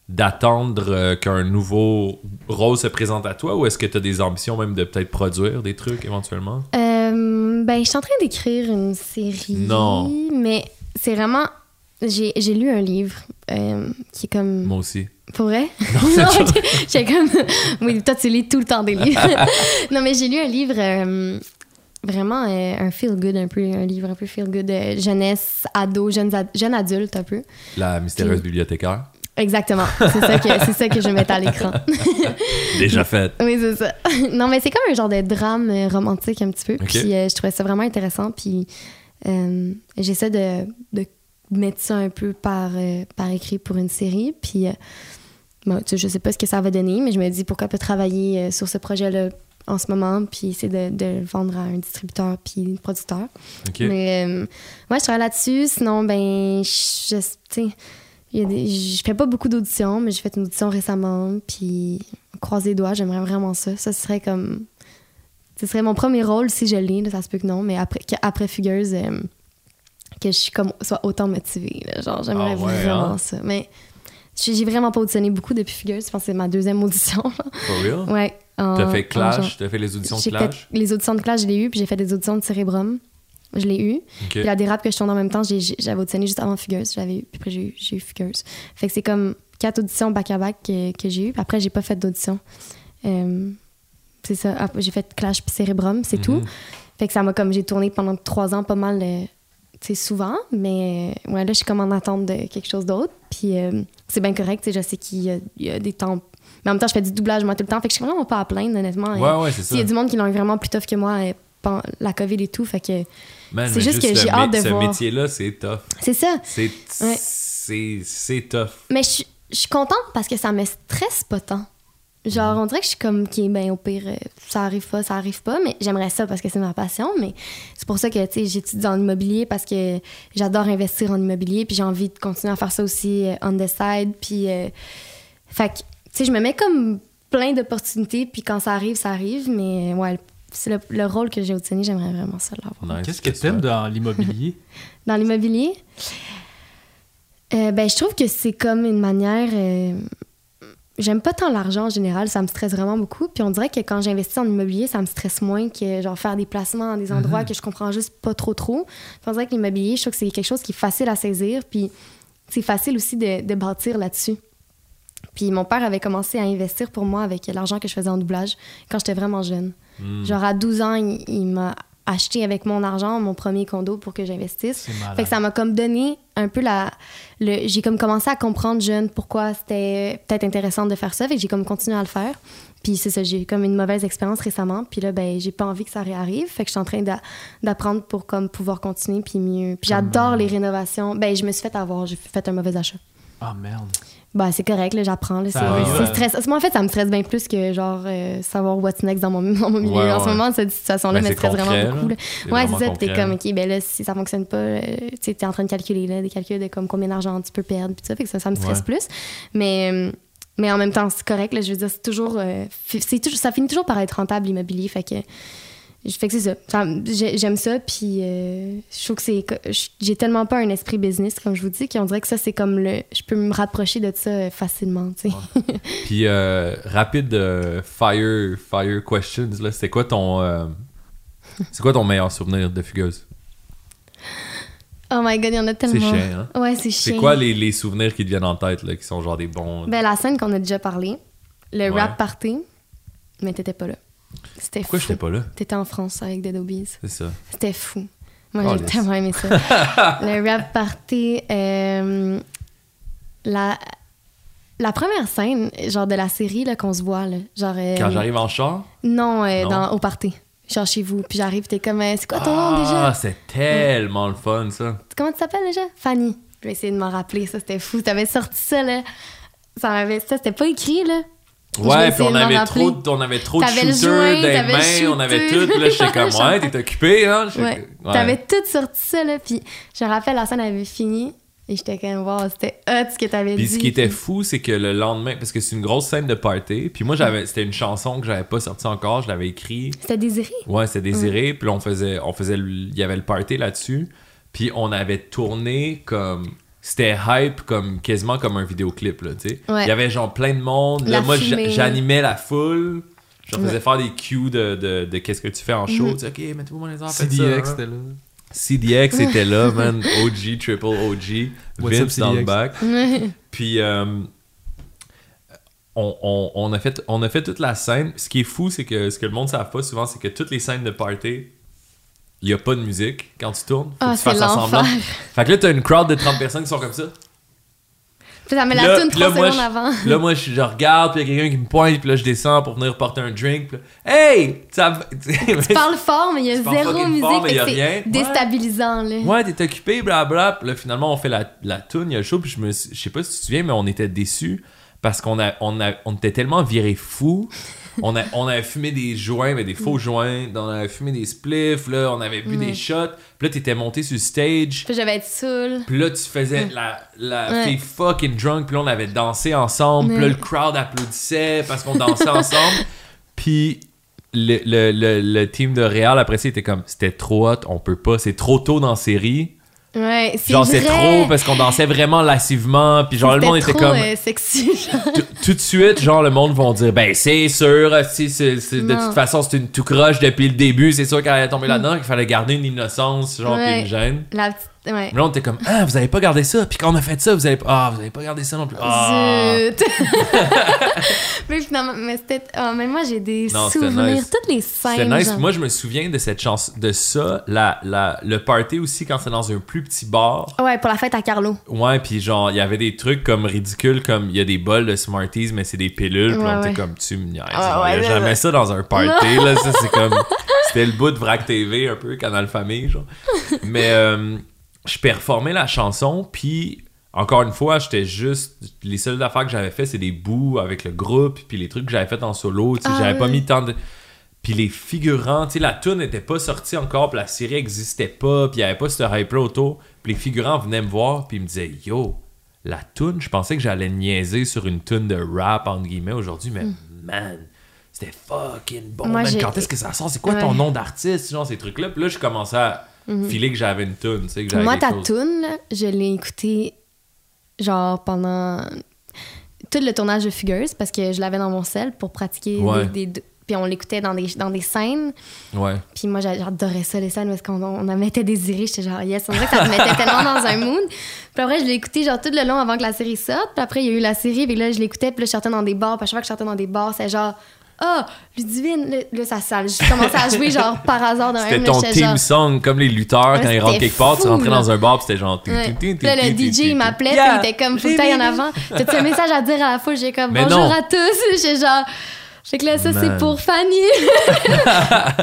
d'attendre euh, qu'un nouveau rôle se présente à toi ou est-ce que tu as des ambitions même de peut-être produire des trucs éventuellement? Euh, ben, je suis en train d'écrire une série. Non. Mais c'est vraiment. J'ai j'ai lu un livre euh, qui est comme. Moi aussi. Pour vrai? [LAUGHS] Non. [LAUGHS] J'ai comme. Oui, toi, tu lis tout le temps des livres. [LAUGHS] non, mais j'ai lu un livre. euh, Vraiment euh, un feel good un peu, un livre un peu feel good jeunesse, ado, jeunes ad- jeune adulte un peu. La mystérieuse Puis- bibliothécaire. Exactement, c'est ça que c'est ça que je mets à l'écran. [LAUGHS] Déjà faite. Oui, c'est ça. Non, mais c'est comme un genre de drame euh, romantique un petit peu. Ok. Puis euh, je trouvais ça vraiment intéressant. Puis euh, j'essaie de, de mettre ça un peu par, euh, par écrit pour une série. Puis bon, je sais pas ce que ça va donner, mais je me dis pourquoi pas travailler sur ce projet-là en ce moment, puis essayer de, de le vendre à un distributeur puis producteur. Ok. Mais ouais, je travaille là-dessus. Sinon, ben, je, je- il y a des- je fais pas beaucoup d'auditions, mais j'ai fait une audition récemment. Puis, croise les doigts, j'aimerais vraiment ça. Ça serait comme. Ce serait mon premier rôle si je l'ai, ça se peut que non, mais après, après Fugueuse, euh, que je suis comme, sois autant motivée. là. genre, j'aimerais Ah ouais, vraiment hein? ça. Mais j'ai j'ai vraiment pas auditionné beaucoup depuis Fugueuse. Je pense que c'est ma deuxième audition. For real? ouais. T'as fait Clash? T'as fait les auditions de Clash? fait les auditions de Clash, je l'ai eu, puis j'ai fait des auditions de Cérébrum. Je l'ai eu. Ok. Puis la dérape que je tourne en même temps, j'avais auditionné juste avant Fugueuse. J'avais eu, puis après, j'ai eu, eu Fugueuse. Fait que c'est comme quatre auditions back-à-back que, que j'ai eu. Puis après, j'ai pas fait d'audition. Euh, c'est ça. Après, J'ai fait Clash puis Cérébrum, c'est tout. Mhm. Fait que ça m'a comme... J'ai tourné pendant trois ans pas mal, euh, tu sais, souvent. Mais euh, ouais, là, je suis comme en attente de quelque chose d'autre. Puis euh, c'est bien correct. tu sais, Je sais qu'il y, a- il y a des temps... Mais en même temps, je fais du doublage moi tout le temps. Fait que je suis vraiment pas à plaindre, honnêtement. Ouais, ouais, c'est ça. Il y a du monde qui l'ont vraiment plus tough que moi, la COVID et tout. Fait que c'est juste que ce j'ai hâte de Ce voir. métier-là, c'est tough. c'est ça. C'est Ouais. tough. Mais je suis- contente parce que ça me stresse pas tant. Genre, on dirait que je suis comme, qui ben au pire, euh, ça arrive pas, ça arrive pas, mais j'aimerais ça parce que c'est ma passion. Mais c'est pour ça que, tu sais, j'étudie en immobilier parce que j'adore investir en immobilier, puis j'ai envie de continuer à faire ça aussi euh, on the side. Puis, euh, fait que, tu sais, je me mets comme plein d'opportunités, puis quand ça arrive, ça arrive. Mais ouais, c'est le, le rôle que j'ai obtenu, j'aimerais vraiment ça l'avoir. Nice, Qu'est-ce que t'aimes super. dans l'immobilier? [LAUGHS] Dans l'immobilier, euh, ben, je trouve que c'est comme une manière. euh, J'aime pas tant l'argent en général, ça me stresse vraiment beaucoup. Puis on dirait que quand j'investis en immobilier, ça me stresse moins que genre faire des placements dans des endroits que je comprends juste pas trop trop. Puis on dirait que l'immobilier, je trouve que c'est quelque chose qui est facile à saisir, puis c'est facile aussi de, de bâtir là-dessus. Puis mon père avait commencé à investir pour moi avec l'argent que je faisais en doublage quand j'étais vraiment jeune. Hmm. Genre à 12 ans, il, il m'a acheté avec mon argent mon premier condo pour que j'investisse. Fait que ça m'a comme donné un peu la. Le, j'ai comme commencé à comprendre jeune pourquoi c'était peut-être intéressant de faire ça. Fait que j'ai comme continué à le faire. Puis c'est ça, j'ai eu comme une mauvaise expérience récemment. Puis là, ben, j'ai pas envie que ça réarrive. Fait que je suis en train d'a- d'apprendre pour comme pouvoir continuer puis mieux. Puis j'adore les rénovations. Ben, je me suis fait avoir. J'ai fait un mauvais achat. Ah merde. Ben, c'est correct, là, j'apprends. C'est ouais. stress. Moi, en fait, ça me stresse bien plus que genre euh, savoir what's next dans mon, dans mon milieu. Ouais, en ce moment, cette situation-là Ben, me stresse concret, vraiment beaucoup. là. Ouais, c'est ça. Puis t'es comme. OK, ben là, si ça fonctionne pas, euh, tu t'es en train de calculer là, des calculs de comme combien d'argent tu peux perdre, puis ça. Fait que ça, ça me stresse plus. Mais, mais en même temps, c'est correct. Là, je veux dire, c'est toujours, euh, toujours. Ça finit toujours par être rentable, l'immobilier. Fait que. Je fais que c'est ça. Ça- j'ai- J'aime ça, puis euh, je trouve que c'est. J'ai tellement pas un esprit business, comme je vous dis, qu'on dirait que ça, c'est comme le. Je peux me rapprocher de ça euh, facilement, tu sais. [LAUGHS] Puis, euh, rapide euh, fire, fire questions, là. C'est quoi ton. c'est quoi ton meilleur souvenir de fugueuse? Oh my god, il y en a C'est tellement. chiant, hein? Ouais, c'est chiant. C'est quoi les, les souvenirs qui te viennent en tête, là, qui sont genre des bons. Ben, la scène qu'on a déjà parlé, le Ouais. rap party, mais t'étais pas là. C'était Pourquoi fou. j'étais pas là? T'étais en France avec Dead Obies. C'est ça. C'était fou. Moi, Oh, j'ai tellement aimé ça. [LAUGHS] le rap party, euh, la, la première scène, genre de la série là, qu'on se voit, là, genre. euh, Quand j'arrive en char? Non, euh, Non? Dans, au party. Genre chez vous. Puis j'arrive, t'es comme. c'est quoi ton nom déjà? Ah, c'est tellement le fun, ça. Comment tu t'appelles déjà? Fanny. Je vais essayer de m'en rappeler, ça c'était fou. T'avais sorti ça, là. Ça m'avait. Ça, c'était pas écrit, là. Ouais, puis on avait, trop, de- on avait trop de shooters le mains, on avait tout. Là, j'étais comme, [LAUGHS] ouais, t'es occupé, hein? Ouais. T'avais tout sorti ça, là. Puis je me rappelle, la scène avait fini. Et j'étais comme, wow, c'était hot ce que t'avais dit. Puis ce qui était fou, c'est que le lendemain, parce que c'est une grosse scène de party, puis moi, j'avais, c'était une chanson que j'avais pas sortie encore, je l'avais écrit. C'était désiré? Ouais, c'était désiré, puis là, on faisait, on faisait, il y avait le party là-dessus, puis on avait tourné comme, c'était hype comme quasiment comme un vidéoclip là, tu sais. Ouais. Il y avait genre plein de monde. Là, moi, j'animais la foule. Je faisais Ouais. faire des cues de, de, de qu'est-ce que tu fais en show. Tu sais, ok, mettez-moi les enfants. faites CDX, ça, hein. c'était là. CDX était là, man. [LAUGHS] OG, triple OG. What's up, Vince dans le CDX? bac. Puis euh, on, on- on a fait, on a fait toute la scène. Ce qui est fou, c'est que ce que le monde ne savent pas souvent, c'est que toutes les scènes de party, il n'y a pas de musique quand tu tournes. Faut Ah, que tu c'est fasses semblant. Fait que là, t'as une crowd de 30 personnes qui sont comme ça. Puis ça met la là, 3 moi, secondes je- avant. Là, moi, je, je regarde, puis il y a quelqu'un qui me pointe, puis là, je descends pour venir porter un drink. Puis là, hey! Ça [LAUGHS] Tu parles fort, mais il y a zéro musique. c'est déstabilisant, là. Ouais, t'es occupé, blabla. Puis là, finalement, on fait la, la tune, il y a le show, puis je me je sais pas si tu te souviens, mais on était déçus parce qu'on a, on a, on était tellement viré fou. On, a, on avait fumé des joints, mais des faux joints. On avait fumé des spliffs, là, on avait bu Mm. des shots. Puis là, t'étais monté sur le stage. Puis j'avais être saoul. Puis là, tu faisais la, la Ouais. fille fucking drunk. Puis là, on avait dansé ensemble. Puis là, le crowd applaudissait parce qu'on dansait ensemble. [LAUGHS] Puis le, le, le, le team de Real, après ça, était comme c'était trop hot, on peut pas, c'est trop tôt dans la série. Ouais, c'est Genre, c'est trop parce qu'on dansait vraiment lassivement. Puis genre, le monde était trop, comme. euh, sexy, genre. Tout- de suite, genre, le monde vont dire Ben, c'est sûr, si, c'est, c'est- de toute façon, c'est une tout croche depuis le début. C'est sûr qu'elle allait tomber là-dedans, qu'il fallait garder une innocence, genre, puis Ouais. une gêne. La petite. Ouais. Là, on était comme, ah, vous avez pas gardé ça? Puis quand on a fait ça, vous avez, ah, vous avez pas gardé ça non plus. Ah. Zut. [LAUGHS] [LAUGHS] mais finalement, mais c'était. oh, mais moi, j'ai des Non, c'était souvenirs. nice. Toutes les scènes. C'était nice. genre. Moi, je me souviens de cette chance, de ça, la, la, le party aussi quand c'est dans un plus petit bar. Ouais, pour la fête à Carlo. Ouais, puis genre, il y avait des trucs comme ridicules, comme il y a des bols de Smarties, mais c'est des pilules. Puis Ouais, on était ouais. comme, tu me niaises. Ah, il y a jamais ça dans un party, là. Ça, c'est comme. C'était le bout de Vrac TV, un peu, Canal Famille, genre. [LAUGHS] Mais euh, je performais la chanson, puis encore une fois, j'étais juste. Les seules affaires que j'avais fait, c'est des bouts avec le groupe, puis les trucs que j'avais fait en solo. Tu sais, Ah, j'avais pas mis tant de. Puis les figurants, tu sais, la tune n'était pas sortie encore, puis la série existait pas, puis il y avait pas ce hype-là autour. Puis les figurants venaient me voir, puis ils me disaient Yo, la tune, je pensais que j'allais niaiser sur une tune de rap, entre guillemets, aujourd'hui, mais man, c'était fucking bon. Moi, man. Quand est-ce que ça sort? C'est quoi ton nom d'artiste, genre ces trucs-là Puis là, je commençais à filer que j'avais une tune, tu sais, que j'avais Moi, ta toune, je l'ai écoutée genre pendant tout le tournage de Fugueuse parce que je l'avais dans mon sel pour pratiquer Ouais. des, des- puis on l'écoutait dans des, dans des scènes. Ouais. Puis moi, j'a- j'adorais ça, les scènes parce qu'on on en mettait désiré. J'étais genre, yes, on dirait que ça me mettait tellement dans un mood. Puis après, je l'ai écouté genre tout le long avant que la série sorte. Puis après, il y a eu la série, puis là, je l'écoutais, puis là, je sortais dans des bars. Puis à chaque fois que je sortais dans des bars, c'est genre, ah, Ludivine, là, ça, ça, je commençais à jouer genre par hasard dans un C'était ton theme song, comme les lutteurs, quand Ouais, ils rentrent quelque part, tu rentrais dans un bar, puis c'était genre. Ouais. Là, le DJ, il m'appelait, Yeah! il était comme, faut que en avant. T'as-tu un message à dire à la fois? J'ai comme, Mais bonjour non. à tous. [LAUGHS] J'ai genre, fait que là, ça, c'est pour Fanny.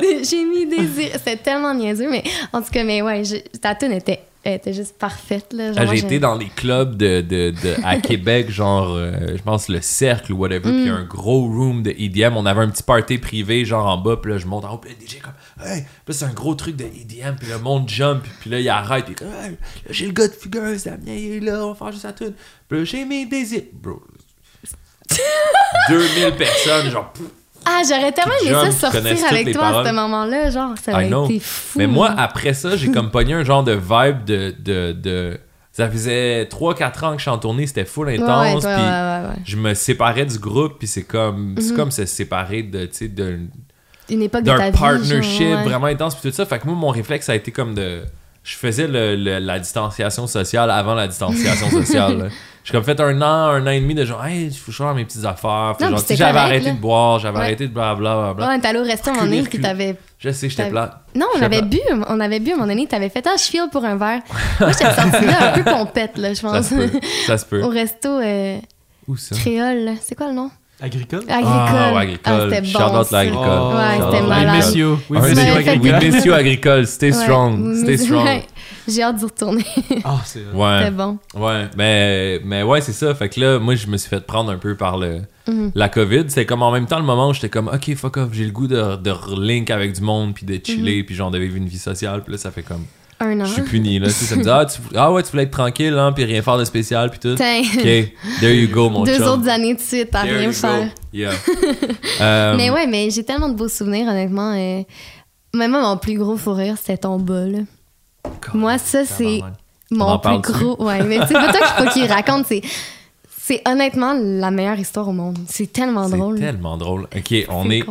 [LAUGHS] [LAUGHS] J'ai mis des. C'était tellement niaiseux, mais en tout cas, mais ouais, je- ta tune était, elle était juste parfaite, là. Genre, Ah, j'ai été dans les clubs de, de, de- à [LAUGHS] Québec, genre, euh, je pense le Cercle ou whatever, puis y a un gros room de EDM. On avait un petit party privé, genre en bas, puis là, je monte en haut, puis le DJ comme, hey, puis c'est un gros truc de EDM, puis le monde jump, puis là, il arrête, puis comme, hey, j'ai le gars de Fugueuse, Damien, il est là, on va faire juste la tune. Puis là, j'ai mes désirs. Bro. [LAUGHS] 2000 personnes, genre, pff, Ah, j'aurais tellement aimé ça sortir avec toi à ce moment-là. Genre, ça aurait été fou. Mais moi, après ça, j'ai comme pogné un genre de vibe de. de, de... Ça faisait 3-4 ans que je suis en tournée, c'était full intense. ouais, puis ouais, ouais, ouais. je me séparais du groupe, puis c'est comme, Mhm. comme se séparer de, tu sais, d'un, Une époque de ta d'un vie. partnership genre, vraiment intense, puis tout ça. Fait que moi, mon réflexe a été comme de. Je faisais le- le- la distanciation sociale avant la distanciation [LAUGHS] sociale. J'ai comme fait un an, un an et demi de genre, hey, il faut que mes petites affaires. J'avais arrêté là. de boire, j'avais Ouais. arrêté de blablabla. Bla, Ouais, t'allais au resto à un moment donné, puis t'avais. Je sais, j'étais T'avais- plat. Non, on avait bu, on avait bu à un moment donné, t'avais fait, ah, je file pour un verre. [LAUGHS] Moi, j'étais sortie là un peu pompette, là, je Ça pense. se peut. Ça se peut. Au resto euh, Où ça? créole, là. c'est quoi le nom? Agricole? Agricole. Ah, ouais, agricole. c'était Shout bon. l'agricole. Oh, Ouais, c'était malade. We miss you. We miss you, Agricole. We miss you, agricole. Stay strong. Stay strong. J'ai hâte d'y retourner. [LAUGHS] Ah, c'est vrai. Ouais. C'était bon. Ouais, mais, mais ouais, c'est ça. Fait que là, moi, je me suis fait prendre un peu par le, Mhm. la COVID. C'est comme en même temps le moment où j'étais comme, OK, fuck off, j'ai le goût de, de relink avec du monde, puis de Mhm. chiller, puis genre de vivre une vie sociale. Puis là, ça fait comme, Un an. je suis puni, là. Tu sais, ça me dit, ah, tu, ah ouais, tu voulais être tranquille, hein, puis rien faire de spécial, puis tout. Tiens. OK, there you go, mon Deux chum. autres années de suite à There rien faire. go. Yeah. [LAUGHS] Euh, Mais ouais, mais j'ai tellement de beaux souvenirs, honnêtement. euh, Même moi, mon plus gros fou rire, c'était ton bas, là. Moi, ça, c'est mon plus gros. Ouais, mais c'est pas toi qu'il faut qu'il [LAUGHS] raconte. C'est, c'est honnêtement la meilleure histoire au monde. C'est tellement C'est drôle. tellement drôle. OK, on C'est est,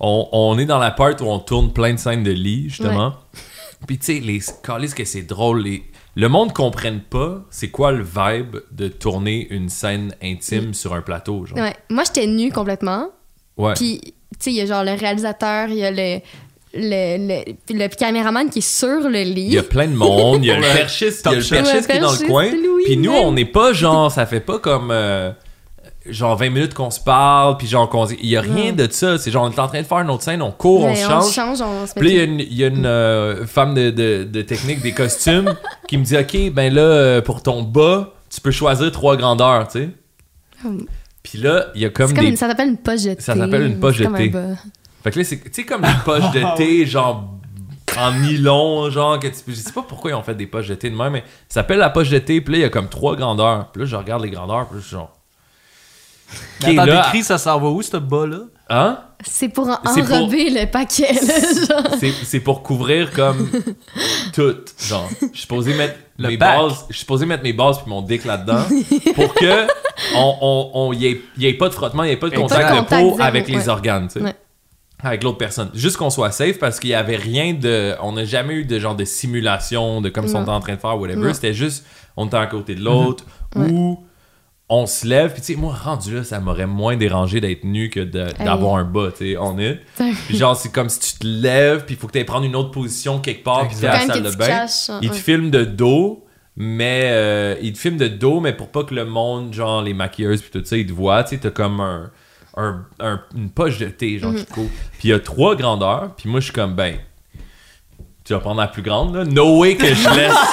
on, on est dans la part où on tourne plein de scènes de lit, justement. [LAUGHS] Puis tu sais, les calices que c'est drôle. Les... Le monde comprenne pas c'est quoi le vibe de tourner une scène intime sur un plateau, genre. Ouais. Moi, j'étais nue complètement. Ouais. Puis, tu sais, il y a genre le réalisateur, il y a le, le, le, le caméraman qui est sur le lit. Il y a plein de monde, il y a le perchiste, il y a le perchiste qui est dans le coin. Puis nous, on n'est pas genre, ça fait pas comme euh, genre 20 minutes qu'on se parle, puis genre qu'on il y a rien de ça, c'est genre on est en train de faire une autre scène, on court, on se on change. change, on se met Puis là, il y a une, il y a une, euh, femme de, de- de technique des costumes [LAUGHS] qui me dit Ok, ben là, euh, pour ton bas, tu peux choisir trois grandeurs, tu sais. Hum. Puis là, il y a comme C'est des. comme, ça s'appelle une poche de thé. Ça s'appelle une poche de thé. Fait que là, c'est tu sais, comme des poches [LAUGHS] de thé, genre en nylon, genre, que tu je sais pas pourquoi ils ont fait des poches de thé de même, mais ça s'appelle la poche de thé, puis là, il y a comme trois grandeurs. Puis là, je regarde les grandeurs, puis là, je suis genre. Mais Attends, là- ça s'en va où, ce bas-là? Hein? C'est pour en- C'est pour- enrober le paquet, là, genre. C'est- pour couvrir comme [LAUGHS] tout, genre. Je suis supposé mettre Le mes bases, je suis supposé mettre mes bases puis mon dick là-dedans pour que [LAUGHS] on, on, on y, ait, y ait pas de frottement, il y ait pas de Pas de contact de peau zéro, avec les organes, tu sais. Ouais. Avec l'autre personne. Juste qu'on soit safe parce qu'il y avait rien de. On n'a jamais eu de genre de simulation de comme si on Non. était en train de faire, whatever. C'était juste, on était à côté de l'autre Ouais. ou on se lève. Puis tu sais, moi, rendu là, ça m'aurait moins dérangé d'être nu que d'avoir un bas, tu sais, on est. [LAUGHS] Puis genre, c'est comme si tu te lèves, puis il faut que tu ailles prendre une autre position quelque part, puis t'es à la salle de tu bain. caches, hein, Il te ouais. filme de dos, mais euh, il te filme de dos, mais pour pas que le monde, genre les maquilleuses puis tout ça, ils te voient, tu sais, t'as comme un, un- un- une poche de thé, genre, qui court. Puis il y a trois grandeurs, puis moi, je suis comme, ben, tu vas prendre la plus grande, là. No way que je laisse... [LAUGHS]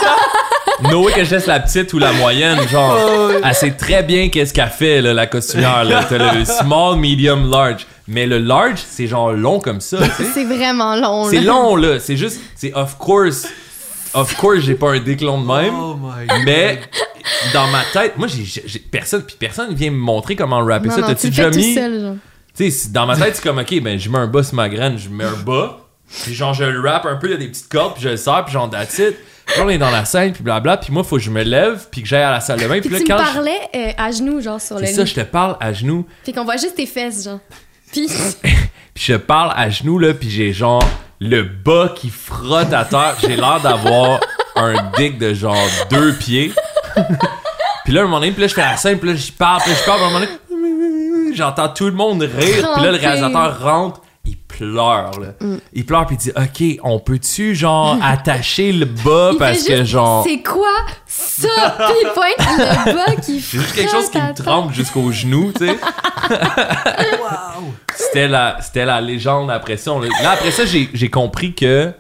No way que je laisse la petite ou la moyenne, genre. Elle sait très bien qu'est-ce qu'elle fait, là, la costumière, là. T'as le [LAUGHS] small, medium, large. Mais le large, c'est genre long comme ça, tu sais. C'est vraiment long, là. C'est long, là. C'est juste, c'est of course. Of course, j'ai pas un déclon de même. Oh my Mais dans ma tête, moi, j'ai, personne, puis personne vient me montrer comment rapper Non, ça. T'as-tu tu déjà mis? Tu sais, dans ma tête, c'est comme, ok, ben, je mets un bas sur ma graine, je mets un bas, puis genre, je le rap un peu, il y a des petites cordes, puis je le sers, puis genre, that's it. Puis on est dans la scène, puis blabla, puis moi, faut que je me lève, puis que j'aille à la salle de bain, puis Puis là, tu me quand je- parlais euh, à genoux, genre, sur le C'est ça, je te parle à genoux. Puis qu'on voit juste tes fesses, genre. Puis, [LAUGHS] [LAUGHS] Puis je parle à genoux, là, puis j'ai genre le bas qui frotte à terre. J'ai l'air d'avoir un dick de genre deux pieds. puis là, à un moment donné, puis là, je fais la scène, puis là, je parle, puis là, je parle, puis à un moment donné, j'entends tout le monde rire, puis là, le réalisateur rentre, il pleure, là. Mm. Il pleure, puis il dit, OK, on peut-tu, genre, [LAUGHS] attacher le bas il parce que, juste, genre... C'est quoi ça? Puis il pointe le bas qui [LAUGHS] C'est juste quelque chose qui me trempe jusqu'aux genoux, tu sais. [LAUGHS] C'était la, c'était la légende après ça. On Là, après ça, j'ai, j'ai compris que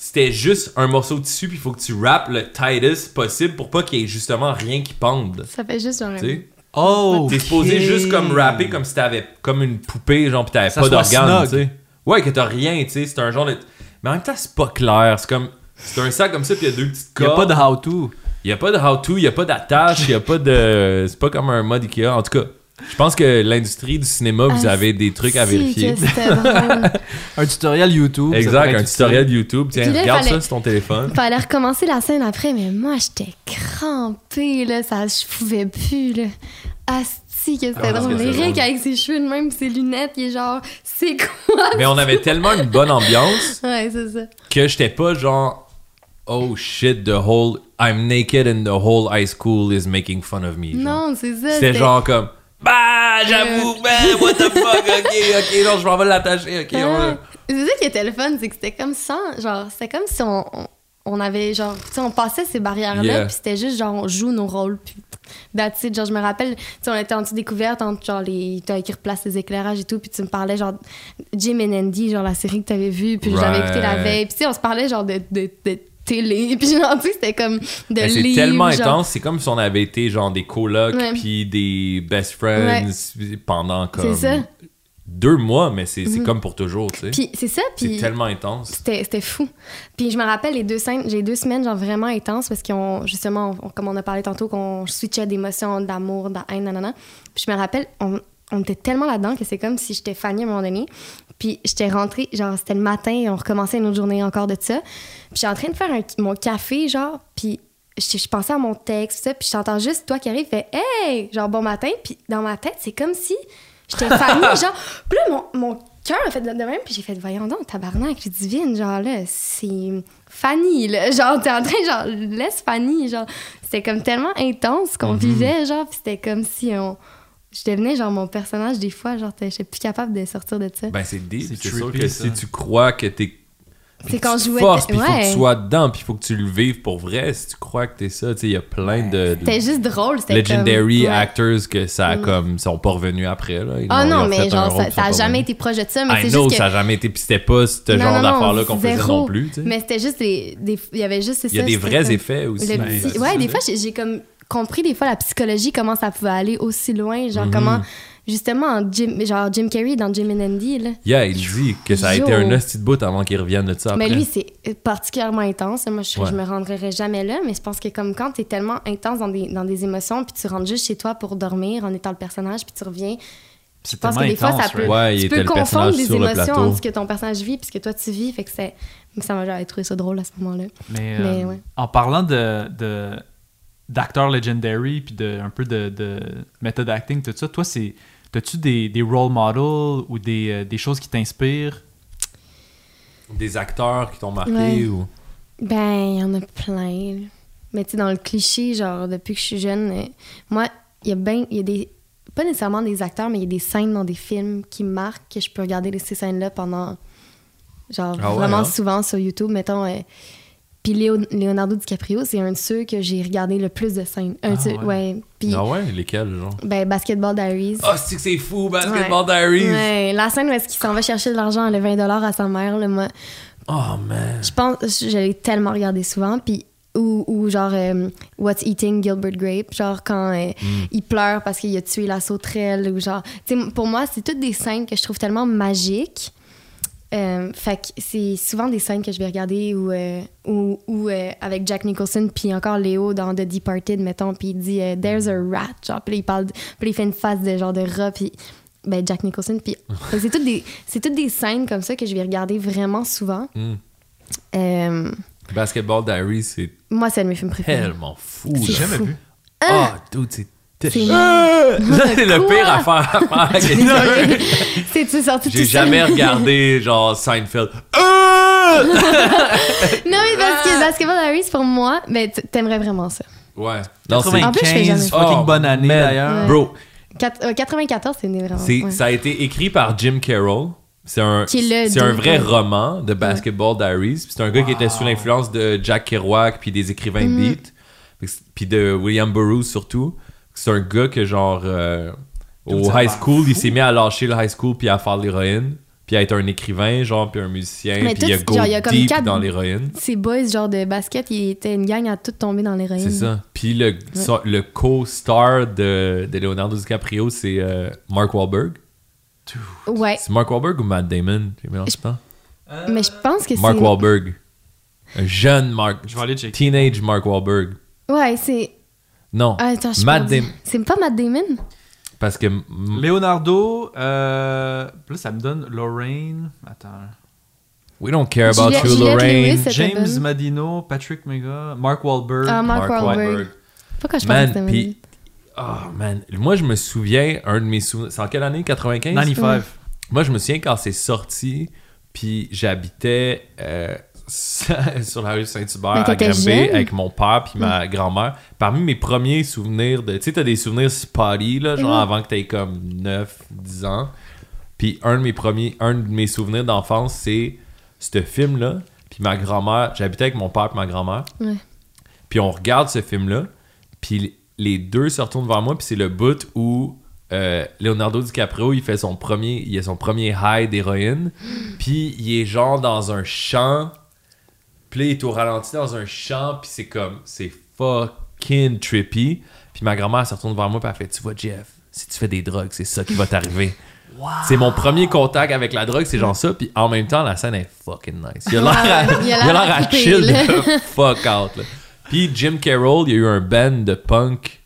c'était juste un morceau de tissu, puis il faut que tu rappes le tightest possible pour pas qu'il y ait justement rien qui pende. Ça fait juste genre. Tu sais? Oh! T'es supposé juste comme rapper comme si t'avais comme une poupée, genre, pis t'avais pas d'organe, tu sais. Ouais, que t'as rien, tu sais. C'est un genre de. Mais en même temps, c'est pas clair. C'est comme. C'est un sac comme ça, puis il y a deux petites Il n'y a cordes. pas de how-to. Il y a pas de how-to, il y a pas d'attache, il y a pas de. C'est pas comme un mode Ikea. En tout cas, je pense que l'industrie du cinéma, vous Ah, avez des trucs à vérifier. [LAUGHS] Un tutoriel YouTube. Exact, un tutoriel YouTube. Tiens, là, regarde fallait- ça sur ton téléphone. [LAUGHS] Fallait recommencer la scène après, mais moi, j'étais crampée, là. Ça, je pouvais plus, là. Asti, que c'était Ah, drôle. Mais Rick, avec ses cheveux de même, ses lunettes, il est genre, c'est quoi? Mais on avait tellement une bonne ambiance [LAUGHS] Ouais, c'est ça. que j'étais pas genre. Oh shit, the whole. I'm naked and the whole high school is making fun of me. genre. Non, c'est ça. C'était genre comme. Bah, j'avoue, ben, what the fuck, ok, ok, non, je m'en vais l'attacher, ok, on Ah, va- C'est ça qui était le fun, c'est que c'était comme ça, genre, c'était comme si on, on, on avait, genre, tu sais, on passait ces barrières-là, Yeah. puis c'était juste, genre, on joue nos rôles, puis that's it. Genre, je me rappelle, tu sais, on était en découverte entre, genre, les, t'as qui replace les éclairages et tout, puis tu me parlais, genre, Jim and Andy, genre, la série que t'avais vue, puis j'avais écouté la Right. veille, puis tu sais, on se parlait, genre, de, de, de télé, [LAUGHS] puis genre, tu sais, c'était comme de Ben, c'est tellement genre. intense, c'est comme si on avait été genre des colocs Ouais. puis des best friends pendant comme C'est ça. deux mois, mais c'est c'est Mhm. comme pour toujours, tu sais. Puis c'est ça, C'est puis... tellement intense. C'était, fou. Puis je me rappelle les deux scènes, j'ai deux semaines genre vraiment intenses parce qu'on justement, on- comme on a parlé tantôt, qu'on switchait d'émotions, d'amour, de haine, nanana. Puis je me rappelle, on, on était tellement là-dedans que c'est comme si j'étais Fanny à un moment donné. Puis j'étais rentrée, genre c'était le matin, et on recommençait une autre journée encore de ça. Puis j'étais en train de faire un- mon café, genre, puis je, je pensais à mon texte, ça, puis j'entends juste toi qui arrive, fait Hey! Genre bon matin, puis dans ma tête, c'est comme si j'étais Fanny, [LAUGHS] genre. Puis là, mon, mon cœur a fait de de même, puis j'ai fait Voyons donc, tabarnak, je divine, genre là, c'est Fanny, là. Genre, t'es en train, genre, laisse Fanny, genre. C'était comme tellement intense qu'on Mhm. vivait, genre, puis c'était comme si on. Je devenais, genre, mon personnage, des fois, genre, j'étais plus capable de sortir de ça. Ben c'est deep, C'est c'est sûr que ça. si tu crois que t'es C'est quand je jouais- force, puis il faut que tu sois dedans, puis il faut que tu le vives pour vrai. Si tu crois que t'es ça, tu sais, il y a plein de, de C'était juste drôle, c'était legendary comme... ouais. actors que ça a Mm. comme sont pas revenus après là. Ils Ah ont- ils non, mais genre, ça, ça a jamais été proche de ça, mais c'est juste que... ça a jamais été, puis c'était pas ce Non, genre d'affaires-là qu'on faisait non plus. tu sais. Mais c'était juste des, Il y avait juste, Il y a des vrais effets aussi. Ouais, des fois, j'ai comme compris des fois la psychologie, comment ça pouvait aller aussi loin. Genre, Mhm. comment, justement, en Jim, genre Jim Carrey dans Jim and Andy, là. Yeah, il dit que ça a Yo. été un hostie de bout avant qu'il revienne de ça après. Mais lui, c'est particulièrement intense. Moi, je, Ouais. je me rendrai jamais là, mais je pense que comme quand t'es tellement intense dans des, dans des émotions, puis tu rentres juste chez toi pour dormir en étant le personnage, puis tu reviens. Je C'est pense que tellement des fois, ça intense, peut? Ouais, tu peux confondre des émotions entre ce que ton personnage vit puis ce que toi tu vis. Fait que c'est, ça m'a trouvé ça drôle à ce moment-là. Mais, Mais euh, ouais. en parlant de, de- d'acteurs legendary puis de un peu de, de method acting tout ça, toi c'est as-tu des, des role models ou des, euh, des choses qui t'inspirent? Des acteurs qui t'ont marqué Ouais. ou? Ben, il y en a plein. Mais tu sais, dans le cliché, genre, depuis que je suis jeune, euh, moi, il y a ben, il y a des. Pas nécessairement des acteurs, mais il y a des scènes dans des films qui me marquent, que je peux regarder ces scènes-là pendant. Genre, Ah ouais, vraiment hein? souvent sur YouTube, mettons. euh, puis Leonardo DiCaprio, c'est un de ceux que j'ai regardé le plus de scènes. Un de Ah ceux- ouais. ouais. Puis, Ah ouais, lesquels, genre? ben, Basketball Diaries. Ah, c'est que c'est fou, Basketball Diaries! Ouais, la scène où est-ce qu'il s'en va chercher de l'argent, le 20 à sa mère, là, moi, Oh man! je pense, je l'ai tellement regardé souvent, puis ou, ou genre euh, What's Eating Gilbert Grape, genre quand euh, Mm. il pleure parce qu'il a tué la sauterelle, ou genre, pour moi, c'est toutes des scènes que je trouve tellement magiques. Euh, fait que c'est souvent des scènes que je vais regarder ou, euh, euh, avec Jack Nicholson puis encore Léo dans The Departed mettons puis il dit euh, there's a rat genre puis il parle puis il fait une face de genre de rat puis ben Jack Nicholson puis [LAUGHS] c'est toutes des c'est toutes des scènes comme ça que je vais regarder vraiment souvent Mm. Euh, Basketball Diaries, c'est moi c'est un de mes films préférés tellement fou, J'ai jamais vu. Ah, dude, c'est C'est Ah! [LAUGHS] Ça, c'est le pire affaire à faire à quelqu'un. C'est-tu sorti J'ai tout jamais seul? regardé, [LAUGHS] genre, Seinfeld. Ah! [LAUGHS] Non, mais parce que Basketball Diaries, pour moi, ben, t- t'aimerais vraiment ça. Ouais. Jamais. 95, fucking Oh, bonne année d'ailleurs. Bro, Quat- euh, 94, c'est né vraiment. c'est, ouais. ça a été écrit par Jim Carroll. C'est un, c'est un vrai ouais. roman de Basketball Diaries. Puis C'est un gars qui était sous l'influence de Jack Kerouac puis des écrivains Mhm. de beat. Puis de William Burroughs surtout. C'est un gars que genre euh, au high school, il s'est mis à lâcher le high school puis à faire de l'héroïne. Puis à être un écrivain, genre, puis un musicien. Mais Puis il a tout- go genre, il y a comme deep quatre- dans l'héroïne. Ces boys, genre de basket, ils étaient une gang à tout tomber dans l'héroïne. C'est ça. Puis le, le co-star de, de Leonardo DiCaprio, c'est euh, Mark Wahlberg. Ouais. C'est Mark Wahlberg ou Matt Damon? J'ai mélangé Je- le temps. Mais je pense que c'est. Mark Wahlberg. Un jeune Mark. Je vais aller checker. Teenage Mark Wahlberg. Ouais, c'est. Non. Ah, attends, je suis Matt perdue. Damon. C'est pas Matt Damon? Parce que. Leonardo, euh, là ça me donne Lorraine. Attends. We don't care about Juliette- you, Lorraine. Lewis, James. Madino, Patrick Mega, Mark Wahlberg. Ah, Mark Wahlberg. Pourquoi je pense Man, Matt puis. Oh, man. Moi, je me souviens, un de mes souvenirs. C'est en quelle année? 95 95. Moi, je me souviens quand c'est sorti, puis j'habitais euh, [LAUGHS] sur la rue Saint-Hubert à jeune. avec mon père puis ma grand-mère. Parmi mes premiers souvenirs de. Tu sais, t'as des souvenirs spotty, là, genre Mhm. avant que t'aies comme 9, 10 ans. Puis un de mes premiers, un de mes souvenirs d'enfance, c'est ce film-là. Puis ma grand-mère, j'habitais avec mon père et ma grand-mère. Puis on regarde ce film-là. Puis les deux se retournent vers moi. Puis c'est le bout où euh, Leonardo DiCaprio, il fait son premier, il a son premier high d'héroïne. [GASPS] Puis il est genre dans un champ. Puis là, il est au ralenti dans un champ. Puis c'est comme, c'est fucking trippy. Puis ma grand-mère se retourne vers moi. Puis elle fait, tu vois, Jeff, si tu fais des drogues, c'est ça qui va t'arriver. [LAUGHS] C'est mon premier contact avec la drogue, c'est genre ça. Puis en même temps, la scène est fucking nice. Il a l'air à, [LAUGHS] Ouais, chill de [LAUGHS] fuck out. là. Puis Jim Carroll, il y a eu un band de punk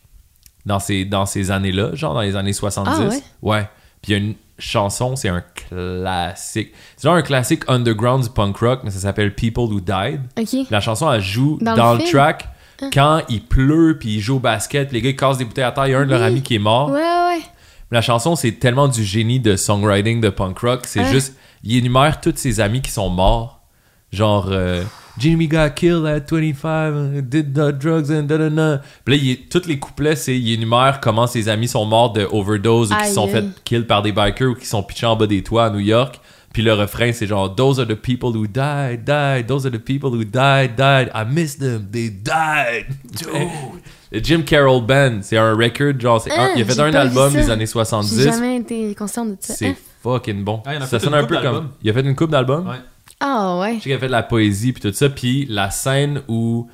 dans ces, dans ces années-là, genre dans les années 70. Ah ouais? Puis il y a une chanson, c'est un classique. C'est genre un classique underground du punk rock, mais ça s'appelle People Who Died. La chanson, elle joue Dans dans, le le, film? Ah. track quand il pleut, puis ils jouent au basket, les gars ils cassent des bouteilles à terre. Il y a un de leurs amis qui est mort. Ouais, ouais. La chanson, c'est tellement du génie de songwriting de punk rock. C'est Ouais. juste, il énumère tous ses amis qui sont morts. Genre, euh, Jimmy got killed at 25, did the drugs and da da da. Puis là, il est- tous les couplets, c'est, il énumère comment ses amis sont morts de overdose ou qui se sont fait kill par des bikers ou qui sont pitchés en bas des toits à New York. Puis le refrain, c'est genre, Those are the people who died, died. Those are the people who died, died. I miss them, they died. Le [LAUGHS] Jim Carroll Band, c'est un record, genre, c'est un- Ah, il a fait j'ai un album ça. des années J'ai 70. jamais été consciente de ça. C'est Hein? fucking bon. Ah, ça sonne un peu comme. Il a fait une coupe d'albums? Ouais. Ah, ouais. Je sais qu'il a fait de la poésie puis tout ça. Puis la scène où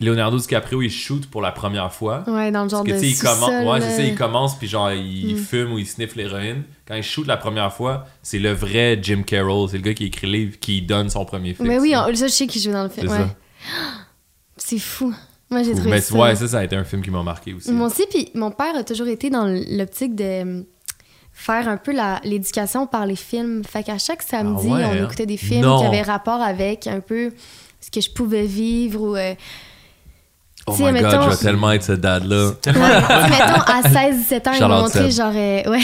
Leonardo DiCaprio il shoot pour la première fois. Ouais, dans le genre Parce que de il commence, ouais, c'est ça, là. il commence puis genre il Mm. fume ou il sniffe l'héroïne. Quand il shoot la première fois, c'est le vrai Jim Carroll, c'est le gars qui écrit le livre qui donne son premier film. Mais oui, on- ça, je sais qu'il joue dans le film. C'est Ouais. ça. [GASPS] C'est fou. Moi, j'ai trouvé Mais ça. ouais, ça, ça a été un film qui m'a marqué aussi. Moi aussi, puis mon père a toujours été dans l'optique de faire un peu l'éducation par les films. Fait qu'à chaque samedi, Ah ouais, on hein? écoutait des films Non. qui avaient rapport avec un peu ce que je pouvais vivre ou... euh, Oh my god, mettons- je vais tellement être ce dad-là. Ouais, mettons, à [LAUGHS] 16-17 ans, ils montraient Seb. genre... [LAUGHS] euh, ouais,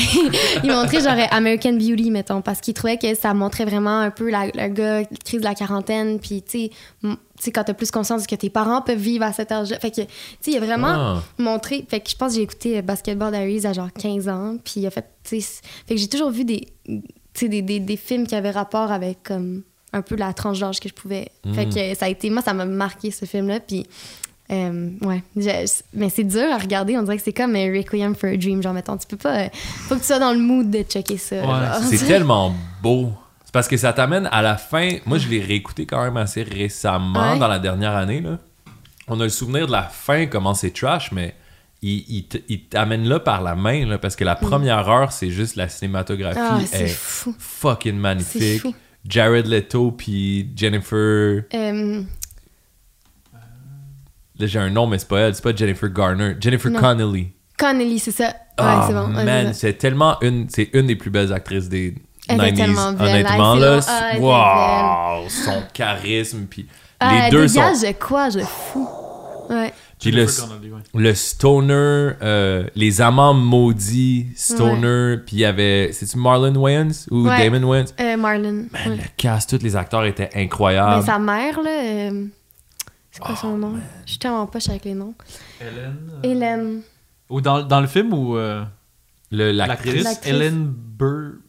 ils montraient genre American Beauty, mettons, parce qu'ils trouvaient que ça montrait vraiment un peu la, le gars crise de la quarantaine, puis tu sais, sais, quand t'as plus conscience que tes parents peuvent vivre à cet âge-là. Fait que, tu sais, il a vraiment Ah. montré... Fait que je pense que j'ai écouté euh, Basketball Diaries à genre 15 ans, puis il a fait... tu sais, fait que j'ai toujours vu des, des, des, des films qui avaient rapport avec comme un peu la tranche d'âge que je pouvais. Fait Mm. que ça a été... Moi, ça m'a marqué, ce film-là, puis... Euh, ouais, Je- mais c'est dur à regarder. On dirait que c'est comme un Requiem for a Dream. Genre, mettons, tu peux pas. euh, faut que tu sois dans le mood de checker ça. Ouais. C'est [LAUGHS] tellement beau. C'est parce que ça t'amène à la fin. Moi, je l'ai réécouté quand même assez récemment, Ouais. dans la dernière année. Là. On a le souvenir de la fin, comment c'est trash, mais il, il t'amène là par la main, là, parce que la première heure, c'est juste la cinématographie Mm. Ah, c'est est fou. fucking magnifique. fou. Jared Leto puis Jennifer. Euh, Là, j'ai un nom, mais c'est pas elle, c'est pas Jennifer Garner. Jennifer Non. Connelly. Connelly, c'est ça. Ouais, Ah, c'est bon. Man, c'est tellement une, c'est une des plus belles actrices des Elle est 90s. tellement belle. Honnêtement, Ah, là. Ah, est wow, son charisme, puis Ah, les deux sont. dégage de quoi, je fou. Ouais. Puis le, ouais. le stoner, euh, les amants maudits, stoner, puis il y avait, c'est-tu Marlon Wayans ou Ouais. Damon Wayans? Euh, Marlon. Man, ouais. le cast, tous les acteurs étaient Mais incroyables. sa mère, là. euh, C'est quoi Oh, son nom? Je suis tellement poche avec les noms. Hélène. euh, Hélène. Ou dans, dans le film où euh, Le- l'actrice L'actrice, L'actrice. Hélène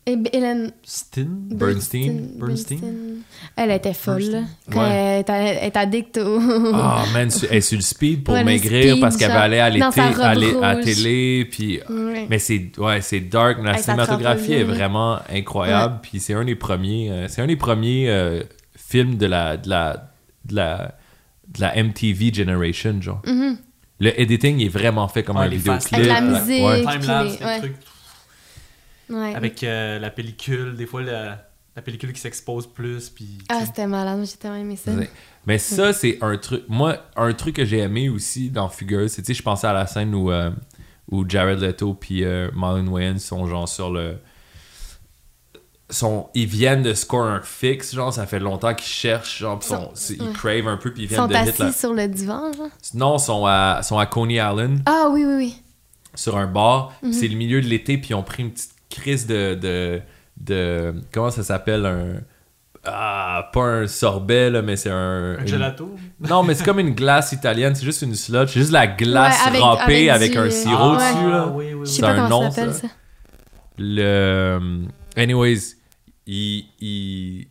Et B- Hélène Burstyn. Bernstein? Bernstein? Elle était folle, là. Bernstein. Quand Ouais. elle est- elle est addict au. Ah, [LAUGHS] man, su- elle est sur le speed pour Ouais, maigrir speed, parce qu'elle va aller à l'été, à la télé, puis... Ouais. Mais c'est ouais, c'est dark, mais la sa cinématographie est vraiment incroyable, puis c'est un des premiers euh, c'est un des premiers euh, films de la de la de la de la MTV generation genre. Mhm. Le editing est vraiment fait comme Ouais, un vidéoclip. Avec la Ouais. musique. Ouais. Timelapse, les- trucs. Ouais. Avec euh, la pellicule, des fois la, la pellicule qui s'expose plus, puis... Ah, c'était malade. J'ai tellement aimé ça. Ouais. Mais ça, c'est un truc. Moi, un truc que j'ai aimé aussi dans Fugueuse, c'est, tu sais, je pensais à la scène où, euh, où Jared Leto puis euh, Marlon Wayans sont genre sur le. Sont, ils viennent de score un fixe, genre, ça fait longtemps qu'ils cherchent, genre, sont- ils ouais. crave un peu, puis ils viennent sont de hit assis la... sur le divan, genre? Non, ils sont à, sont à Coney Island, Ah, oui, oui, oui. sur un bar, Mhm. c'est le milieu de l'été, puis ils ont pris une petite crise de. de, de comment ça s'appelle un. Ah, pas un sorbet, là, mais c'est un. Un une- gelato? non, mais c'est comme une glace italienne, c'est juste une sludge, c'est juste la glace Ouais, avec- râpée avec, avec du- un sirop Ah, dessus, là. oui, oui, Je oui. sais C'est pas un comment nom, ça s'appelle, ça. Le. Anyways, ils, ils,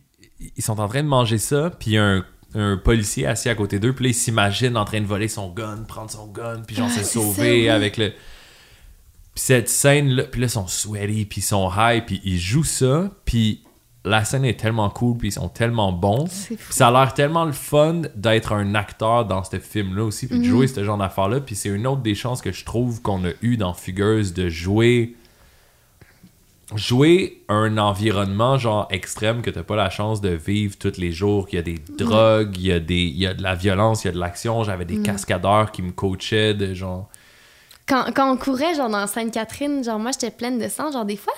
ils sont en train de manger ça, puis il y a un, un policier assis à côté d'eux, puis là, il s'imagine en train de voler son gun, prendre son gun, puis genre Ah, se ça, sauver oui. avec le. Puis cette scène-là, puis là, ils sont sweaty, puis ils sont high, puis ils jouent ça, puis la scène est tellement cool, puis ils sont tellement bons. Puis ça a l'air tellement le fun d'être un acteur dans ce film-là aussi, puis de Mhm. jouer ce genre d'affaires-là. Puis c'est une autre des chances que je trouve qu'on a eu dans Fugueuse de jouer jouer un environnement genre extrême que t'as pas la chance de vivre tous les jours, qu'il y a des drogues, il y a des il y a de la violence, il y a de l'action, j'avais des cascadeurs qui me coachaient de genre Quand, quand on courait, genre, dans Sainte-Catherine, genre, moi, j'étais pleine de sang. Genre, des fois,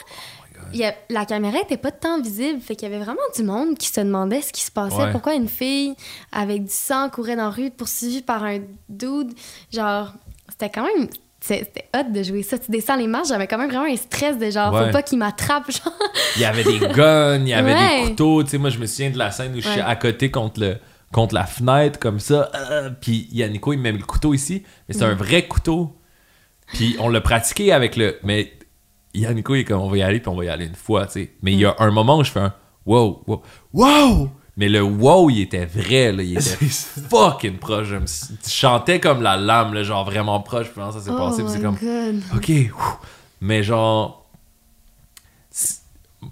il y a- la caméra était pas tant visible. Fait qu'il y avait vraiment du monde qui se demandait ce qui se passait. Ouais. Pourquoi une fille avec du sang courait dans la rue poursuivie par un dude. Genre, c'était quand même... C'était hot de jouer ça. Tu descends les marches, j'avais quand même vraiment un stress de genre, Ouais. faut pas qu'il m'attrape, genre. il y avait des guns, il y avait Ouais. des couteaux, tu sais moi je me souviens de la scène où je suis à côté contre le contre la fenêtre comme ça, euh, puis Yannico il me met le couteau ici, mais c'est un vrai couteau. Puis on l'a pratiqué avec le mais Yannico il est comme on va y aller puis on va y aller une fois, tu sais. Mais il y a un moment où je fais un wow, wow, wow! Mais le wow, il était vrai, là. Il était [LAUGHS] fucking proche. Je, me je chantais comme la lame, là, genre vraiment proche. Puis ça s'est oh passé. c'est my comme, God. OK. ouf. Mais genre.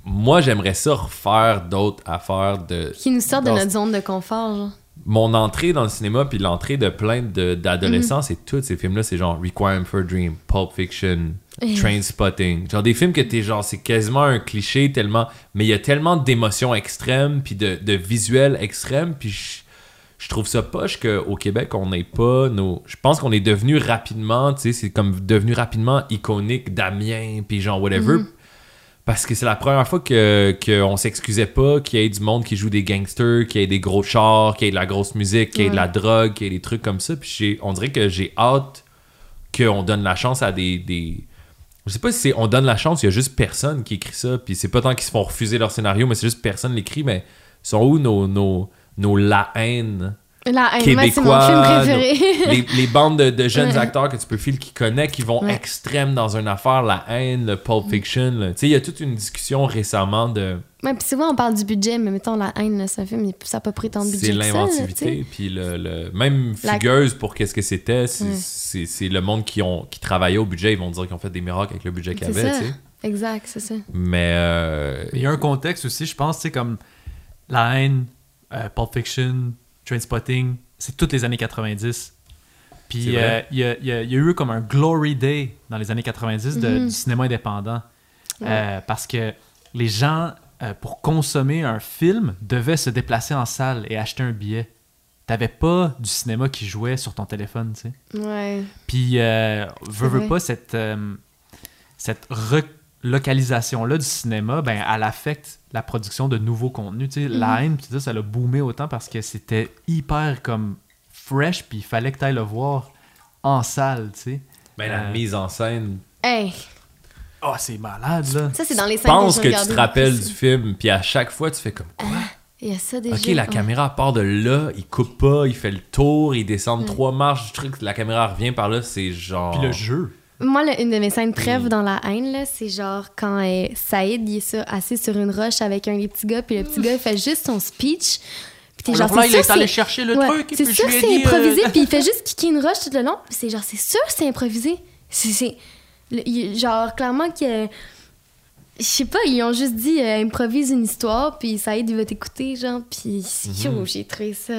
Moi, j'aimerais ça refaire d'autres affaires de. Qui nous sort de notre zone de confort, genre. Mon entrée dans le cinéma, puis l'entrée de plein d'adolescents, c'est tous ces films-là. C'est genre Requiem for a Dream, Pulp Fiction, Eh. Trainspotting. Genre des films que t'es genre, c'est quasiment un cliché tellement. Mais il y a tellement d'émotions extrêmes, puis de, de visuels extrêmes, puis je, je trouve ça poche qu'au Québec, on n'ait pas nos. Je pense qu'on est devenu rapidement, tu sais, c'est comme devenu rapidement iconique d'Amiens, puis genre whatever. Parce que c'est la première fois que qu'on s'excusait pas qu'il y ait du monde qui joue des gangsters, qu'il y ait des gros chars, qu'il y ait de la grosse musique, qu'il y ait de la drogue, qu'il y ait des trucs comme ça. Puis j'ai- on dirait que j'ai hâte qu'on donne la chance à des, des... Je sais pas si c'est on donne la chance, il y a juste personne qui écrit ça. Puis c'est pas tant qu'ils se font refuser leur scénario, mais c'est juste personne l'écrit. Mais sont où nos, nos, nos la haine La haine, moi, c'est mon Québécois, film préféré. [LAUGHS] les, les bandes de, de jeunes Ouais. acteurs que tu peux filer qui connaissent, qui vont Ouais. extrême dans une affaire, la haine, le Pulp Fiction. là. Tu sais, il y a toute une discussion récemment de Ouais, puis souvent on parle du budget, mais mettons la haine, c'est un film, il- ça n'a pas pris tant de budget. c'est l'inventivité. Puis le, le- même La- Fugueuse, pour qu'est-ce que c'était, c'est Ouais. c'est- c'est le monde qui, ont, qui travaillait au budget. Ils vont dire qu'ils ont fait des miracles avec le budget qu'il y C'est avait. ça. tu sais. Exact, c'est ça. Mais euh, il y a un contexte aussi, je pense, tu sais, comme La haine, euh, Pulp Fiction, Trainspotting, c'est toutes les années 90. C'est Puis euh, il y, a, il y a- il y a eu comme un glory day dans les années 90 de- Mhm. du cinéma indépendant. Ouais. Euh, parce que les gens, euh, pour consommer un film, devaient se déplacer en salle et acheter un billet. T'avais pas du cinéma qui jouait sur ton téléphone, tu sais. Ouais. Puis, euh, veux, veux pas, cette, euh, cette relocalisation-là du cinéma, ben, elle affecte la production de nouveaux contenus. Tu sais, La haine, ça, ça l'a boomé autant parce que c'était hyper comme fresh, puis il fallait que tu ailles le voir. en salle, tu sais. Mais la Euh, mise en scène. Hey, Oh, c'est malade, là. ça, c'est dans les Je pense que tu te le rappelles du film, puis à chaque fois, tu fais comme quoi? Il y a ça déjà. Ok, la ouais. caméra part de là, il coupe pas, il fait le tour, il descend Mm. trois marches du truc, la caméra revient par là, c'est genre. Puis le jeu. Moi, une de mes scènes préf Mm. dans la haine, c'est genre quand euh, Saïd il est sur- assis sur une roche avec un des petits gars, puis le petit gars il fait juste son speech. Puis t'es genre, là, c'est il sûr, est allé chercher le Ouais, truc. et C'est sûr que c'est euh, improvisé, [LAUGHS] puis il fait juste kicker une roche tout le long. Puis c'est genre, c'est sûr que c'est improvisé. C'est, genre, clairement que. Je sais pas, ils ont juste dit euh, improvise une histoire, puis Saïd il va t'écouter, genre, puis Mhm. yo, j'ai trouvé ça.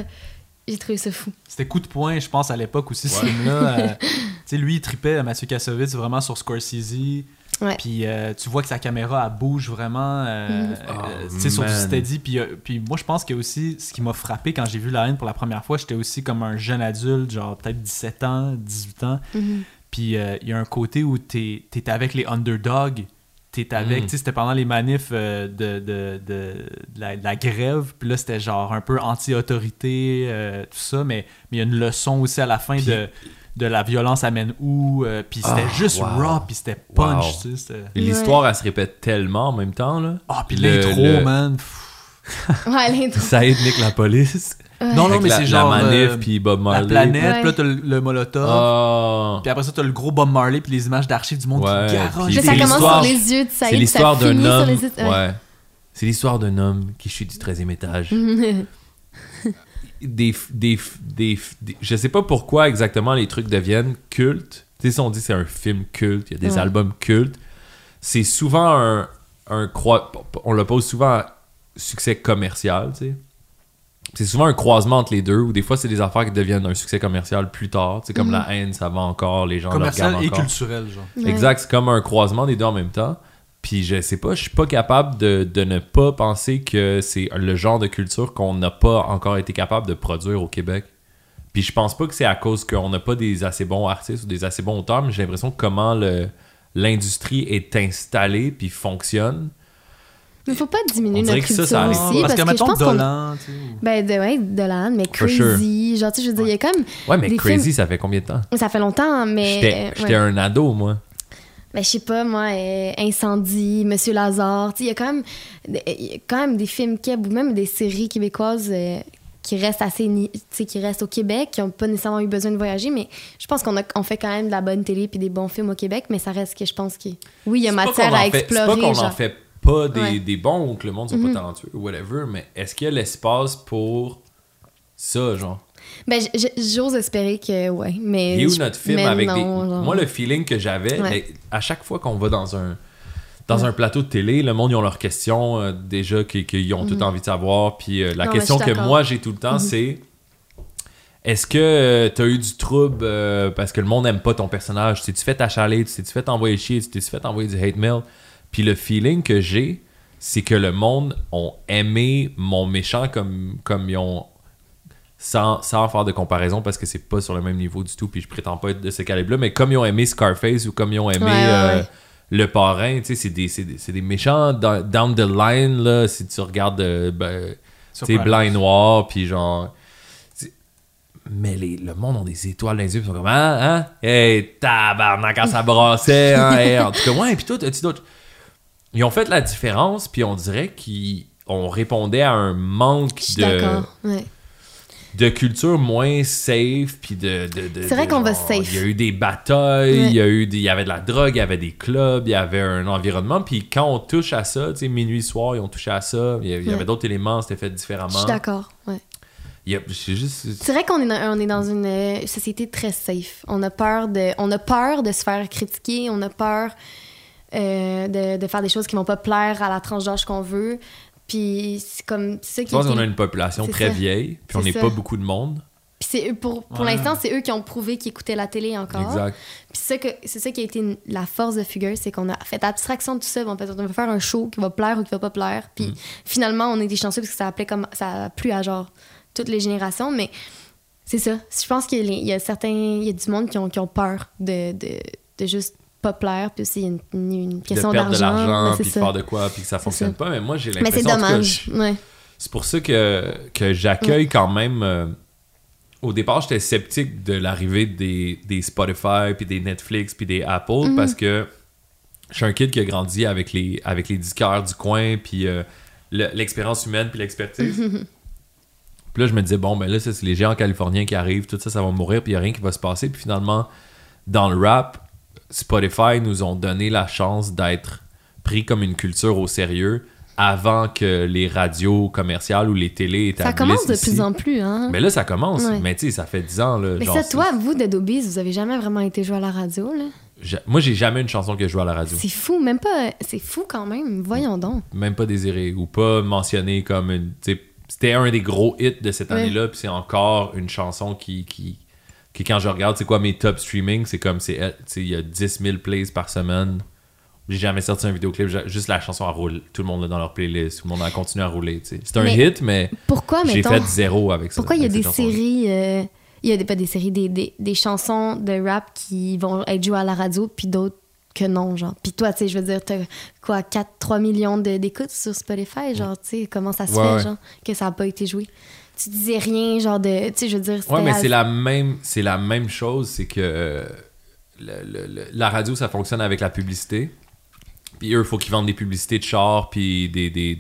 J'ai trouvé ça fou. C'était coup de poing, je pense, à l'époque aussi, ce film-là. [LAUGHS] euh, tu sais, lui, il tripait, Mathieu Kassovitz, vraiment sur Scorsese. Ouais. Puis euh, tu vois que sa caméra, elle bouge vraiment. euh, Oh, tu sais, sur du steady. Puis, euh, puis moi, je pense que aussi, ce qui m'a frappé quand j'ai vu La haine pour la première fois, j'étais aussi comme un jeune adulte, genre peut-être 17 ans, 18 ans. Mhm. Puis euh, il y a un côté où t'es es avec les underdogs. T'es avec, Mm. tu sais, c'était pendant les manifs euh, de, de, de, de la, de la grève. Puis là, c'était genre un peu anti-autorité, euh, tout ça. Mais mais il y a une leçon aussi à la fin Puis- de, de la violence amène où. euh, puis c'était Ah, juste wow. raw, puis c'était punch, Wow. tu sais. c'était- L'histoire, elle se répète tellement en même temps, là. Ah, puis Le- l'intro, le- man. pff. Ouais, l'intro. Ça aide Nick la police. Non, non, mais la- c'est genre. La manif, euh, puis Bob la Marley. planète, Ouais. puis là, t'as le, le molotov. Ah. Puis après ça, t'as le gros Bob Marley, puis les images d'archives du monde Ouais, qui garoche. ça commence sur l'histoire- les yeux de Saïd, C'est l'histoire ça d'un homme. les yeux. ouais. Ouais. C'est l'histoire d'un homme qui chute du 13e étage. [LAUGHS] des, des, des, des- Je sais pas pourquoi exactement les trucs deviennent cultes. Tu sais, si on dit c'est un film culte, il y a des Ouais. albums cultes. C'est souvent un, un On le pose souvent à succès commercial, tu sais. C'est souvent un croisement entre les deux, ou des fois c'est des affaires qui deviennent un succès commercial plus tard. Sais, comme Mhm. la haine, ça va encore, les gens le Commercial regardent et encore. culturel, genre. Ouais. Exact, c'est comme un croisement des deux en même temps. Puis je sais pas, je suis pas capable de, de ne pas penser que c'est le genre de culture qu'on n'a pas encore été capable de produire au Québec. Puis je pense pas que c'est à cause qu'on n'a pas des assez bons artistes ou des assez bons auteurs, mais j'ai l'impression que comment le- l'industrie est installée puis fonctionne. Mais faut pas diminuer On notre que ça, culture ça arrive. aussi, parce, parce, que, que, je mettons, pense. Dolan, tu sais. Ben, de, ouais, Dolan, mais For sure. Crazy, genre, tu sais, je veux dire, il y a même... Ouais, mais Crazy, films- ça fait combien de temps? Ça fait longtemps, mais... J'étais euh, ouais. un ado, moi. Ben, je sais pas, moi, euh, Incendie, Monsieur Lazare, tu sais, il y a quand même, il y a quand même des films keb ou même des séries québécoises euh, qui restent assez, qui restent au Québec, qui ont pas nécessairement eu besoin de voyager, mais je pense qu'on a, on fait quand même de la bonne télé puis des bons films au Québec, mais ça reste que je pense que, oui, il y a matière à explorer, C'est pas qu'on en fait pas des, Ouais. des bons ou que le monde soit Mhm. pas talentueux ou whatever, mais est-ce qu'il y a l'espace pour ça, genre? Ben, j'ose espérer que, ouais, mais... Il est où notre film avec non, des. genre. Moi, le feeling que j'avais, Ouais. mais à chaque fois qu'on va dans un dans un plateau de télé, le monde, ils ont leurs questions euh, déjà qu'ils ont tout Mhm. envie de savoir. Puis euh, la Non, question que moi, j'ai tout le temps, Mhm. c'est est-ce que tu as eu du trouble euh, parce que le monde n'aime pas ton personnage? Tu t'es-tu fait achaler? Tu t'es-tu fait envoyer chier? Tu t'es-tu fait envoyer du hate mail? Puis le feeling que j'ai, c'est que le monde ont aimé mon méchant comme, comme ils ont sans, sans faire de comparaison parce que c'est pas sur le même niveau du tout puis je prétends pas être de ce calibre là mais comme ils ont aimé Scarface ou comme ils ont aimé Ouais, ouais, euh, ouais. le parrain tu sais c'est des, c'est des, c'est des méchants down, down the line là si tu regardes euh, ben, tu Prime. blanc et noir puis genre c'est- mais les, le monde ont des étoiles dans les yeux puis ils sont comme hein hein? Hey tabarnak quand ça brassait hein, [LAUGHS] hey, en tout cas ouais puis toi as-tu d'autres ils ont fait la différence puis on dirait qu'ils on répondait à un manque Je de d'accord, ouais. de culture moins safe puis de, de, de- C'est vrai qu'on va safe. il y a eu des batailles Ouais. il y a eu des- il y avait de la drogue il y avait des clubs il y avait un environnement puis quand on touche à ça tu sais minuit soir ils ont touché à ça il y, Ouais. avait d'autres éléments c'était fait Je différemment suis d'accord, ouais. Il y a- c'est juste C'est vrai qu'on est dans, on est dans une euh, société très safe. On a peur de, on a peur de se faire critiquer, on a peur euh, de, de faire des choses qui vont pas plaire à la tranche d'âge qu'on veut. Puis c'est comme ça je qui pense qu'on a une population très ça. vieille puis on n'est pas beaucoup de monde Puis c'est pour pour Ouais. l'instant, c'est eux qui ont prouvé qu'ils écoutaient la télé encore. exact Puis c'est ça que c'est ça qui a été une- la force de Fugueuse, c'est qu'on a fait abstraction de tout ça. En fait, on va faire un show qui va plaire ou qui va pas plaire. Puis Mm. finalement, on était chanceux parce que ça appelait comme ça a plu à genre toutes les générations, mais c'est ça. Je pense qu'il y a certains il y a du monde qui ont, qui ont peur de, de, de juste pas plaire, puis a une, question de perdre de d'argent. l'argent c'est puis de faire de quoi puis que ça fonctionne pas mais moi j'ai c'est l'impression tout cas, dommage. C'est pour ça que, que j'accueille quand même. euh, au départ, j'étais sceptique de l'arrivée des, des Spotify, puis des Netflix, puis des Apple, Mhm. parce que je suis un kid qui a grandi avec les, avec les du coin, puis euh, le- l'expérience humaine, puis l'expertise. Puis là, je me disais, bon, ben là, c'est les géants californiens qui arrivent, tout ça, ça va mourir, puis il n'y a rien qui va se passer. Puis finalement, dans le rap, Spotify nous ont donné la chance d'être pris comme une culture au sérieux avant que les radios commerciales ou les télés établissent Ça commence de ici. plus en plus, hein. Mais là, ça commence. Ouais. Mais tu sais, ça fait 10 ans. Là, Mais genre, ça, c'est- toi, vous, de Dobies, vous avez jamais vraiment été joué à la radio, là? J'a- Moi, j'ai jamais une chanson que je joue à la radio. C'est fou, même pas. C'est fou quand même. Voyons donc. Même pas désiré ou pas mentionné comme une. C'était un des gros hits de cette Ouais. année-là, puis c'est encore une chanson qui, qui, quand je regarde, c'est quoi mes top streaming, c'est comme, c'est, il y a 10 000 plays par semaine. J'ai jamais sorti un vidéoclip, juste la chanson à roule. Tout le monde l'a dans leur playlist, tout le monde a continué à rouler. C'est un Mais hit, mais Pourquoi, j'ai fait zéro avec ça. Pourquoi il y a des séries. euh, Il y a des, pas des séries, des, des, des chansons de rap qui vont être jouées à la radio, puis d'autres que non, genre. Puis toi, tu sais, je veux dire, t'as quoi, 4, 3 millions de- d'écoutes sur Spotify, genre, tu sais, comment ça se Ouais, fait, ouais. genre, que ça n'a pas été joué? Tu disais rien, genre, de. Tu sais, je veux dire, Ouais, mais c'est la même, la même chose, c'est que euh, le- le- le- la radio, ça fonctionne avec la publicité. Puis eux, il faut qu'ils vendent des publicités de char, puis des, des,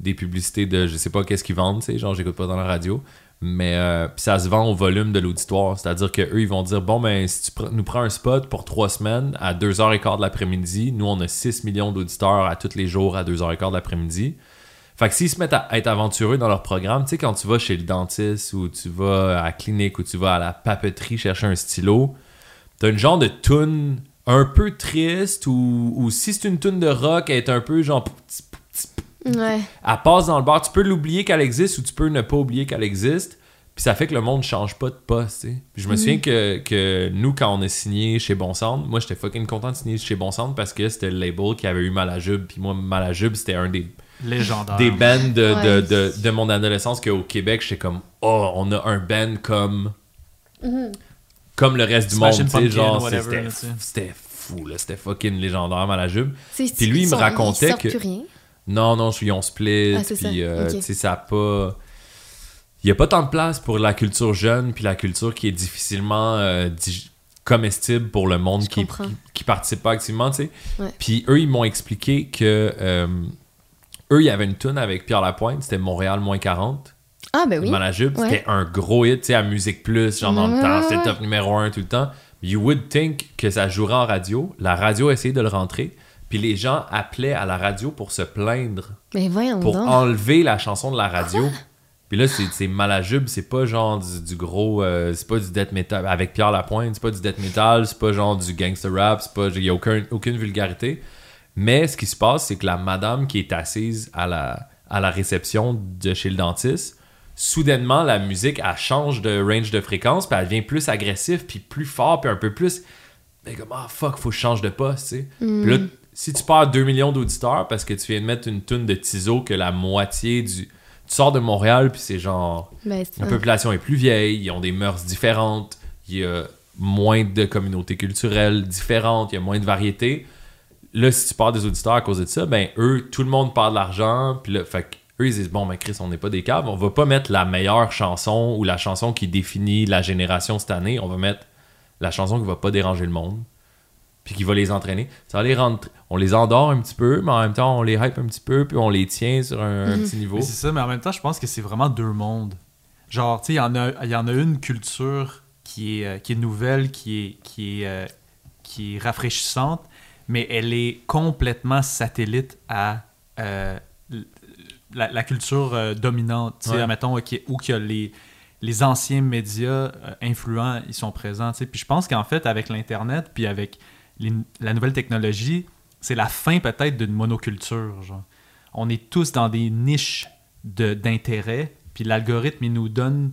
des publicités de je sais pas qu'est-ce qu'ils vendent, tu sais, genre j'écoute pas dans la radio. Mais euh, puis ça se vend au volume de l'auditoire. C'est-à-dire qu'eux, ils vont dire Bon, ben, si tu pr- nous prends un spot pour trois semaines à 2h15 de l'après-midi, nous, on a 6 millions d'auditeurs à tous les jours à 2h15 de l'après-midi. Fait que s'ils se mettent à être aventureux dans leur programme, tu sais, quand tu vas chez le dentiste ou tu vas à la clinique ou tu vas à la papeterie chercher un stylo, t'as une genre de tune un peu triste ou, ou si c'est une tune de rock, elle est un peu genre. Ouais. Elle passe dans le bar. Tu peux l'oublier qu'elle existe ou tu peux ne pas oublier qu'elle existe. Puis ça fait que le monde change pas de poste, tu sais. Puis je me souviens que, que nous, quand on a signé chez Bon Sound, moi j'étais fucking content de signer chez Bon Sound parce que c'était le label qui avait eu Malajube. Puis moi, Malajube, c'était un des Légendaire. des bands de, de, Ouais. de, de mon adolescence qu'au Québec, j'étais comme, oh, on a un band comme. Comme le reste du monde, tu genre, c'était fou, là, c'était fucking légendaire, Malajube. C'est- Puis lui, il me racontait que- plus rien? Non, non, ils ont split, Ah, c'est ça, puis, euh, tu sais, ça a pas... Il y a pas tant de place pour la culture jeune, puis la culture qui est difficilement euh, comestible pour le monde qui, qui, qui participe pas activement, tu sais. Ouais. Puis eux, ils m'ont expliqué que... euh, eux, il y avait une tune avec Pierre Lapointe, c'était Montréal moins 40. Ah, ben oui. Malajube, Ouais. c'était un gros hit, tu sais, à Musique Plus, genre dans le Ouais, temps, c'était top numéro un tout le temps. You would think que ça jouerait en radio. La radio essayait de le rentrer. Puis les gens appelaient à la radio pour se plaindre, Mais voyons pour donc. enlever la chanson de la radio. Puis là, c'est c'est Malajube, c'est pas genre du, du gros. euh, c'est pas du death metal. Avec Pierre Lapointe, c'est pas du death metal, c'est pas genre du gangster rap, c'est pas. Il y a aucun, aucune vulgarité. Mais ce qui se passe, c'est que la madame qui est assise à la, à la réception de chez le dentiste, soudainement, la musique, elle change de range de fréquence, puis elle devient plus agressive, puis plus fort, puis un peu plus. Mais comme, ah fuck, faut que je change de poste, tu sais. Puis là, si tu perds 2 millions d'auditeurs parce que tu viens de mettre une toune de Tizo que la moitié du. Tu sors de Montréal, puis c'est genre. Ben, La population est plus vieille, ils ont des mœurs différentes, il y a moins de communautés culturelles différentes, il y a moins de variété. Là, si tu perds des auditeurs à cause de ça, ben eux, tout le monde perd de l'argent, puis là, fait que eux, ils disent bon, ben Chris, on n'est pas des caves, on va pas mettre la meilleure chanson ou la chanson qui définit la génération cette année, on va mettre la chanson qui va pas déranger le monde, puis qui va les entraîner. Ça va les rendre. On les endort un petit peu, mais en même temps, on les hype un petit peu, puis on les tient sur un, un petit niveau. Mais c'est ça, mais en même temps, je pense que c'est vraiment deux mondes. Genre, tu sais, il y, en a- il y en a une culture qui est, euh, qui est nouvelle, qui est, qui, est, euh, qui est rafraîchissante, mais elle est complètement satellite à euh, la, la culture euh, dominante. Tu sais, Ouais. admettons, qui- où a les, les anciens médias euh, influents, ils sont présents. Puis je pense qu'en fait, avec l'Internet, puis avec les- la nouvelle technologie, c'est la fin peut-être d'une monoculture. Genre. On est tous dans des niches de- d'intérêt, puis l'algorithme, il nous donne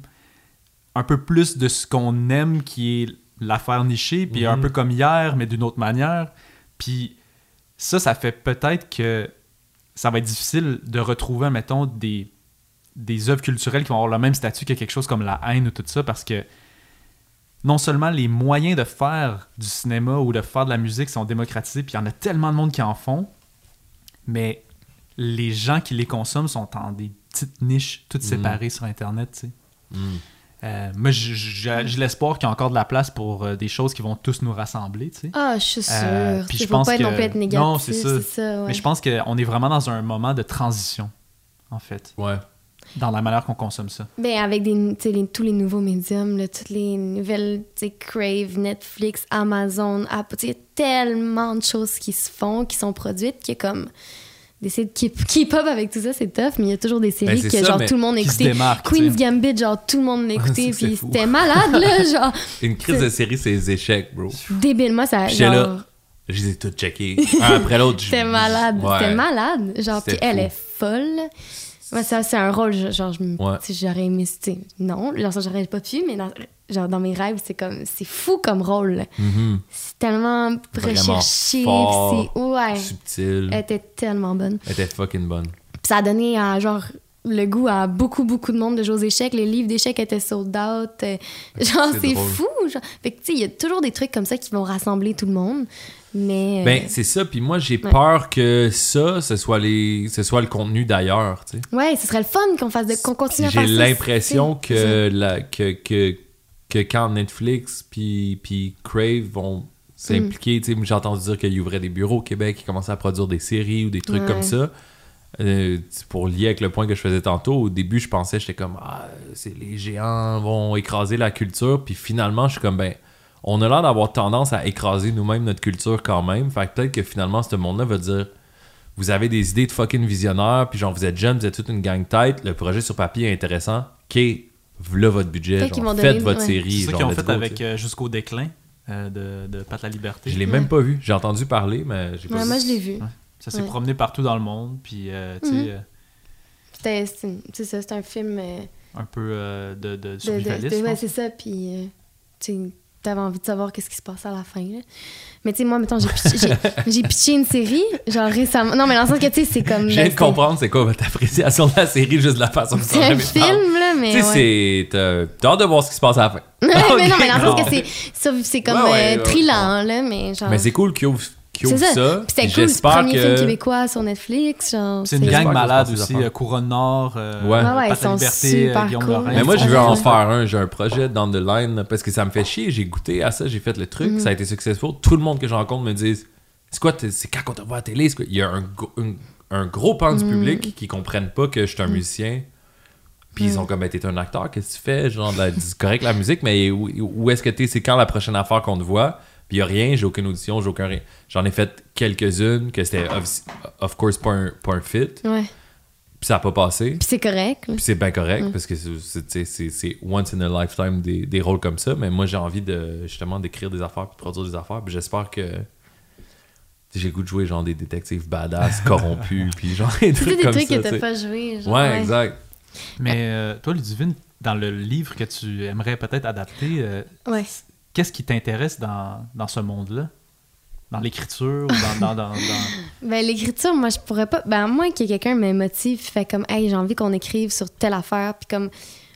un peu plus de ce qu'on aime, qui est l'affaire nichée, puis un Mhm. peu comme hier, mais d'une autre manière. Puis ça, ça fait peut-être que ça va être difficile de retrouver, mettons, des, des œuvres culturelles qui vont avoir le même statut que quelque chose comme la haine ou tout ça, parce que non seulement les moyens de faire du cinéma ou de faire de la musique sont démocratisés, puis il y en a tellement de monde qui en font, mais les gens qui les consomment sont en des petites niches toutes Mhm. séparées sur Internet, tu sais. Mm. Euh, moi, j- j- j'ai l'espoir qu'il y a encore de la place pour euh, des choses qui vont tous nous rassembler, tu sais. Ah, je suis sûre. Euh, puis je faut pense pas être que- non plus être négatif. Non, c'est ça. ouais. Mais je pense qu'on est vraiment dans un moment de transition, en fait, Ouais. dans la manière qu'on consomme ça. Ben, avec des, les- tous les nouveaux médiums, là, toutes les nouvelles, tu sais, Crave, Netflix, Amazon, Apple, tu sais, il y a tellement de choses qui se font, qui sont produites, qui est comme d'essayer de keep, keep up avec tout ça, c'est tough, mais il y a toujours des séries Ben, que ça, genre tout le monde écoutait. Queen's. Gambit, genre tout le monde l'écoutait, puis c'était malade, là, [LAUGHS] genre Une crise de série, c'est les échecs, bro. débile. Moi, ça, genre, là. Je les ai tous checkés. Un après l'autre. je- c'était malade, Ouais. c'était malade. Genre, puis elle est folle. Ouais, ça, c'est un rôle, genre, me- Ouais. j'aurais aimé, non, genre, j'aurais pas pu, mais dans, genre, dans mes rêves, c'est comme, c'est fou comme rôle. Mhm. C'est tellement recherché, fort, c'est, ouais, Subtil. elle était tellement bonne. Elle était fucking bonne. Puis ça a donné, à, genre, le goût à beaucoup, beaucoup de monde de jouer aux échecs. Les livres d'échecs étaient sold out. euh, genre, c'est fou. Genre. Fait que, tu sais, il y a toujours des trucs comme ça qui vont rassembler tout le monde. Mais. euh, Ben, c'est ça. Puis moi, j'ai Ouais. peur que ça, ce soit, les... ce soit le contenu d'ailleurs, tu sais. ouais, ce serait le fun qu'on fasse de, qu'on continue à J'ai faire l'impression c'est ça. que, la, que, que, que quand Netflix puis, puis Crave vont s'impliquer, tu sais, j'ai entendu dire qu'ils ouvraient des bureaux au Québec, qu'ils commençaient à produire des séries ou des trucs Ouais. comme ça. Euh, pour lier avec le point que je faisais tantôt, au début, je pensais, j'étais comme, ah, c'est les géants vont écraser la culture. Puis finalement, je suis comme, ben, on a l'air d'avoir tendance à écraser nous-mêmes notre culture quand même. Fait que peut-être que finalement, ce monde-là va dire, vous avez des idées de fucking visionnaires, puis genre, vous êtes jeunes, vous êtes toute une gang tête, le projet sur papier est intéressant. OK, voilà votre budget, genre, faites donner- votre ouais. série. C'est ça qu'ils ont fait go, avec euh, Jusqu'au déclin euh, de, de Pat la Liberté. Je l'ai Ouais. même pas vu. J'ai entendu parler, mais j'ai pas Ouais, vu. moi, je l'ai vu. Ouais. Ça s'est Ouais. promené partout dans le monde, puis euh, tu sais, C'était, c'est, c'est ça, c'est un film euh, un peu euh, de, de de, de- survivalisme. de- ouais, c'est ça. Puis, euh, tu sais, t'avais envie de savoir qu'est-ce qui se passe à la fin. Là. Mais tu sais, moi, mettons, j'ai pitché, j'ai, [LAUGHS] j'ai pitché une série, genre récemment. Non, mais dans le sens que, tu sais, c'est comme. Je ben, de comprendre c'est quoi votre appréciation de la série, juste de la façon que C'est un film, là, mais. Tu sais, ouais. c'est. T'as hâte de voir ce qui se passe à la fin. [LAUGHS] mais non, mais dans le sens que c'est, c'est comme Ouais, ouais, euh, trilant, là, mais genre. Mais c'est cool qu'ils ouvrent, qu'ils C'est ouvrent ça. ça. C'était cool, le premier film québécois sur Netflix. C'est une gang malade aussi, euh, Couronne Nord, euh, Ouais. Ah ouais, ils sont Liberté, super euh, Guillaume cool. Lorrain. Mais moi, je veux en faire un. J'ai un projet down the line parce que ça me fait chier. J'ai goûté à ça, j'ai fait le truc, Mhm. ça a été successful. Tout le monde que je rencontre me dit C'est quoi, c'est quand on te voit à la télé? C'est quoi? Il y a un, go- un, un gros pan du Mhm. public qui comprennent pas que je suis un musicien. Puis ils sont comme, ben, t'es un acteur, qu'est-ce que tu fais? Genre, de la- c'est correct la musique, mais où, où est-ce que t'es? C'est quand la prochaine affaire qu'on te voit? Puis il y a rien, j'ai aucune audition, j'ai aucun rien. J'en ai fait quelques-unes que c'était, of, of course, pas un, pas un fit. Ouais. Puis ça a pas passé. Puis c'est correct. Puis c'est bien correct Mm. parce que c'est- c'est tu sais, c'est- c'est once in a lifetime des, des rôles comme ça. Mais moi, j'ai envie de justement d'écrire des affaires puis de produire des affaires. Puis j'espère que j'ai le goût de jouer genre des détectives badass, [LAUGHS] corrompus, puis genre des C'est trucs des comme trucs ça. que t'as pas joué. Genre, Ouais, exact. Mais euh, toi, Ludivine, dans le livre que tu aimerais peut-être adapter, euh, Ouais. Qu'est-ce qui t'intéresse dans, dans ce monde-là? Dans l'écriture ou dans. dans, dans, dans- [LAUGHS] Ben, l'écriture, moi, je pourrais pas. Ben, à moins que quelqu'un me motive, fait comme, hey, j'ai envie qu'on écrive sur telle affaire, puis comme.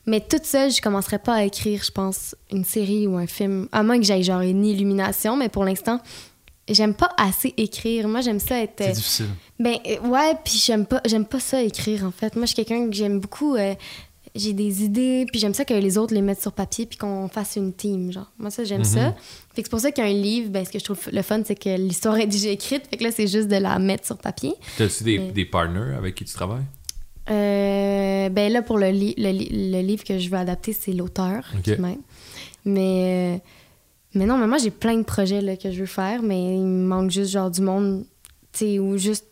Mais toute seule, je commencerais pas à écrire, je pense, une série ou un film. À moins que j'aille genre une illumination, mais pour l'instant, j'aime pas assez écrire. Moi, j'aime ça être. C'est difficile. Ben euh, ouais, puis j'aime pas j'aime pas ça écrire en fait. Moi je suis quelqu'un que j'aime beaucoup euh, j'ai des idées, puis j'aime ça que les autres les mettent sur papier puis qu'on fasse une team genre. Moi ça j'aime Mhm. ça. Fait que c'est pour ça qu'un livre, ben ce que je trouve le fun c'est que l'histoire est déjà écrite, fait que là c'est juste de la mettre sur papier. T'as-tu des, Mais- des partners avec qui tu travailles? Euh, ben là pour le, li- le, li- le livre que je veux adapter, c'est l'auteur Ok. qui m'aide. Mais euh, mais non, mais moi j'ai plein de projets là, que je veux faire, mais il me manque juste genre du monde, tu sais, ou juste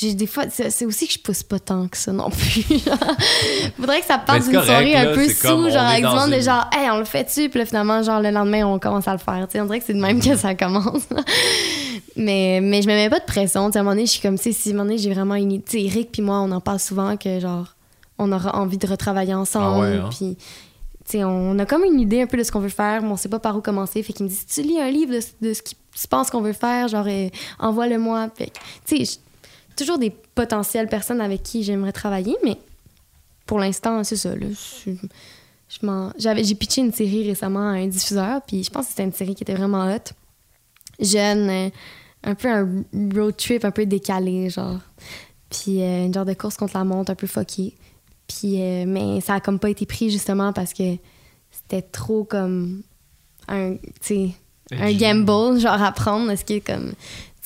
j'ai des fois c'est aussi que je pousse pas tant que ça non plus. [LAUGHS] Faudrait que ça parte d'une soirée là, un peu comme sous, genre avec du monde de une- genre hey, on le fait tu puis là, finalement genre le lendemain on commence à le faire, tu on dirait que c'est de même que ça commence. mais mais je me mets pas de pression, tu sais, à un moment donné, je suis comme tu sais si à un moment donné, j'ai vraiment une idée, tu sais, Eric puis moi on en parle souvent que genre on aura envie de retravailler ensemble Ah ouais, hein? puis tu sais, on a comme une idée un peu de ce qu'on veut faire, mais on sait pas par où commencer. Fait qu'il me dit, si tu lis un livre de, de ce que tu penses qu'on veut faire, genre, euh, envoie-le-moi. Fait que, tu sais, toujours des potentielles personnes avec qui j'aimerais travailler, mais pour l'instant, c'est ça, là. Je, je m'en- j'avais, j'ai pitché une série récemment à un diffuseur, puis je pense que c'était une série qui était vraiment hot. Jeune, euh, un peu un road trip un peu décalé, genre. Puis euh, une genre de course contre la montre un peu fuckée. Puis, euh, mais ça a comme pas été pris justement parce que c'était trop comme un, tu sais, un gamble, genre à prendre, comme.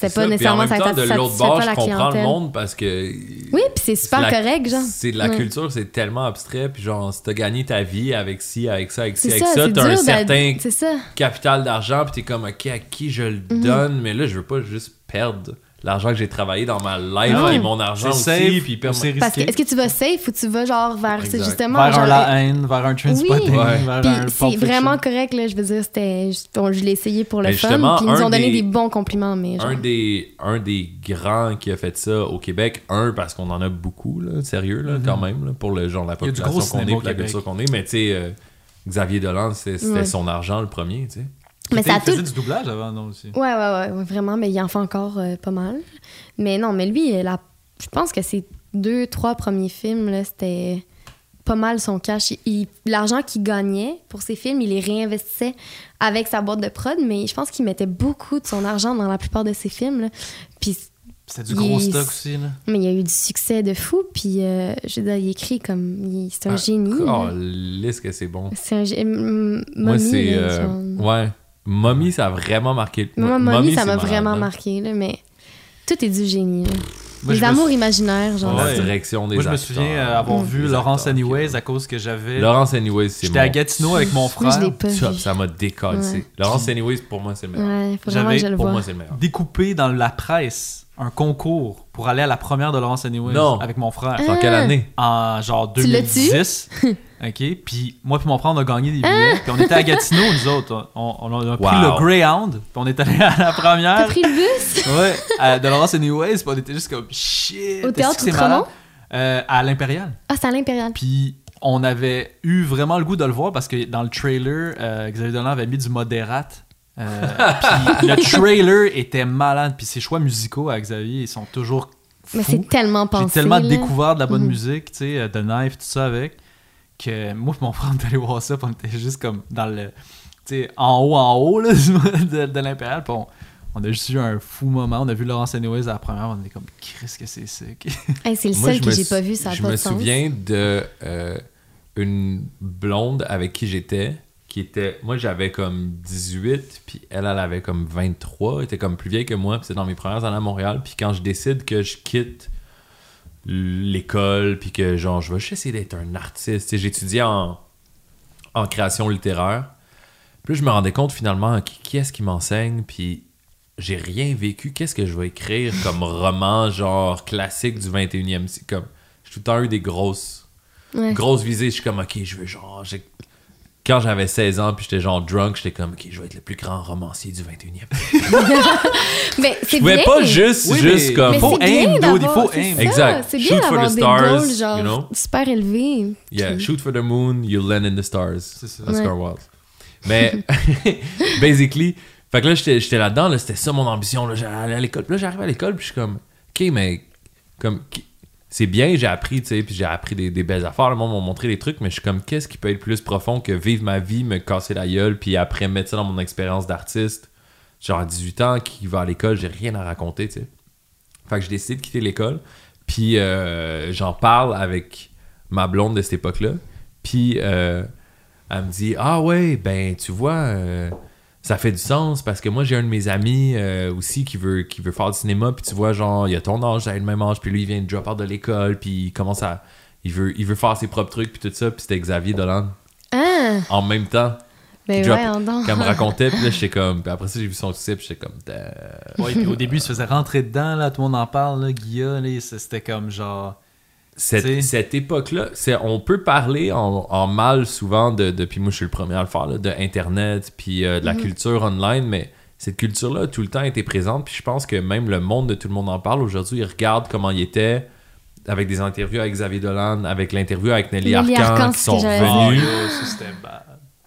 C'est pas ça. nécessairement temps, de l'autre bord, je comprends le monde parce que. Oui, puis c'est super la- correct, genre. C'est de la Ouais. culture, c'est tellement abstrait. Puis genre, si t'as gagné ta vie avec ci, avec ça, avec ci, avec ça, ça, t'as un certain ça. capital d'argent, puis t'es comme, ok, à qui je le Mhm. donne, mais là, je veux pas juste perdre l'argent que j'ai travaillé dans ma life, Ah ouais. puis mon argent C'est aussi, safe, puis Parce que risqué. est-ce que tu vas safe ou tu vas genre vers c'est justement vers un genre, La Haine, vers un Trainspotting, Oui. Ouais. vers Puis un Pulp c'est vraiment correct, là. Je veux dire, c'était. bon, je l'ai essayé pour le Mais fun. Puis ils nous un ont donné des- des bons compliments, mais genre. un des, un des grands qui a fait ça au Québec, un, parce qu'on en a beaucoup, là, sérieux, là, quand même, là, pour le genre, la population qu'on est, la culture qu'on est, mais tu sais, euh, Xavier Dolan, c'est- c'était Ouais. son argent le premier, tu sais. Mais Il ça a faisait tout. du doublage avant, non, aussi. Ouais, ouais, ouais, vraiment, mais il en fait encore euh, pas mal. Mais non, mais lui, la- je pense que ses deux, trois premiers films, là, c'était pas mal son cash. L'argent qu'il gagnait pour ses films, il les réinvestissait avec sa boîte de prod, mais je pense qu'il mettait beaucoup de son argent dans la plupart de ses films. là. Puis, C'était du gros Il- stock aussi, là. mais il y a eu du succès de fou, puis euh, je veux dire, il écrit comme. il- C'est un génie. Oh, lisse que c'est bon. C'est un gé- m- Moi, c'est. euh, ouais. Mommy, ça a vraiment marqué. Moi, Mommy, Mommy, ça m'a vraiment là. marqué, là, mais tout est du génie. là. Moi, Les je amours imaginaires, genre. La direction des Moi, je me souviens euh, avoir vu Laurence Anyways à cause que j'avais. Laurence Anyways, c'est J'étais à mon... Gatineau avec mon Moi, frère. je l'ai pas Ça, vu. ça m'a décalé. Ouais. Laurence Anyways, pour moi, c'est le meilleur. Ouais, faut vraiment J'avais- que je le Pour moi, c'est le meilleur. découpé dans la presse un concours pour aller à la première de Laurence Anyways Non. avec mon frère C'est en quelle Ah. année? en genre Tu l'as-tu? 2010. [LAUGHS] OK, puis moi puis mon frère on a gagné des billets, puis on était à Gatineau nous autres, on, on a pris Wow. le Greyhound, puis on est allé à la T'as première pris le bus? [LAUGHS] Ouais, à- de Laurence Anyways, puis on était juste comme shit. au est-ce théâtre que c'est Outremont? malade? Euh, à l'Impérial. Ah, c'est à l'Impérial. Puis on avait eu vraiment le goût de le voir parce que dans le trailer, euh, Xavier Dolan avait mis du modérate. Euh, puis le trailer était malade. Puis ses choix musicaux à Xavier, ils sont toujours Mais c'est tellement pensé. J'ai tellement là. découvert de la bonne Mhm. musique, tu sais, euh, de Knife, tout ça avec, que moi et mon [LAUGHS] frère, on est allé voir ça, puis on était juste comme dans le. Tu sais, en haut, en haut là, [LAUGHS] de, de l'Impérial, puis on, on a juste eu un fou moment. On a vu Laurence Anyways à la première, on était comme, Chris, que c'est sick. [LAUGHS] Hey, c'est le Moi, seul je que me j'ai pas vu, ça a Je pas me de sens. souviens de euh, une blonde avec qui j'étais, qui était... Moi, j'avais comme 18, puis elle, elle avait comme 23, elle était comme plus vieille que moi, puis c'est dans mes premières années à Montréal, puis quand je décide que je quitte l'école, puis que genre, je vais juste essayer d'être un artiste, j'étudiais en, en création littéraire, puis je me rendais compte finalement, qui, qui est-ce qui m'enseigne, puis j'ai rien vécu, qu'est-ce que je vais écrire comme [LAUGHS] roman, genre classique du 21e siècle, comme... J'ai tout le temps eu des grosses Ouais. grosse visée. Je suis comme, ok, je veux genre. Quand j'avais 16 ans, puis j'étais genre drunk, j'étais comme, ok, je vais être le plus grand romancier du 21e. [LAUGHS] Mais c'est bien. pas juste, Oui, juste mais- comme. Mais Faut aim, dude, il faut aim. ça, Exact. C'est Shoot bien for d'avoir the des stars, goals, genre, you know? super élevés. Yeah, Puis- shoot for the moon, you'll land in the stars. C'est ça. Oscar Ouais. Wilde. Mais, [LAUGHS] basically, fait que là, j'étais j'étais là-dedans, là, c'était ça mon ambition. Là, j'allais à l'école. Puis là, j'arrive à l'école, puis je suis comme, ok, mais, comme, qui- c'est bien, j'ai appris, tu sais, puis j'ai appris des, belles affaires. Le monde m'a montré des trucs, mais je suis comme, qu'est-ce qui peut être plus profond que vivre ma vie, me casser la gueule, puis après mettre ça dans mon expérience d'artiste. Genre, à 18 ans, qui va à l'école, j'ai rien à raconter, tu sais. Fait que j'ai décidé de quitter l'école. Puis euh, j'en parle avec ma blonde de cette époque-là. Puis euh, elle me dit Ah ouais, ben tu vois, euh, ça fait du sens parce que moi j'ai un de mes amis euh, aussi qui veut, qui veut faire du cinéma. Puis tu vois, genre, il a ton âge, j'ai le même âge. Puis lui, il vient de drop out de l'école. Puis il commence à. Il veut, il veut faire ses propres trucs. Puis tout ça. Puis c'était Xavier Dolan Ah, en même temps ben drop- ouais, qu'elle me [LAUGHS] racontait. Puis là, j'étais comme. Puis après ça, j'ai vu son succès. Puis j'étais comme. Ouais, puis au début, il se faisait rentrer dedans, là, tout le monde en parle, là, Guilla, là, c'était comme genre. Cette, cette époque-là, c'est, on peut parler en, en mal souvent de, de- puis moi je suis le premier à le faire, là, de Internet, puis euh, de la culture online, mais cette culture-là a tout le temps été présente, puis je pense que même le monde de tout le monde en parle aujourd'hui, il regarde comment il était avec des interviews avec Xavier Dolan, avec l'interview avec Nelly, Nelly Arcan, Arcan, qui sont revenus. Oh, yo, ça, c'était bad.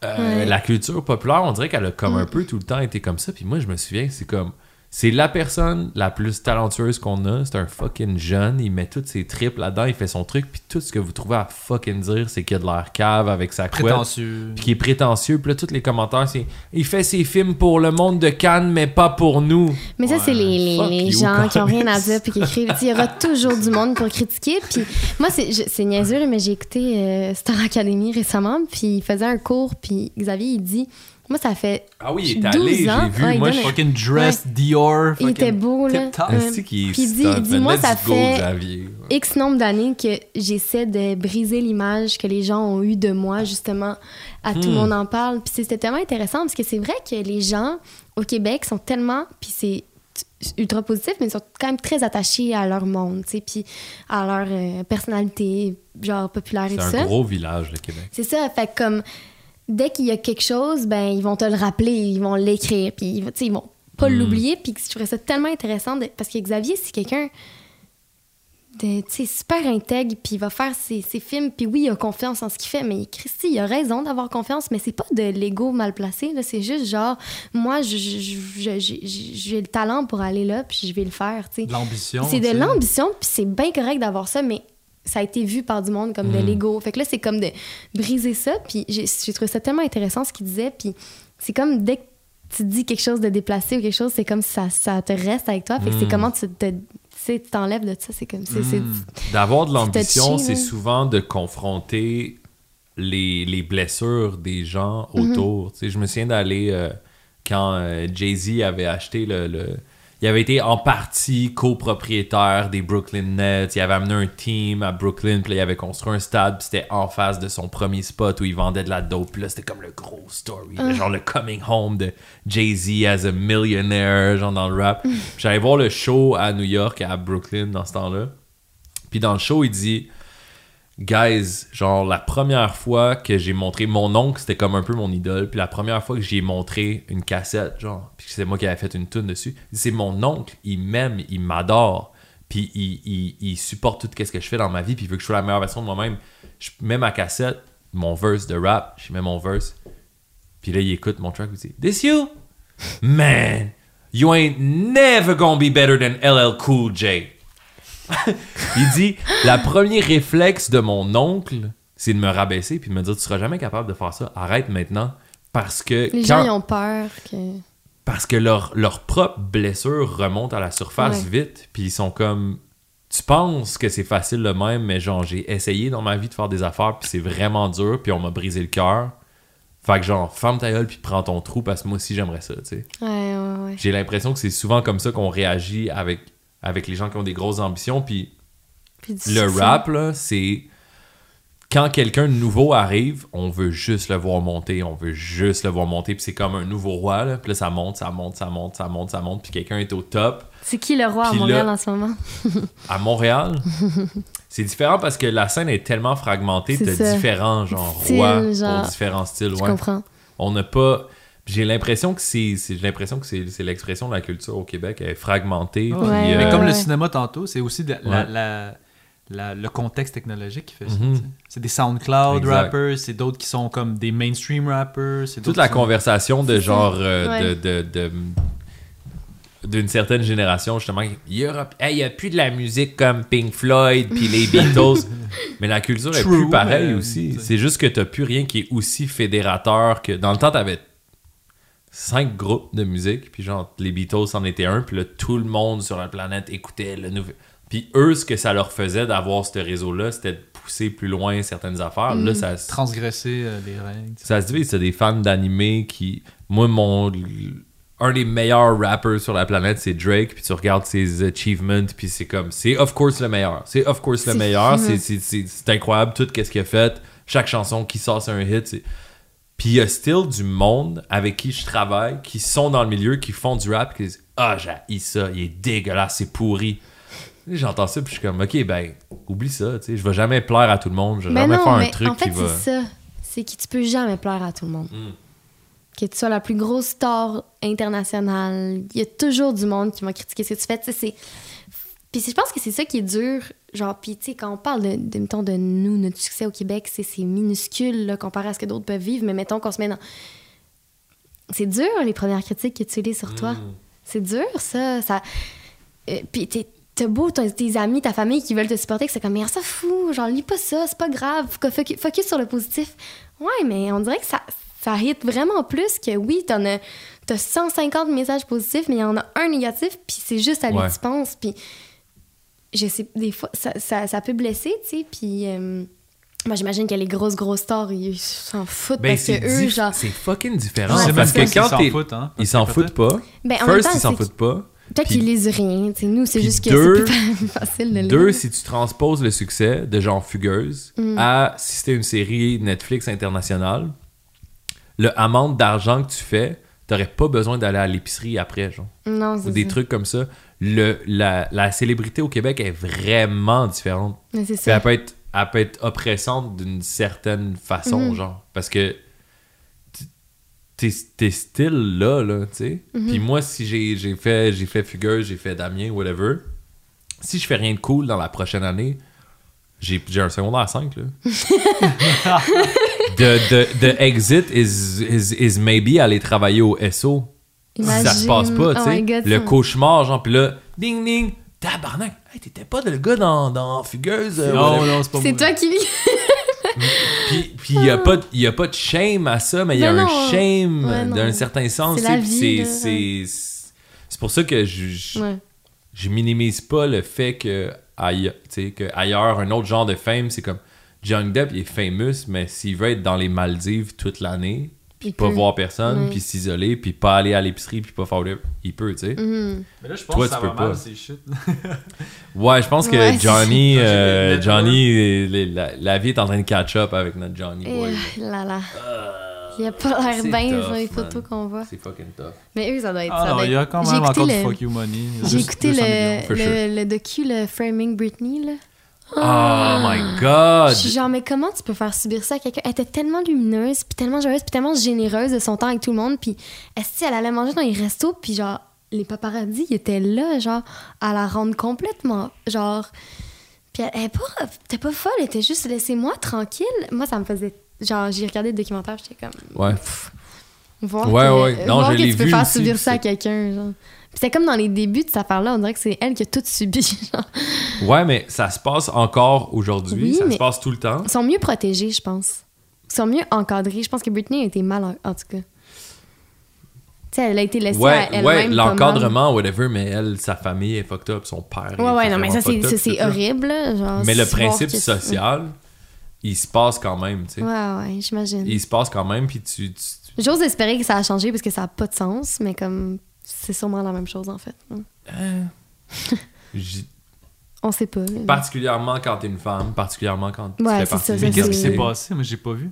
Euh, Ouais. La culture populaire, on dirait qu'elle a comme un Mm. peu tout le temps été comme ça, puis moi je me souviens, c'est comme C'est la personne la plus talentueuse qu'on a. C'est un fucking jeune. Il met toutes ses tripes là-dedans. Il fait son truc. Puis tout ce que vous trouvez à fucking dire, c'est qu'il a de l'air cave avec sa couette. Prétentieux. Puis qui est prétentieux. Puis là, tous les commentaires, c'est il fait ses films pour le monde de Cannes, mais pas pour nous. Mais ça, c'est les, les, les you, gens qui ont rien à dire puis qui écrivent. Il y aura toujours du monde pour critiquer. Puis moi, c'est je- c'est niaiseux, mais j'ai écouté euh, Star Academy récemment. Puis il faisait un cours. Puis Xavier, il dit Moi, ça fait. Ah oui, il est 12 allé, j'ai vu. Ouais, Moi, je un- Fucking dressed Dior. Il était fucking beau, là. Ouais. Puis il dit- c'est un- il dit, moi, ça fait-. X nombre d'années que j'essaie de briser l'image que les gens ont eue de moi, justement. À tout le Hmm. monde en parle. Puis c'était tellement intéressant parce que c'est vrai que les gens au Québec sont tellement. Puis c'est ultra positif, mais ils sont quand même très attachés à leur monde, tu sais, puis à leur euh, personnalité, genre populaire et C'est tout un ça. gros village, le Québec. C'est ça, fait comme dès qu'il y a quelque chose, ben ils vont te le rappeler, ils vont l'écrire, puis tu sais, ils vont pas Mm. l'oublier, puis je trouvais ça tellement intéressant de- parce que Xavier c'est quelqu'un de super intègre, puis il va faire ses, ses films, puis oui, il a confiance en ce qu'il fait, mais Christy, il a raison d'avoir confiance, mais c'est pas de l'ego mal placé, c'est juste genre moi j'ai le talent pour aller là, puis je vais le faire, tu sais. De L'ambition. C'est de l'ambition, puis c'est bien correct d'avoir ça, mais ça a été vu par du monde comme de Mm. l'ego. Fait que là, c'est comme de briser ça, puis j'ai trouvé ça tellement intéressant ce qu'il disait, puis c'est comme dès que tu dis quelque chose de déplacé ou quelque chose, c'est comme ça, ça te reste avec toi. Fait que c'est Mm. comment tu te tu t'enlèves de ça. C'est comme. c'est c'est- Mm. D'avoir de l'ambition, c'est souvent de confronter les, les blessures des gens Mhm. autour. Tu sais, je me souviens d'aller euh, quand euh, Jay-Z avait acheté le, le- Il avait été en partie copropriétaire des Brooklyn Nets. Il avait amené un team à Brooklyn, puis là, il avait construit un stade, puis c'était en face de son premier spot où il vendait de la dope. Puis là, c'était comme le gros story, genre le coming home de Jay-Z as a millionaire, genre dans le rap. Puis J'allais voir le show à New York, à Brooklyn, dans ce temps-là. Puis dans le show, il dit Guys, genre la première fois que j'ai montré mon oncle, c'était comme un peu mon idole. Puis la première fois que j'ai montré une cassette, genre, puis c'est moi qui avais fait une tune dessus, c'est mon oncle, il m'aime, il m'adore. Puis il supporte tout ce que je fais dans ma vie, puis il veut que je sois la meilleure version de moi-même. Je mets ma cassette, mon verse de rap, je mets mon verse. Puis là, il écoute mon track, il dit This you? Man, you ain't never gonna be better than LL Cool J. [LAUGHS] il dit La premier réflexe de mon oncle, c'est de me rabaisser puis de me dire Tu seras jamais capable de faire ça, arrête maintenant. Parce que Les quand- gens, ils ont peur que. parce que leur, leur propre blessure remonte à la surface Ouais. vite, puis ils sont comme tu penses que c'est facile de même, mais genre j'ai essayé dans ma vie de faire des affaires, puis c'est vraiment dur, puis on m'a brisé le cœur. Fait que genre ferme ta gueule puis prends ton trou parce que moi aussi j'aimerais ça, tu sais. Ouais, ouais, ouais. J'ai l'impression que c'est souvent comme ça qu'on réagit avec avec les gens qui ont des grosses ambitions, puis le rap là, c'est quand quelqu'un de nouveau arrive, on veut juste le voir monter, on veut juste le voir monter, puis c'est comme un nouveau roi, là. Puis là, ça monte, ça monte, ça monte, ça monte, ça monte, puis quelqu'un est au top. C'est qui le roi à Montréal là- en ce moment? [LAUGHS] À Montréal, c'est différent parce que la scène est tellement fragmentée de différents genre rois genre. différents styles. Je ouais. comprends. On n'a pas. J'ai l'impression que c'est, c'est- j'ai l'impression que c'est, c'est l'expression de la culture au Québec, elle est fragmentée. Ouais. puis, Ouais, euh, Mais comme le cinéma tantôt, c'est aussi de- la- Ouais. la- la- le contexte technologique qui fait ça. Mhm. tu. C'est des SoundCloud Exact. rappers, c'est d'autres qui sont comme des mainstream rappers. c'est toute la sont- conversation de genre euh, Ouais. de, de- de- d'une certaine génération justement il y aura hey, il y a plus de la musique comme Pink Floyd puis les [LAUGHS] Beatles mais la culture est plus pareille aussi c'est juste que t'as plus rien qui est aussi fédérateur que dans le temps t'avais cinq groupes de musique puis genre les Beatles en étaient un puis là tout le monde sur la planète écoutait le nouveau puis eux ce que ça leur faisait d'avoir ce réseau là c'était de pousser plus loin certaines affaires là ça se- transgresser euh, les règles. ça se divise, c'est des fans d'animé qui. Moi, mon. Un des meilleurs rappers sur la planète, c'est Drake, puis tu regardes ses achievements, puis c'est comme. C'est of course le meilleur. C'est of course le meilleur. C'est- c'est- C'est c'est incroyable tout ce qu'il a fait. Chaque chanson qui sort, c'est un hit. Puis il y a still du monde avec qui je travaille, qui sont dans le milieu, qui font du rap, qui disent Ah, j'ai ça, il est dégueulasse, c'est pourri. J'entends ça, puis je suis comme, ok, ben, oublie ça, tu sais, je vais jamais plaire à tout le monde, je vais Mais jamais non, faire un mais truc en fait, qui va. c'est ça. C'est que tu peux jamais plaire à tout le monde. Mm. Que tu sois la plus grosse star internationale, il y a toujours du monde qui va critiquer ce que tu fais. Tu sais, c'est... Puis je pense que c'est ça qui est dur. Genre, puis tu sais, quand on parle de, de, mettons, de nous, notre succès au Québec, c'est, minuscule là, comparé à ce que d'autres peuvent vivre. Mais mettons qu'on se met dans... C'est dur, les premières critiques que tu lis sur toi. Mm. C'est dur, ça. ça... Euh, puis t'as beau, t'as tes amis, ta famille qui veulent te supporter, que c'est comme, mais ça fou, genre, lis pas ça, c'est pas grave, focus, focus sur le positif. Ouais, mais on dirait que ça, ça hit vraiment plus que oui, t'en as, t'as 150 messages positifs, mais il y en a un négatif, puis c'est juste à lui Ouais. que tu penses. Puis je sais, des fois, ça, ça, ça peut blesser, tu sais, puis. euh, moi, j'imagine que les grosses, grosses stars, ils s'en foutent Ben, parce que eux, genre. c'est fucking différent. Ouais, parce que quand s'ils s'en foutent, hein, Ils s'en foutent pas. Ben, en même First, temps, ils s'en foutent pas. Peut-être Puis- qu'ils lisent rien. tu sais, nous, c'est juste que c'est plus [LAUGHS] facile de lire. Deux, si tu transposes le succès de genre Fugueuse Mm. à si c'était une série Netflix internationale, le amende d'argent que tu fais, t'aurais pas besoin d'aller à l'épicerie après, genre. Non, Ou des ça. trucs comme ça. Le, la, la célébrité au Québec est vraiment différente. Mais c'est Puis ça. elle peut être, elle peut être oppressante d'une certaine façon, Mhm. genre. Parce que t'es t'es still là, là, tu sais. Mhm. Puis moi, si j'ai j'ai fait, j'ai fait Fugueuse, j'ai fait Damien, whatever, si je fais rien de cool dans la prochaine année, j'ai j'ai un secondaire 5, là. [LAUGHS] [LAUGHS] the, the, the exit is, is, is maybe aller travailler au SO. Ça se passe pas, tu Oh sais. le cauchemar, genre, puis là, ding ding, tabarnak, hey, t'étais pas le gars dans, dans Fugueuse. euh, Non, whatever. non, c'est pas C'est toi qui lis. Puis puis il y a pas de- il y a pas de shame à ça, mais il y a un shame Ouais, d'un certain sens. C'est c'est là. c'est c'est pour ça que je je, Ouais. je minimise pas le fait que aille- tu sais, que ailleurs un autre genre de fame, c'est comme Johnny Depp il est famous, mais s'il veut être dans les Maldives toute l'année, puis pas peut. voir personne, Ouais. puis s'isoler, puis pas aller à l'épicerie, puis pas faire de... il peut, tu sais. Mhm. Mais là, je pense Toi, que ça tu va peux mal, pas. shit. [LAUGHS] Ouais, je pense que Ouais, Johnny, [LAUGHS] euh, Johnny, les- la, la vie est en train de catch up avec notre Johnny Et boy. là là. Euh, Il a pas l'air bien tough, sur les photos qu'on voit. C'est fucking tough. Mais eux, ça doit être. Ah ça non, doit il y a quand même encore du le- fuck you money. J'ai écouté 200 le, le, sure. le docu, le Framing Britney, là. Oh my god! Je suis genre, mais comment tu peux faire subir ça à quelqu'un? Elle était tellement lumineuse, puis tellement joyeuse, puis tellement généreuse de son temps avec tout le monde. Puis, est-ce qu'elle allait manger dans les restos, puis genre, les paparazzis, ils étaient là, genre, à la rendre complètement, genre... Puis elle, elle est pas, était pas folle, elle était juste, laissez-moi tranquille. Moi, ça me faisait... Genre, j'ai regardé le documentaire, j'étais comme... Ouais. Voir Ouais, que, ouais. Non, voir je que tu peux vu faire aussi, subir ça à quelqu'un, genre. C'est comme dans les débuts de cette affaire-là, on dirait que c'est elle qui a tout subi, [LAUGHS] genre. Ouais, mais ça se passe encore aujourd'hui. Oui, ça se passe tout le temps. Ils sont mieux protégés, je pense. Ils sont mieux encadrés. Je pense que Britney a été mal, en, en tout cas. Tu sais, elle a été laissée à elle-même. ouais, l'encadrement, whatever, mais elle, sa famille est fucked up, son père. Ouais, ouais, non, mais ça, c'est, horrible, genre, Mais le principe social, il se passe quand même, tu sais. Ouais, ouais, j'imagine. Il se passe quand même, puis tu. tu- J'ose espérer que ça a changé parce que ça n'a pas de sens, mais comme c'est sûrement la même chose, en fait. [LAUGHS] j- On sait pas. là. particulièrement quand t'es une femme, particulièrement quand tu Ouais, fais partie ça, Mais qu'est-ce qui c'est- s'est passé? Moi, j'ai pas vu.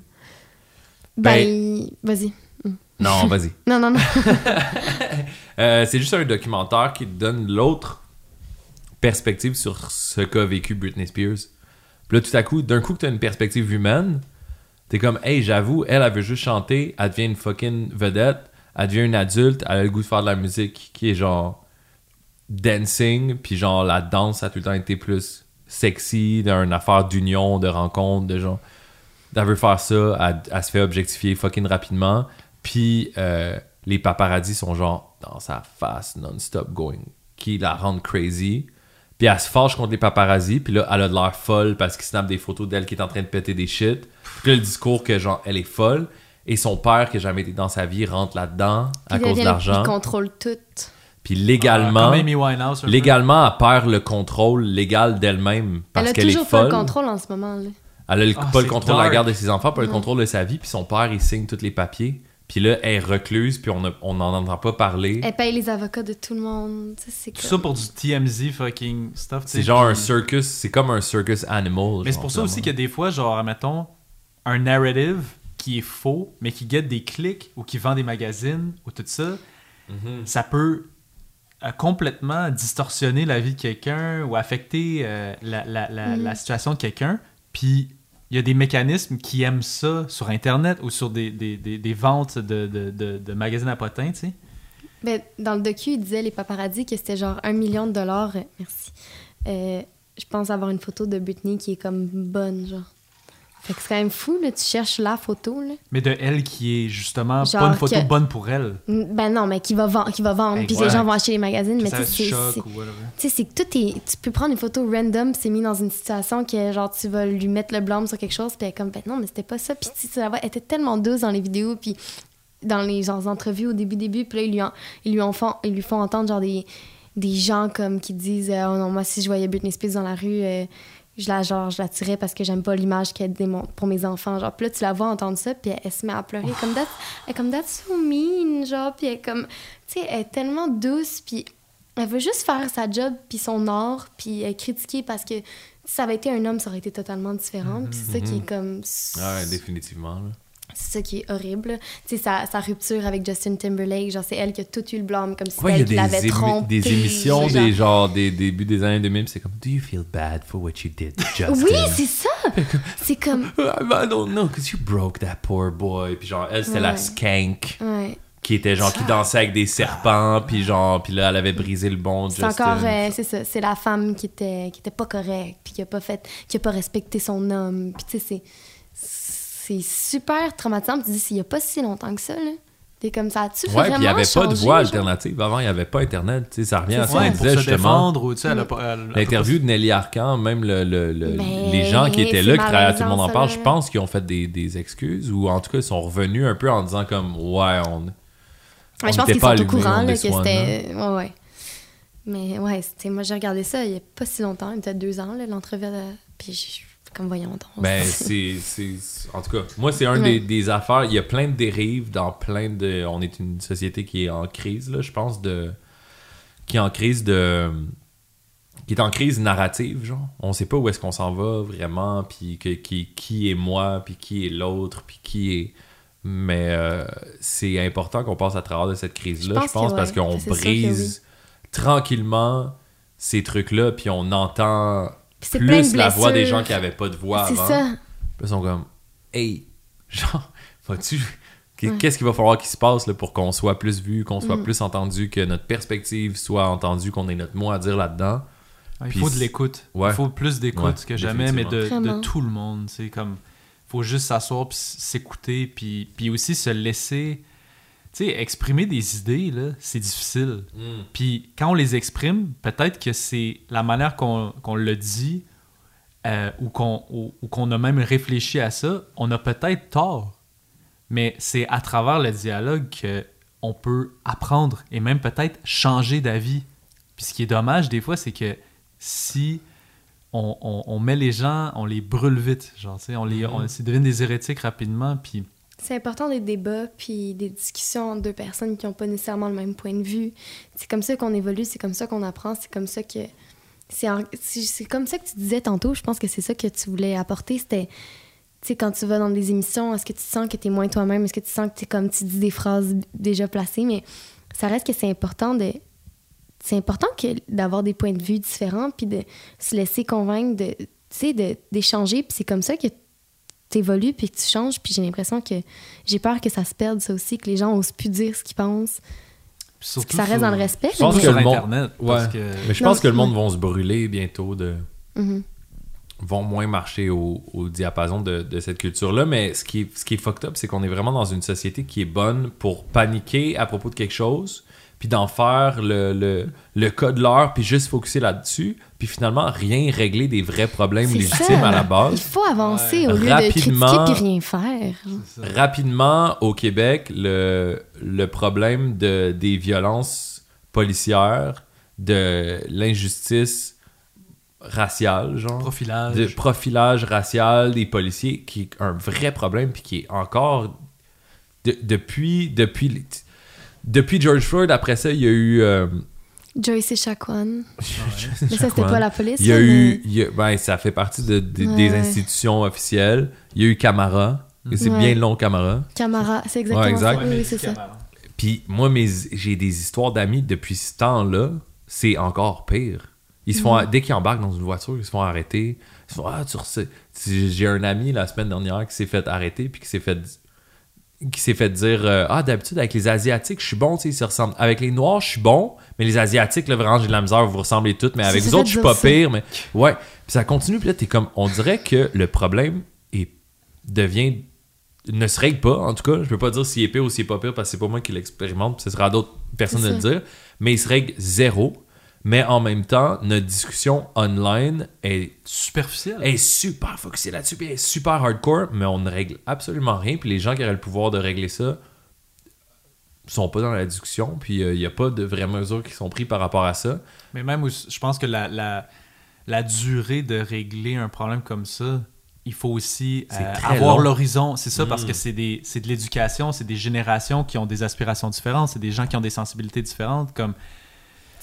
Ben, vas-y. [LAUGHS] Non, vas-y. [LAUGHS] Non, non, non. Euh, c'est juste un documentaire qui te donne l'autre perspective sur ce qu'a vécu Britney Spears. Puis là, tout à coup, d'un coup que t'as une perspective humaine, t'es comme, hey, j'avoue, elle, elle veut juste chanter, elle devient une fucking vedette, elle devient une adulte, elle a le goût de faire de la musique qui est genre dancing, puis genre la danse a tout le temps été plus sexy, d'une affaire d'union, de rencontre, de genre. Elle veut faire ça, elle, se fait objectifier fucking rapidement, puis euh, les paparazzis sont genre dans sa face non-stop going, qui la rendent crazy. Puis elle se fâche contre les paparazzis, puis là, elle a de l'air folle parce qu'il snap des photos d'elle qui est en train de péter des shit. Puis là, le discours que genre, elle est folle. Et son père, qui a jamais été dans sa vie, rentre là-dedans à cause de l'argent. Il contrôle tout. Puis Ah, légalement, comme Amy Winehouse. un peu. légalement, elle perd le contrôle légal d'elle-même parce Elle a qu'elle est toujours pas folle. le contrôle en ce moment. Là. Elle a le- Ah, pas le contrôle de la garde de ses enfants, pas le contrôle de sa vie. Puis son père, il signe tous les papiers. Puis là, elle est recluse, puis on a- on n'en entend pas parler. Elle paye les avocats de tout le monde. Tout comme- ça pour du TMZ fucking stuff. C'est genre un circus, c'est comme un circus animal. Mais c'est pour ça aussi que des fois, genre, mettons, un narrative qui est faux, mais qui guette des clics ou qui vend des magazines ou tout ça, Mhm. ça peut euh, complètement distorsionner la vie de quelqu'un ou affecter euh, la, la- la- Mhm. la situation de quelqu'un. Puis il y a des mécanismes qui aiment ça sur Internet ou sur des, des- des- des ventes de, de- de- de magazines à potins, tu sais. Ben, dans le docu, il disait les paparazzis que c'était genre un million de dollars. merci. Euh, je pense avoir une photo de Britney qui est comme bonne, genre. Fait que c'est quand même fou, là. Tu cherches la photo, là. Mais de elle qui est justement Genre pas une photo que- bonne pour elle. Mm, Ben non, mais qui va, vendre, qui va vendre, puis les gens vont acheter les magazines. Mais tu sais, c'est- que tout est. Tu peux prendre une photo random, c'est mis dans une situation que, genre, tu vas lui mettre le blâme sur quelque chose, puis elle est comme, ben non, mais c'était pas ça. Puis, tu sais, elle était tellement douce dans les vidéos, puis dans les genre, entrevues au début, début, puis là, ils lui, en- ils lui, en font, ils lui font entendre, genre, des, des gens comme qui disent, euh, oh non, moi, si je voyais Britney Spears dans la rue, euh, je la, genre, je la tirais parce que j'aime pas l'image qu'elle démontre pour mes enfants. Genre, puis là, tu la vois entendre ça, puis elle, elle se met à pleurer, comme, elle est comme, that's so mean, genre, puis elle comme, tu sais, elle est tellement douce, puis elle veut juste faire sa job puis son art puis elle est critiquée parce que si ça avait été un homme ça aurait été totalement différent puis c'est ça qui est comme Ah Ouais, définitivement. là. C'est ça qui est horrible tu sais sa, sa rupture avec Justin Timberlake genre c'est elle qui a tout eu le blâme comme si Ouais, elle l'avait trompé des émissions, genre. des genre des débuts des années 2000, c'est comme Do you feel bad for what you did to Justin? oui c'est ça c'est comme [LAUGHS] I don't know, because you broke that poor boy. Puis genre, elle, c'était la skank ouais qui était genre, qui dansait avec des serpents. Puis genre, puis là, elle avait brisé le bon c'est encore euh, c'est ça c'est la femme qui était qui était pas correcte puis qui a pas fait qui a pas respecté son homme puis tu sais c'est c'est super traumatisant tu dis il y a pas si longtemps que ça là t'es comme ça as-tu Ouais, vraiment puis il n'y avait pas de voix alternative. Avant, il n'y avait pas Internet. Tu sais, ça revient à ça. Ouais, pour disait se justement. défendre ou tu sais, a L'interview de Nelly Arcan, même le, le- le- Mais les gens qui étaient là, qui travaillaient à Tout le monde en parle, je pense qu'ils ont fait des, des excuses ou en tout cas, ils sont revenus un peu en disant comme Ouais, on. Ouais, on je pense était qu'ils pas sont au courant là, que c'était. Ouais, ouais. Mais ouais, c'était... moi j'ai regardé ça il y a pas si longtemps, il y a peut-être deux ans, l'entrevue. de- Puis je- comme voyons donc. Ben, [LAUGHS] c'est. En tout cas, moi, c'est un Ouais. des, des affaires. Il y a plein de dérives dans plein de. On est une société qui est en crise, là, je pense, de. Qui est en crise de. Qui est en crise narrative, genre. On sait pas où est-ce qu'on s'en va vraiment, puis que, qui, qui est moi, puis qui est l'autre, puis qui est. Mais euh, c'est important qu'on passe à travers de cette crise-là, Je je pense que parce ouais, qu'on que brise tranquillement ces trucs-là, puis on entend c'est plein de plus la voix des gens qui avaient pas de voix C'est avant. ça. Puis ils sont comme, hey, [LAUGHS] genre, vas-tu. Ouais. Qu'est-ce qu'il va falloir qu'il se passe là, pour qu'on soit plus vu, qu'on soit Mm. plus entendu, que notre perspective soit entendue, qu'on ait notre mot à dire là-dedans? Il Puis faut de c'est- l'écoute. Ouais. Il faut plus d'écoute Ouais, que jamais, mais de tout le monde. C'est comme, faut juste s'asseoir puis s'écouter, puis, puis aussi se laisser, tu sais, exprimer des idées là, c'est difficile. Puis quand on les exprime, peut-être que c'est la manière qu'on qu'on le dit euh, ou qu'on ou, ou qu'on a même réfléchi à ça, on a peut-être tort. Mais c'est à travers le dialogue qu'on peut apprendre et même peut-être changer d'avis. Puis ce qui est dommage des fois, c'est que si on, on- on met les gens, on les brûle vite, genre, tu sais, on les, on, ils deviennent des hérétiques rapidement, puis C'est important des débats puis des discussions entre deux personnes qui n'ont pas nécessairement le même point de vue. C'est comme ça qu'on évolue, c'est comme ça qu'on apprend, c'est comme ça que c'est comme ça que tu disais tantôt. Je pense que c'est ça que tu voulais apporter. C'était tu sais quand tu vas dans des émissions, est-ce que tu sens que tu es moins toi-même, est-ce que tu sens que tu comme tu dis des phrases déjà placées, mais ça reste que c'est important de c'est important que d'avoir des points de vue différents puis de se laisser convaincre de tu sais d'échanger puis c'est comme ça que t'évolues puis que tu changes puis j'ai l'impression que j'ai peur que ça se perde ça aussi que les gens osent plus dire ce qu'ils pensent surtout que ça reste sur- dans le respect Je pense mais- que sur le monde- Internet, Ouais. parce que Mais je Non, pense que le monde va se brûler bientôt de. Mhm. vont moins marcher au, au diapason de, de cette culture-là. Mais ce qui est, ce qui est fucked up, c'est qu'on est vraiment dans une société qui est bonne pour paniquer à propos de quelque chose, puis d'en faire le, le, le cas de l'heure, puis juste focuser là-dessus, puis finalement rien régler des vrais problèmes légitimes ça. à la il base. faut avancer Ouais. au lieu de Rapidement- critiquer puis rien faire. Rapidement, au Québec, le, le problème de, des violences policières, de l'injustice raciale, genre. profilage. de profilage racial des policiers qui est un vrai problème puis qui est encore de- depuis depuis depuis George Floyd après ça il y a eu euh, Joyce et Chacuan [LAUGHS] mais ça c'était pas la police il y a là, eu mais- il y a- ben, ça fait partie de, de- Ouais, des institutions officielles. Il y a eu Camara c'est Ouais. bien long Camara. Camara c'est exactement Ouais, exact. ça oui, oui, c'est ça. Puis moi mes j'ai des histoires d'amis depuis ce temps-là. C'est encore pire. Ils se font Mm. dès qu'ils embarquent dans une voiture ils se font arrêter. Ils se font ah tu- j'ai un ami la semaine dernière qui s'est fait arrêter puis qui s'est fait qui s'est fait dire euh, ah d'habitude avec les asiatiques je suis bon tu sais ils se ressemblent avec les noirs je suis bon mais les asiatiques là vraiment j'ai de la misère vous vous ressemblez toutes mais avec vous autres je suis pas ça. pire mais ouais puis ça continue puis là t'es comme on dirait que le problème est devient ne se règle pas, en tout cas. Je peux pas dire s'il est pire ou s'il est pas pire parce que c'est pas moi qui l'expérimente, puis ce sera à d'autres personnes de le dire. Mais il se règle zéro. Mais en même temps, notre discussion online est, Superficiel. est super focusée là-dessus, puis est super hardcore, mais on ne règle absolument rien. Puis les gens qui auraient le pouvoir de régler ça sont pas dans la discussion, puis euh, il n'y a pas de vraies mesures qui sont prises par rapport à ça. Mais même, je pense que la, la, la durée de régler un problème comme ça, il faut aussi euh, avoir l'horizon. C'est ça, parce Mm. que c'est des- c'est de l'éducation, c'est des générations qui ont des aspirations différentes, c'est des gens qui ont des sensibilités différentes. Comme,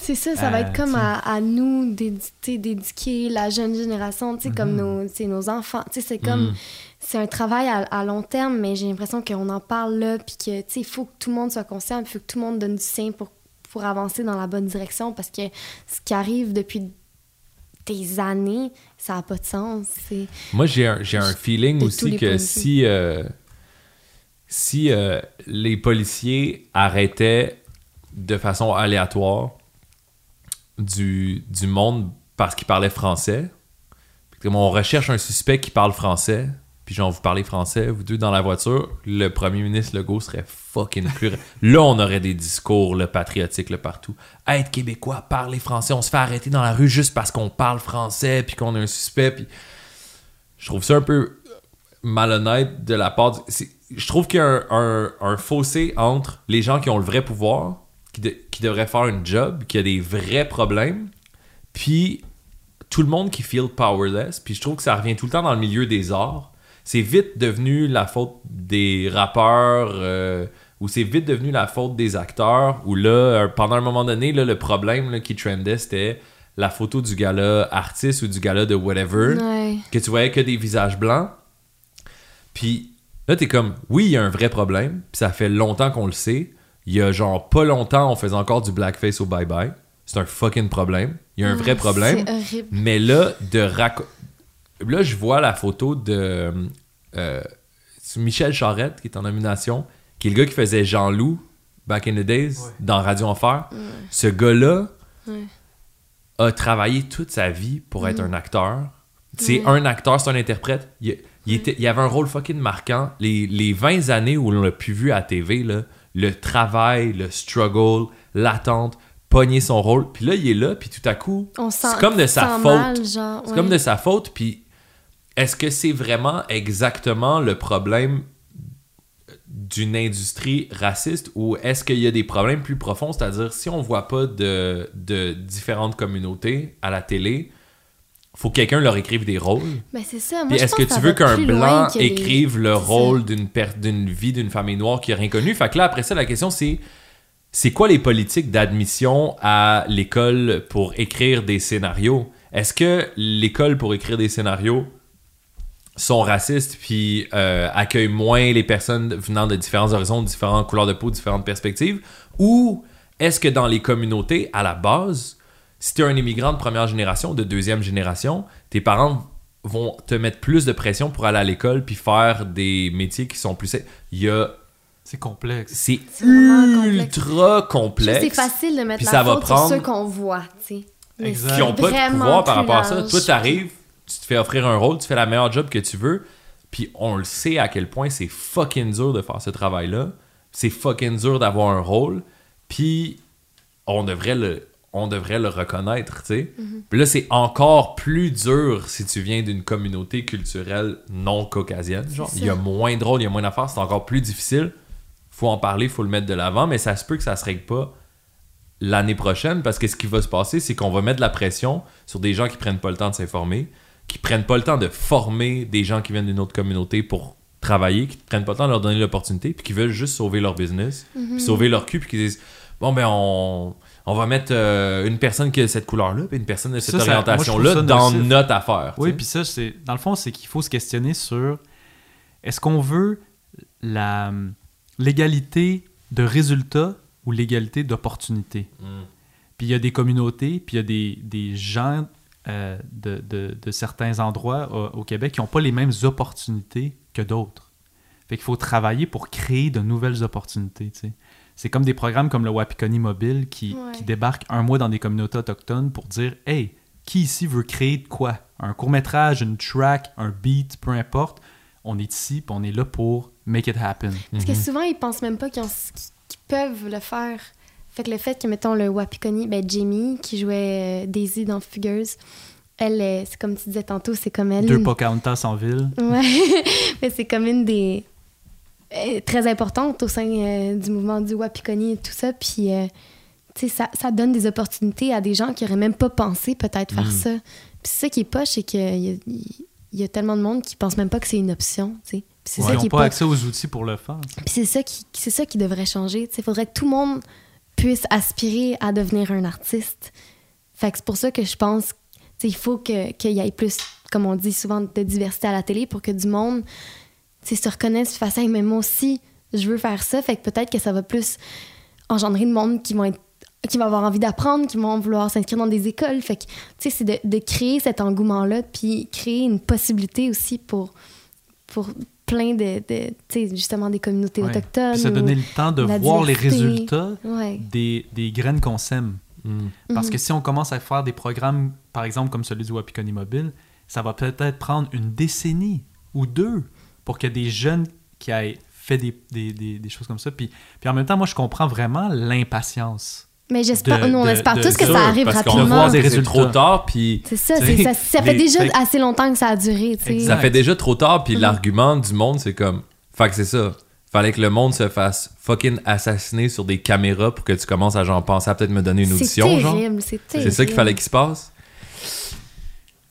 C'est ça, ça va Euh, être comme t'sais. à, à nous d'éduquer la jeune génération, tu sais, comme Mhm. nos, nos enfants. Tu sais, c'est comme, Mm. c'est un travail à, à long terme, mais j'ai l'impression qu'on en parle là, puis que, tu sais, il faut que tout le monde soit conscient, il faut que tout le monde donne du sien pour, pour avancer dans la bonne direction, parce que ce qui arrive depuis des années, ça n'a pas de sens. C'est... Moi, j'ai un, j'ai un feeling aussi que si, euh, si euh, les policiers arrêtaient de façon aléatoire du, du monde parce qu'ils parlaient français, comme on recherche un suspect qui parle français, puis genre vous parlez français, vous deux dans la voiture, le premier ministre Legault serait fucking plus... [LAUGHS] là, on aurait des discours là, patriotiques là, partout. Être québécois, parler français, on se fait arrêter dans la rue juste parce qu'on parle français, puis qu'on a un suspect, puis je trouve ça un peu malhonnête de la part du... Je trouve qu'il y a un, un- un fossé entre les gens qui ont le vrai pouvoir, qui, de- qui devraient faire un job, qui a des vrais problèmes, puis tout le monde qui feel powerless. Puis je trouve que ça revient tout le temps dans le milieu des arts. C'est vite devenu la faute des rappeurs, euh, ou c'est vite devenu la faute des acteurs, où là, euh, pendant un moment donné, là, le problème là, qui trendait, c'était la photo du gala artiste ou du gala de whatever Ouais. que tu voyais que des visages blancs. Puis là, t'es comme, oui, il y a un vrai problème, puis ça fait longtemps qu'on le sait. Il y a genre pas longtemps, on faisait encore du blackface au bye-bye. C'est un fucking problème. Il y a un vrai problème. C'est horrible. Mais là, de raco- Là, je vois la photo de euh, c'est Michel Charette, qui est en nomination, qui est le gars qui faisait Jean-Loup, back in the days, Ouais. dans Radio Enfer. Ce gars-là Ouais. a travaillé toute sa vie pour être un acteur. C'est Ouais. un acteur, c'est un interprète. Il, il était, il avait un rôle fucking marquant. Les, les 20 années où on l'a pu vu à TV, là, le travail, le struggle, l'attente, pogner son rôle. Puis là, il est là, puis tout à coup, c'est comme de sa faute. C'est comme de sa faute, puis est-ce que c'est vraiment exactement le problème d'une industrie raciste ou est-ce qu'il y a des problèmes plus profonds? C'est-à-dire, si on voit pas de, de différentes communautés à la télé, faut que quelqu'un leur écrive des rôles. Ben, c'est ça. Moi, est-ce que tu veux qu'un blanc que les- écrive le rôle d'une per- d'une vie d'une famille noire qui a rien connu? Fait que là, après ça, la question c'est c'est quoi les politiques d'admission à l'école pour écrire des scénarios? Est-ce que l'école pour écrire des scénarios sont racistes puis euh, accueillent moins les personnes venant de différents horizons, différentes couleurs de peau, différentes perspectives? Ou est-ce que dans les communautés, à la base, si tu es un immigrant de première génération, de deuxième génération, tes parents vont te mettre plus de pression pour aller à l'école puis faire des métiers qui sont plus... Il y a... c'est complexe. C'est ultra Je complexe. C'est facile de mettre Puis la ça va prendre- sur ceux qu'on voit, tu sais. Qui n'ont pas de vraiment pouvoir par rapport à ça. Toi, t'arrives, tu te fais offrir un rôle, tu fais la meilleure job que tu veux, puis on le sait à quel point c'est fucking dur de faire ce travail-là. C'est fucking dur d'avoir un rôle, puis on devrait le, on devrait le reconnaître, tu sais. Puis là, c'est encore plus dur si tu viens d'une communauté culturelle non caucasienne. Genre, il y a moins de rôles, il y a moins d'affaires, c'est encore plus difficile. Faut en parler, faut le mettre de l'avant, mais ça se peut que ça se règle pas l'année prochaine parce que ce qui va se passer, c'est qu'on va mettre de la pression sur des gens qui prennent pas le temps de s'informer, qui prennent pas le temps de former des gens qui viennent d'une autre communauté pour travailler, qui prennent pas le temps de leur donner l'opportunité, puis qui veulent juste sauver leur business, Mhm. puis sauver leur cul, puis qui disent bon ben on, on va mettre euh, une personne qui a cette couleur-là, puis une personne de cette orientation-là dans nocif. notre affaire. Oui, puis ça, c'est dans le fond, c'est qu'il faut se questionner sur est-ce qu'on veut la l'égalité de résultats ou l'égalité d'opportunités? sais. Mm. Puis il y a des communautés, puis il y a des, des gens euh, de, de- de certains endroits au, au Québec qui n'ont pas les mêmes opportunités que d'autres. Fait qu'il faut travailler pour créer de nouvelles opportunités. tu sais. C'est comme des programmes comme le Wapikoni Mobile qui, Ouais. qui débarquent un mois dans des communautés autochtones pour dire Hey, qui ici veut créer de quoi? Un court-métrage, une track, un beat, peu importe. on est ici, puis on est là pour make it happen. Parce que souvent, ils pensent même pas qu'ils peuvent le faire. Fait que le fait que, mettons, le Wapikoni, ben Jamie, qui jouait euh, Daisy dans Fugueuse, elle, euh, c'est comme tu disais tantôt, c'est comme elle. Deux Pocahontas en ville. Ouais, [LAUGHS] mais c'est comme une des très importantes au sein euh, du mouvement du Wapikoni et tout ça. Puis, euh, tu sais, ça, ça donne des opportunités à des gens qui auraient même pas pensé peut-être faire Mm. ça. Puis c'est ça qui est poche, c'est qu'il y a, y a tellement de monde qui pense même pas que c'est une option, tu sais. C'est Ils ça n'ont qui est pas accès aux outils pour le faire. puis c'est ça qui c'est ça qui devrait changer. Il faudrait que tout le monde puisse aspirer à devenir un artiste. Fait que c'est pour ça que je pense qu'il faut que- qu'il y ait plus, comme on dit souvent, de diversité à la télé pour que du monde se reconnaisse et fasse Hey, mais moi aussi, je veux faire ça. Fait que peut-être que ça va plus engendrer de monde qui vont être qui va avoir envie d'apprendre, qui vont vouloir s'inscrire dans des écoles. Fait que, tu sais, c'est de, de créer cet engouement-là, puis créer une possibilité aussi pour, pour plein de, de tu sais, justement, des communautés Ouais. autochtones. Puis se ou- donner le temps de voir les résultats Ouais. des, des graines qu'on sème. Mm. Parce que si on commence à faire des programmes, par exemple comme celui du Wapikoni Mobile, ça va peut-être prendre une décennie ou deux pour que des jeunes qui aient fait des, des, des, des choses comme ça. Puis, puis en même temps, moi, je comprends vraiment l'impatience. Mais j'espère, on espère tous que ça arrive parce qu'on rapidement. voit des que c'est résultats. trop tard, puis C'est ça, c'est- ça, ça fait les- déjà fait- assez longtemps que ça a duré, tu sais. Ça fait déjà trop tard, puis Mhm. l'argument du monde, c'est comme. Fait que c'est ça. Fallait que le monde se fasse fucking assassiner sur des caméras pour que tu commences à genre penser à peut-être me donner une C'est audition, genre. terrible, c'est terrible. C'est ça qu'il fallait qu'il se passe.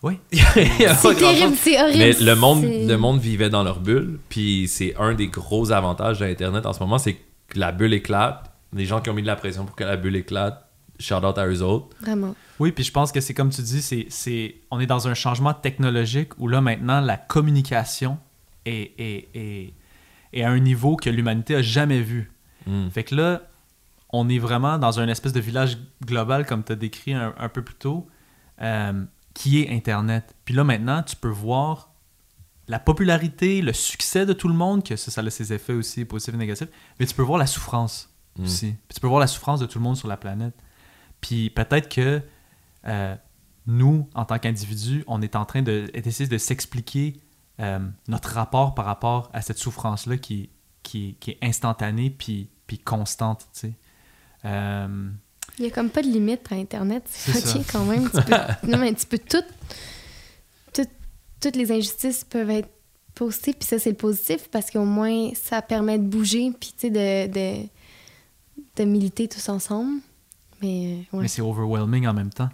Oui. [LAUGHS] Il y a pas C'est terrible, c'est horrible. Mais le monde, le monde vivait dans leur bulle, puis c'est un des gros avantages d'Internet en ce moment, c'est que la bulle éclate. Les gens qui ont mis de la pression pour que la bulle éclate, shout out à eux autres. Vraiment. Oui, puis je pense que c'est comme tu dis, c'est, c'est, on est dans un changement technologique où là maintenant la communication est, est, est, est à un niveau que l'humanité a jamais vu. Mm. Fait que là, on est vraiment dans un espèce de village global, comme tu as décrit un, un peu plus tôt, euh, qui est Internet. Puis là, maintenant, tu peux voir la popularité, le succès de tout le monde, que ça, ça a ses effets aussi positifs et négatifs, mais tu peux voir la souffrance Mm. aussi. Puis tu peux voir la souffrance de tout le monde sur la planète. Puis peut-être que euh, nous, en tant qu'individus, on est en train de- d'essayer de, s'expliquer euh, notre rapport par rapport à cette souffrance-là qui, qui, qui est instantanée puis, puis constante, tu sais. Euh, Il y a comme pas de limite à Internet. C'est C'est fucké quand même. Tu peux, [LAUGHS] non, mais tu peux tout, tout- Toutes les injustices peuvent être postées, puis ça, c'est le positif parce qu'au moins, ça permet de bouger, puis tu sais, de, de, de militer tous ensemble. Mais, euh, ouais. Mais c'est overwhelming en même temps.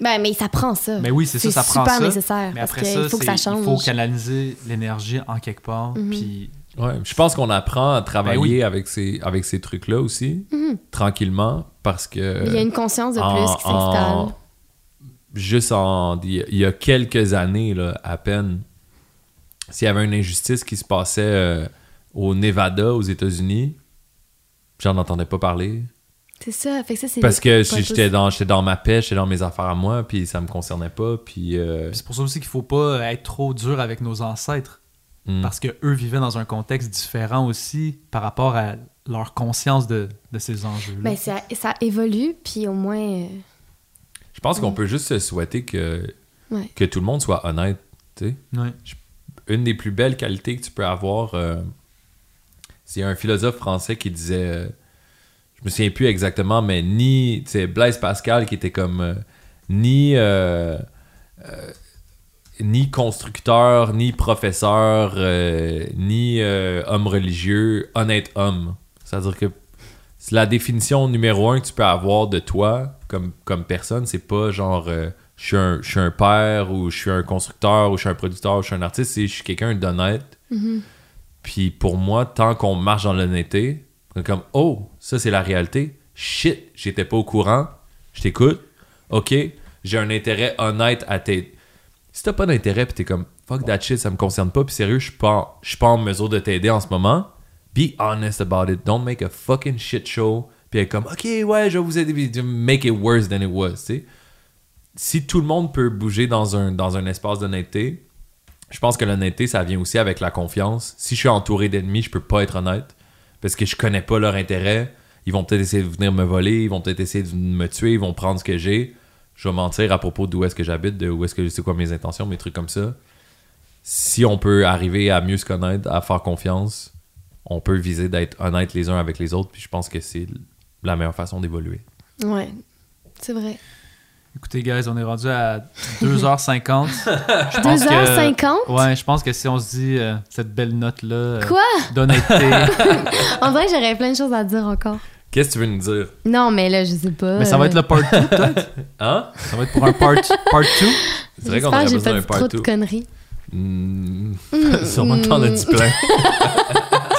Ben, mais ça prend ça. Mais oui, c'est ça, ça prend super ça. nécessaire Mais parce après ça, faut que ça c'est- change. il faut canaliser l'énergie en quelque part. Mhm. Puis Ouais, je pense qu'on apprend à travailler Ben oui. avec ces, avec ces trucs-là aussi, Mhm. tranquillement, parce que. Il y a une conscience de plus qui s'installe. Juste en. Il y a- il y a quelques années, là, à peine, s'il y avait une injustice qui se passait euh, au Nevada, aux États-Unis, j'en entendais pas parler. C'est ça. Fait que ça, c'est Parce que j'étais dans, j'étais dans ma pêche, j'étais dans mes affaires à moi, puis ça me concernait pas, puis. euh, Puis c'est pour ça aussi qu'il faut pas être trop dur avec nos ancêtres. Hmm. Parce que eux vivaient dans un contexte différent aussi par rapport à leur conscience de, de ces enjeux-là. Ben, ça, ça évolue, puis au moins. euh, Je pense qu'on peut juste se souhaiter que, Ouais. que tout le monde soit honnête, tu sais. Ouais. une des plus belles qualités que tu peux avoir, euh, c'est un philosophe français qui disait, euh, je me souviens plus exactement, mais ni, tu sais, Blaise Pascal qui était comme, euh, ni, euh, euh, ni constructeur, ni professeur, euh, ni euh, homme religieux, honnête homme. C'est-à-dire que c'est la définition numéro un que tu peux avoir de toi comme, comme personne, c'est pas genre euh, je, suis un, je suis un père ou je suis un constructeur ou je suis un producteur ou je suis un artiste, c'est je suis quelqu'un d'honnête. mhm. Puis pour moi, tant qu'on marche dans l'honnêteté, comme oh, ça c'est la réalité. Shit, j'étais pas au courant. Je t'écoute. OK, j'ai un intérêt honnête à t'aider. Si t'as pas d'intérêt puis t'es comme fuck that shit, ça me concerne pas, puis sérieux, je suis pas, pas en mesure de t'aider en ce moment. Be honest about it. Don't make a fucking shit show. Puis être comme OK, ouais, je vais vous aider. Make it worse than it was. Si tout le monde peut bouger dans un, dans un espace d'honnêteté, je pense que l'honnêteté, ça vient aussi avec la confiance. Si je suis entouré d'ennemis, je peux pas être honnête parce que je connais pas leur intérêt. Ils vont peut-être essayer de venir me voler, ils vont peut-être essayer de me tuer, ils vont prendre ce que j'ai. Je vais mentir à propos d'où est-ce que j'habite, de où est-ce que c'est quoi mes intentions, mes trucs comme ça. si on peut arriver à mieux se connaître, à faire confiance, on peut viser d'être honnête les uns avec les autres. Puis je pense que c'est la meilleure façon d'évoluer. Ouais, c'est vrai. Écoutez, guys, on est rendu à 2h50. [LAUGHS] Je pense que- 2h50? Ouais, je pense que si on se dit euh, cette belle note-là euh, Quoi? d'honnêteté, [LAUGHS] En vrai, j'aurais plein de choses à dire encore. Qu'est-ce que tu veux nous dire? Non, mais là, je sais pas. mais ça va être le part 2 peut-être? [LAUGHS] Hein? Ça va être pour un part 2? Part two? [LAUGHS] C'est vrai qu'on aurait besoin d'un dit trop part de 2. conneries. Hmm. [LAUGHS] Sûrement que t'en as dit plein.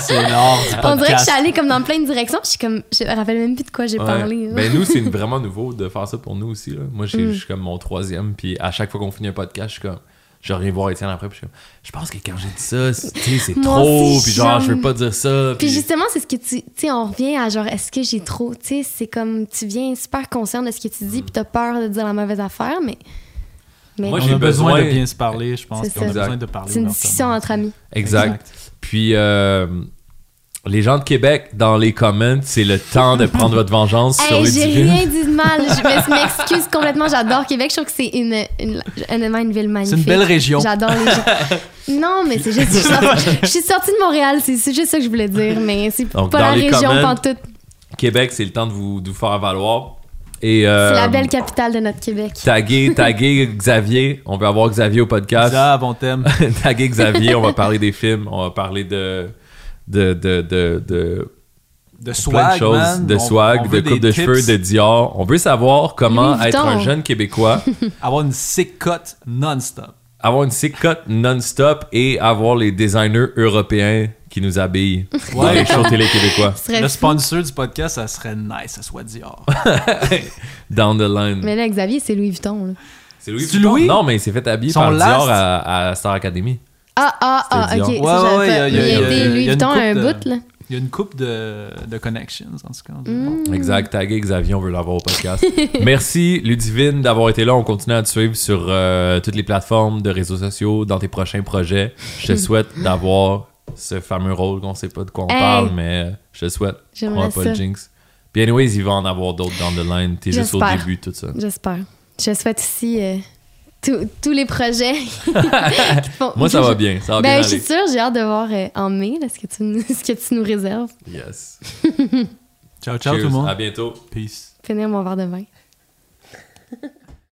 C'est l'art du podcast. On dirait que je suis allée comme dans plein de directions, je suis comme, je me rappelle même plus de quoi j'ai Ouais. parlé. Ben nous, c'est vraiment nouveau de faire ça pour nous aussi. Là. Moi, j'ai- Mm. je suis comme mon troisième, puis à chaque fois qu'on finit un podcast, je suis comme, je reviens voir Étienne après, puis je je pense que quand j'ai dit ça, c'est tu sais, c'est Moi trop, puis genre, je veux pas dire ça. Puis Puis justement, c'est ce que tu. Tu sais, on revient à genre, est-ce que j'ai trop. Tu sais, c'est comme, tu viens super conscient de ce que tu dis, puis t'as peur de dire la mauvaise affaire, mais. Mais Moi, j'ai besoin, besoin- de bien se parler, je pense. C'est qu'on a ça. besoin de parler. c'est une discussion entre amis. exact. Puis euh, les gens de Québec, dans les comments, c'est le temps de prendre votre vengeance sur Hey, les j'ai rien dit de mal. Je [LAUGHS] me- je m'excuse complètement. J'adore Québec. Je trouve que c'est une, une, une ville magnifique. C'est une belle région. J'adore les gens. [LAUGHS] Non, mais c'est juste. Je suis, sortie, je suis sortie de Montréal. C'est juste ça que je voulais dire. Mais c'est pas dans la les région pantoute. Québec, c'est le temps de vous, de vous faire valoir. Euh, C'est la belle capitale de notre Québec. taguer, [LAUGHS] taguer Xavier. On veut avoir Xavier au podcast. Ah, bon thème. taguer Xavier, on va parler des films, on va parler de de de de, de De plein swag, de choses, man. de On- swag, on de veut coupe de cheveux, de Dior. On veut savoir comment être un jeune Québécois, [LAUGHS] Avoir une sick cut non-stop. avoir une sick cut non-stop et avoir les designers européens qui nous habillent dans Ouais. les shows télé québécois. [LAUGHS] Le fou. sponsor du podcast, ça serait nice, ça soit Dior. [LAUGHS] Down the line. Mais là, Xavier, c'est Louis Vuitton. C'est Louis Vuitton? Louis? Non, mais il s'est fait habiller Son par last? Dior à, à Star Academy. Ah, ah, ah, ok. Il y a- coupe un de- bout, là. Il y a une coupe de, de connections, en tout cas. Mm. Exact, taguer Xavier, on veut l'avoir au podcast. [LAUGHS] Merci Ludivine d'avoir été là. On continue à te suivre sur euh, toutes les plateformes de réseaux sociaux, dans tes prochains projets. Je te [LAUGHS] souhaite d'avoir ce fameux rôle qu'on sait pas de quoi on Hey. parle, mais je te souhaite. On J'aimerais va pas le ça. jinx. Puis anyways, il va en avoir d'autres down the line. T'es juste au début de tout ça. J'espère. Je souhaite aussi euh, tous- tous les projets [LAUGHS] font- Moi, ça va bien. Ça va Ben, bien je suis sûre, j'ai hâte de voir euh, en mai là, ce, que tu, nous- [LAUGHS] ce que tu nous réserves. Yes. Ciao, ciao Cheers. tout le monde. À bientôt. Peace. Finir mon verre de vin.